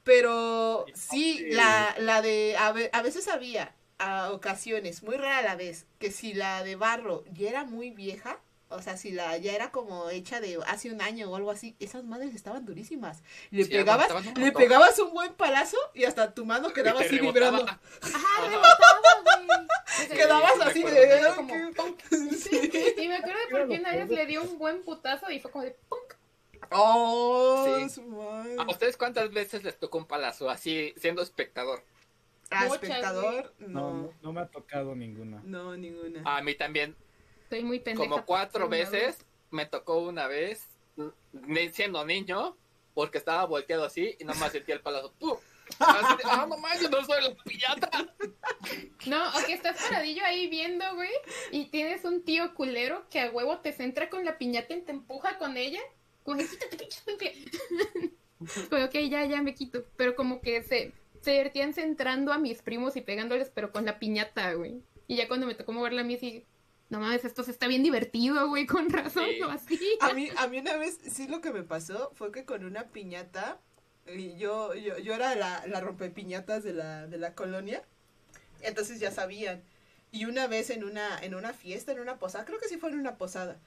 Pero sí, la, la de, a, ve- a veces había, a ocasiones, muy rara la vez, que si la de barro ya era muy vieja, o sea, si la ya era como hecha de hace un año o algo así, esas madres estaban durísimas. Le Sí, pegabas, un le pegabas un buen palazo y hasta tu mano quedaba así rebotaba. vibrando. Ajá, rebotaba, güey. O sea, Quedabas me así de mucho. como "Ay, punk. qué-". Sí. Y me acuerdo porque una vez le dio un buen putazo y fue como de punk. Oh, Sí. ¿A ustedes cuántas veces les tocó un palazo así siendo espectador? A Muchas, espectador, No, no. no, no me ha tocado ninguna. No, ninguna. A mí también Estoy muy pendeja. como cuatro veces me tocó una vez siendo niño porque estaba volteado así y nomás sentía el palazo ¡pum! Así ah no manches no soy la piñata No, o que estás paradillo ahí viendo, güey, y tienes un tío culero que a huevo te centra con la piñata y te empuja con ella. Como que quítate, pinche escuincle". Como, ok, ya, ya me quito. Pero como que se, se divertían centrando a mis primos y pegándoles, pero con la piñata, güey. Y ya cuando me tocó moverla a mí, sí, no mames, esto se está bien divertido, güey, con razón, Sí. no así. A mí, a mí una vez, sí lo que me pasó fue que con una piñata, y yo, yo, yo era la, la rompepiñatas de la, de la colonia, entonces ya sabían. Y una vez en una, en una fiesta, en una posada, creo que sí fue en una posada,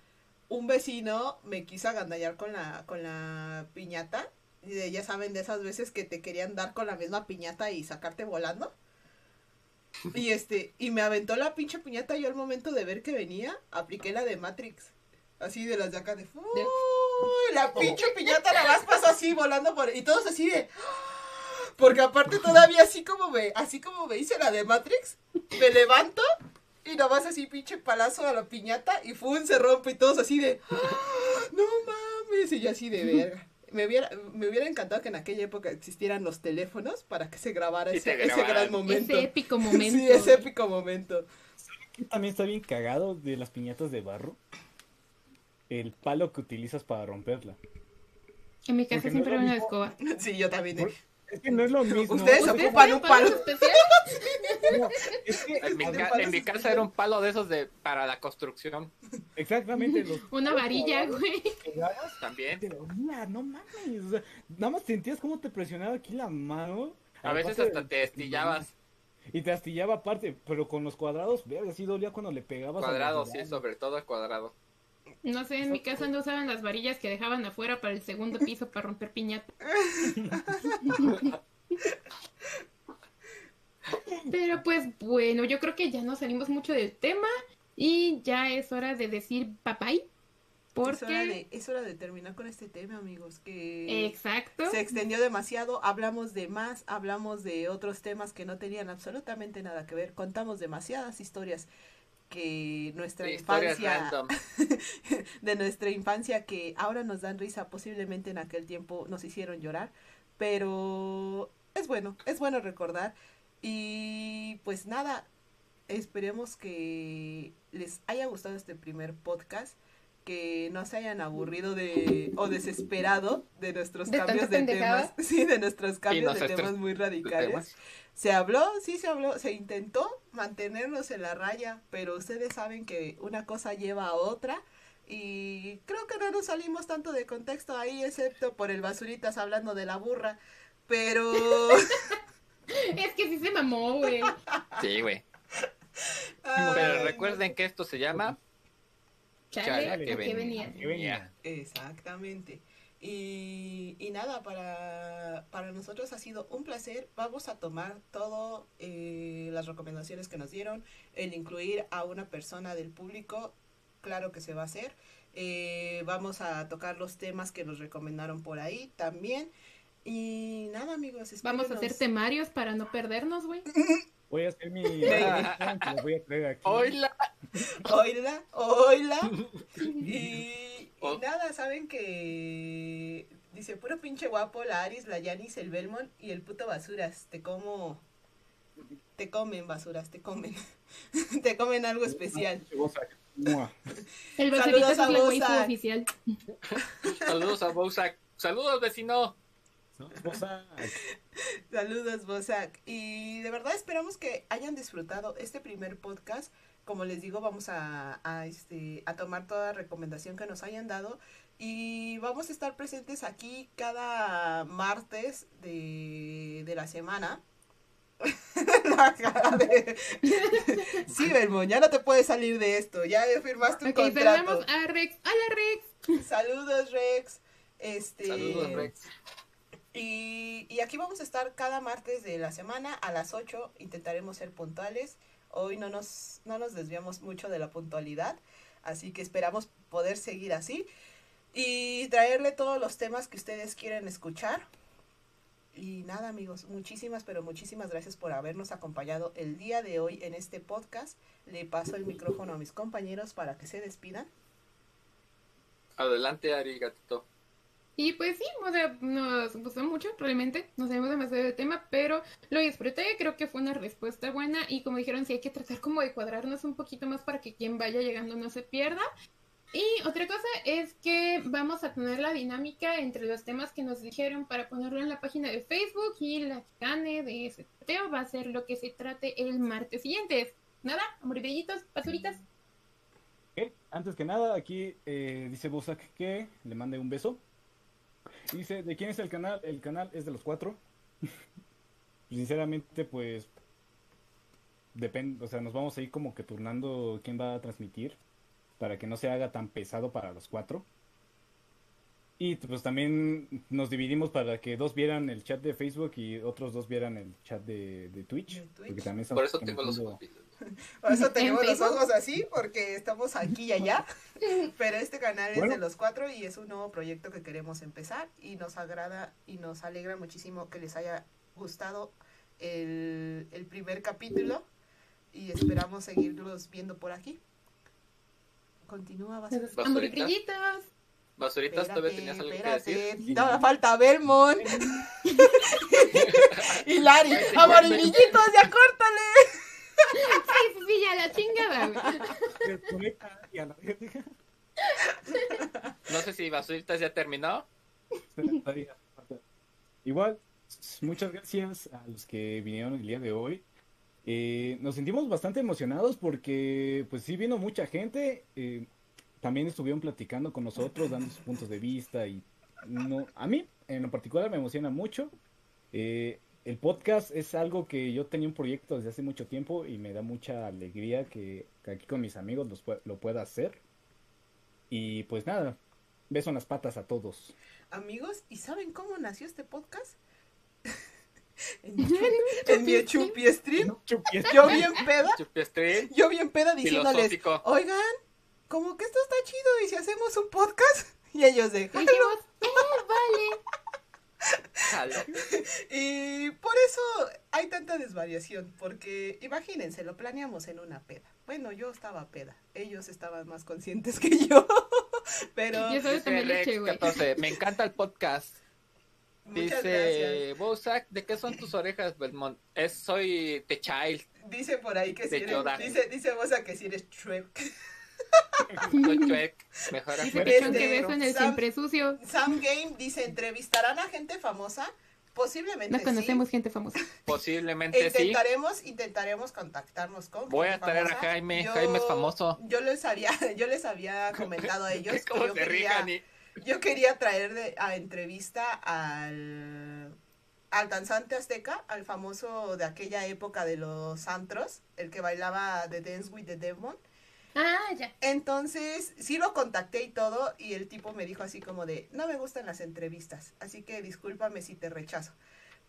un vecino me quiso agandallar con la, con la piñata. Y de- ya saben de esas veces que te querían dar con la misma piñata y sacarte volando. Y este, y me aventó la pinche piñata yo al momento de ver que venía, apliqué la de Matrix. Así de las de acá de ¡Uy! La pinche piñata la más pasó así volando por. Y todos así de. Porque aparte todavía así como me, así como me hice la de Matrix, me levanto y nomás así pinche palazo a la piñata y ¡fum! se rompe y todos así de no mames, y yo así de verga. Me hubiera, me hubiera encantado que en aquella época existieran los teléfonos para que se grabara ese, ese gran momento. Ese épico momento. Sí, ese épico momento. También está bien cagado de las piñatas de barro. El palo que utilizas para romperla. En mi casa Porque siempre lo una mismo. escoba. Sí, yo también. Por- Es que no es lo mismo. Ustedes O sea, ¿Ustedes ocupan un palo. palos especiales? no, es que- En mi, De ca- palos en mi casa era un palo de esos de para la construcción exactamente. Los Una varilla, güey. también. te dolía, no mames. O sea, nada más sentías cómo te presionaba aquí la mano. A veces hasta te estillabas Y te astillaba aparte, pero con los cuadrados, verga, sí dolía cuando le pegabas. cuadrados, sí, sobre todo el cuadrado. No sé, en mi casa no usaban las varillas que dejaban afuera para el segundo piso para romper piñata. Pero pues bueno, yo creo que ya nos salimos mucho del tema y ya es hora de decir papay. Es hora, Porque... de, es hora de terminar con este tema, amigos. Que Exacto. se extendió demasiado. Hablamos de más, hablamos de otros temas que no tenían absolutamente nada que ver. Contamos demasiadas historias que nuestra Sí, infancia de nuestra infancia que ahora nos dan risa, posiblemente en aquel tiempo nos hicieron llorar, pero es bueno, es bueno recordar. Y pues nada, esperemos que les haya gustado este primer podcast, que no se hayan aburrido de o desesperado de nuestros De cambios de pendejada. temas, sí, de nuestros cambios de temas muy radicales. temas. Se habló, sí se habló, se intentó mantenernos en la raya, pero ustedes saben que una cosa lleva a otra y creo que no nos salimos tanto de contexto ahí, excepto por el basuritas hablando de la burra, pero Es que sí se mamó, güey. Sí, güey. Pero recuerden que esto se llama Chale, Chale, ¿a que venía. venía? Que venía. Exactamente. Y, y nada, para, para nosotros ha sido un placer. Vamos a tomar todo eh, las recomendaciones que nos dieron, el incluir a una persona del público, claro que se va a hacer. Eh, vamos a tocar los temas que nos recomendaron por ahí también. Y nada, amigos, Vamos a hacer espérenos. temarios para no perdernos, güey. Voy a hacer mi. lo voy a traer aquí. Oila. Oíla, oíla. Y, y Oh. nada, saben que dice puro pinche guapo, la Aris, la Yanis, el Belmont y el puto basuras. Te como. Te comen basuras, te comen. te comen algo especial. El Saludos a la waifu Bosa. oficial. Saludos a Bousak. Saludos, vecino. Saludos, Bosak. Y de verdad esperamos que hayan disfrutado este primer podcast. Como les digo, vamos a, a, este, a tomar toda recomendación que nos hayan dado. Y vamos a estar presentes aquí cada martes de, de la semana. La cara de- Sí, Belmont, ya no te puedes salir de esto. Ya firmaste un Ok, contrato. a Rex. Hola, Rex. Saludos, Rex. Este, Saludos, Rex. Y, aquí vamos a estar cada martes de la semana a las 8. Intentaremos ser puntuales. Hoy no nos, no nos desviamos mucho de la puntualidad. Así que esperamos poder seguir así. Y traerle todos los temas que ustedes quieren escuchar. Y nada amigos, muchísimas, pero muchísimas gracias por habernos acompañado el día de hoy en este podcast. Le paso el micrófono a mis compañeros para que se despidan. Adelante, Ari Gatito. Y pues sí, o sea, nos gustó mucho, realmente. Nos sabemos demasiado del tema, pero lo disfruté. Creo que fue una respuesta buena. Y como dijeron, sí hay que tratar como de cuadrarnos un poquito más para que quien vaya llegando no se pierda. Y otra cosa es que vamos a tener la dinámica entre los temas que nos dijeron para ponerlo en la página de Facebook y la gane de ese sorteo va a ser lo que se trate el martes siguiente. Nada, amorillitos, basuritas. Ok, Antes que nada, aquí eh, dice Bosak que le mande un beso. Dice, ¿de quién es el canal? El canal es de los cuatro. Sinceramente, pues depende, o sea, nos vamos a ir como que turnando quién va a transmitir para que no se haga tan pesado para los cuatro. Y pues también nos dividimos para que dos vieran el chat de Facebook y otros dos vieran el chat de, de Twitch. De Twitch. Porque también Por eso tengo los ojos. Por eso tenemos ¿En los ojos así, porque estamos aquí y allá. Pero este canal es Bueno. de los cuatro y es un nuevo proyecto que queremos empezar. Y nos agrada y nos alegra muchísimo que les haya gustado el, el primer capítulo. Y esperamos seguirlos viendo por aquí. Continúa, ¿Basurita? hamburguillitos. Basuritas, todavía tenías algo que decir. Todavía falta Belmont. y Lari. Amarillitos, ya córtale. Ay, sí, ya la chingada, güey. No sé si Basuritas ya terminó. Igual, muchas gracias a los que vinieron el día de hoy. Eh, nos sentimos bastante emocionados porque, pues sí, vino mucha gente. eh, también estuvieron platicando con nosotros, dando sus puntos de vista y no, a mí, en lo particular, me emociona mucho. Eh, el podcast es algo que yo tenía un proyecto desde hace mucho tiempo y me da mucha alegría que, que aquí con mis amigos los lo pueda hacer. Y pues nada, beso en las patas a todos. Amigos, ¿y saben cómo nació este podcast? en, mi en mi chupi stream. Yo bien peda, yo bien peda diciéndoles, filosófico. oigan, como que esto está chido y si hacemos un podcast. Y ellos de, dijimos, eh, vale. Y por eso hay tanta desvariación, porque imagínense, lo planeamos en una peda. Bueno, yo estaba peda, ellos estaban más conscientes que yo, pero Yo Dice leche, Rex güey. 14, me encanta el podcast. muchas. Dice Bozak, ¿de qué son tus orejas, Belmont? Es soy The Child, Dice por ahí que si eres, dice, dice Bosa que si eres Shrek. Mejor Dice afuera que beso en el Sam- siempre sucio. Sam Game dice, ¿entrevistarán a gente famosa? Posiblemente No conocemos gente famosa. sí. Posiblemente sí. Intentaremos, intentaremos contactarnos con Voy a traer a famosa. Jaime, Jaime es famoso. Yo les había, yo les había comentado a ellos que ¿Cómo yo quería, y- yo quería traer de, a entrevista al, al danzante azteca, al famoso de aquella época de los antros, el que bailaba The Dance with the Demon. Ah, ya. Entonces, sí lo contacté y todo, y el tipo me dijo así como de, no me gustan las entrevistas, así que discúlpame si te rechazo.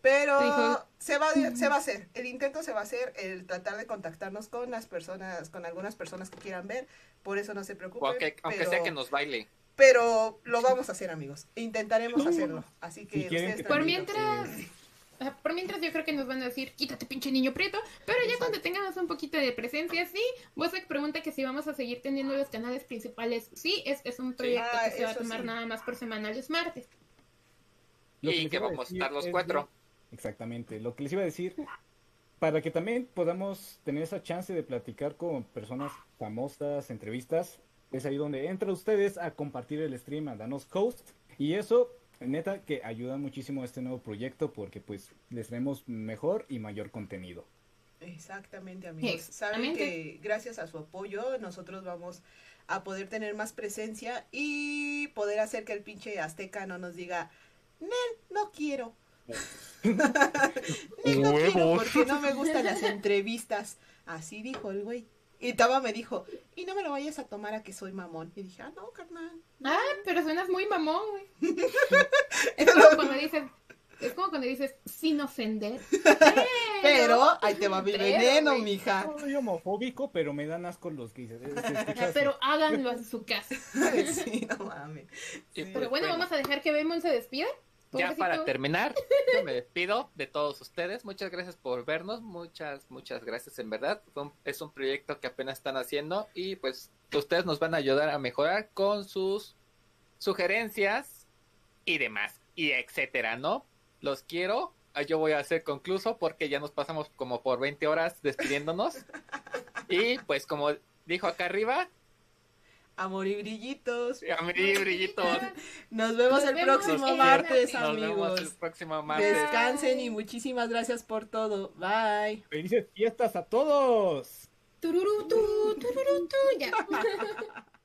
Pero dijo- se va, se va a hacer, el intento se va a hacer, el tratar de contactarnos con las personas, con algunas personas que quieran ver, por eso no se preocupen. aunque, aunque pero, sea que nos baile. pero lo vamos a hacer, amigos, intentaremos hacerlo, así que Si ustedes que Mientras, ah, por mientras yo creo que nos van a decir, quítate pinche niño prieto, pero ya cuando tengamos un poquito de presencia, sí, Bosek pregunta que si vamos a seguir teniendo los canales principales, sí, es, es un proyecto Ah, que se va a tomar sí. nada más por semana los martes. Lo Y que vamos a estar los es cuatro. de- Exactamente. Lo que les iba a decir, para que también podamos tener esa chance de platicar con personas famosas, entrevistas, es ahí donde entran ustedes a compartir el stream, a darnos host. Y eso, neta, que ayuda muchísimo a este nuevo proyecto porque pues les traemos mejor y mayor contenido. Exactamente, amigos. Saben que gracias a su apoyo nosotros vamos a poder tener más presencia y poder hacer que el pinche azteca no nos diga, Nel, no quiero. Nel, no quiero porque no me gustan las entrevistas. Así dijo el güey. Y Taba me dijo, y no me lo vayas a tomar a que soy mamón. Y dije, ah, no, carnal. Ah, pero suenas muy mamón, güey. es como cuando dices, es como cuando dices, sin ofender. Pero ahí te va mi Pero, veneno, güey. mija. No soy homofóbico, pero me dan asco los así. Pero háganlo en su casa. sí, no mames. Sí. Pero bueno, vamos a dejar que Belmont se despida. Ya para terminar, yo me despido de todos ustedes. Muchas gracias por vernos. Muchas, muchas gracias en verdad. Un- es un proyecto que apenas están haciendo y pues ustedes nos van a ayudar a mejorar con sus sugerencias y demás y etcétera, ¿no? Los quiero. Ah, Yo voy a ser concluso porque ya nos pasamos como por 20 horas despidiéndonos. Y pues como dijo acá arriba, Amor y brillitos. a mí brillitos. Nos vemos Nos el vemos próximo martes, Nos vemos el amigos. próximo martes. Descansen y muchísimas gracias por todo. Bye. ¡Felices fiestas a todos! Tururú, tu, tururú, tu, ya.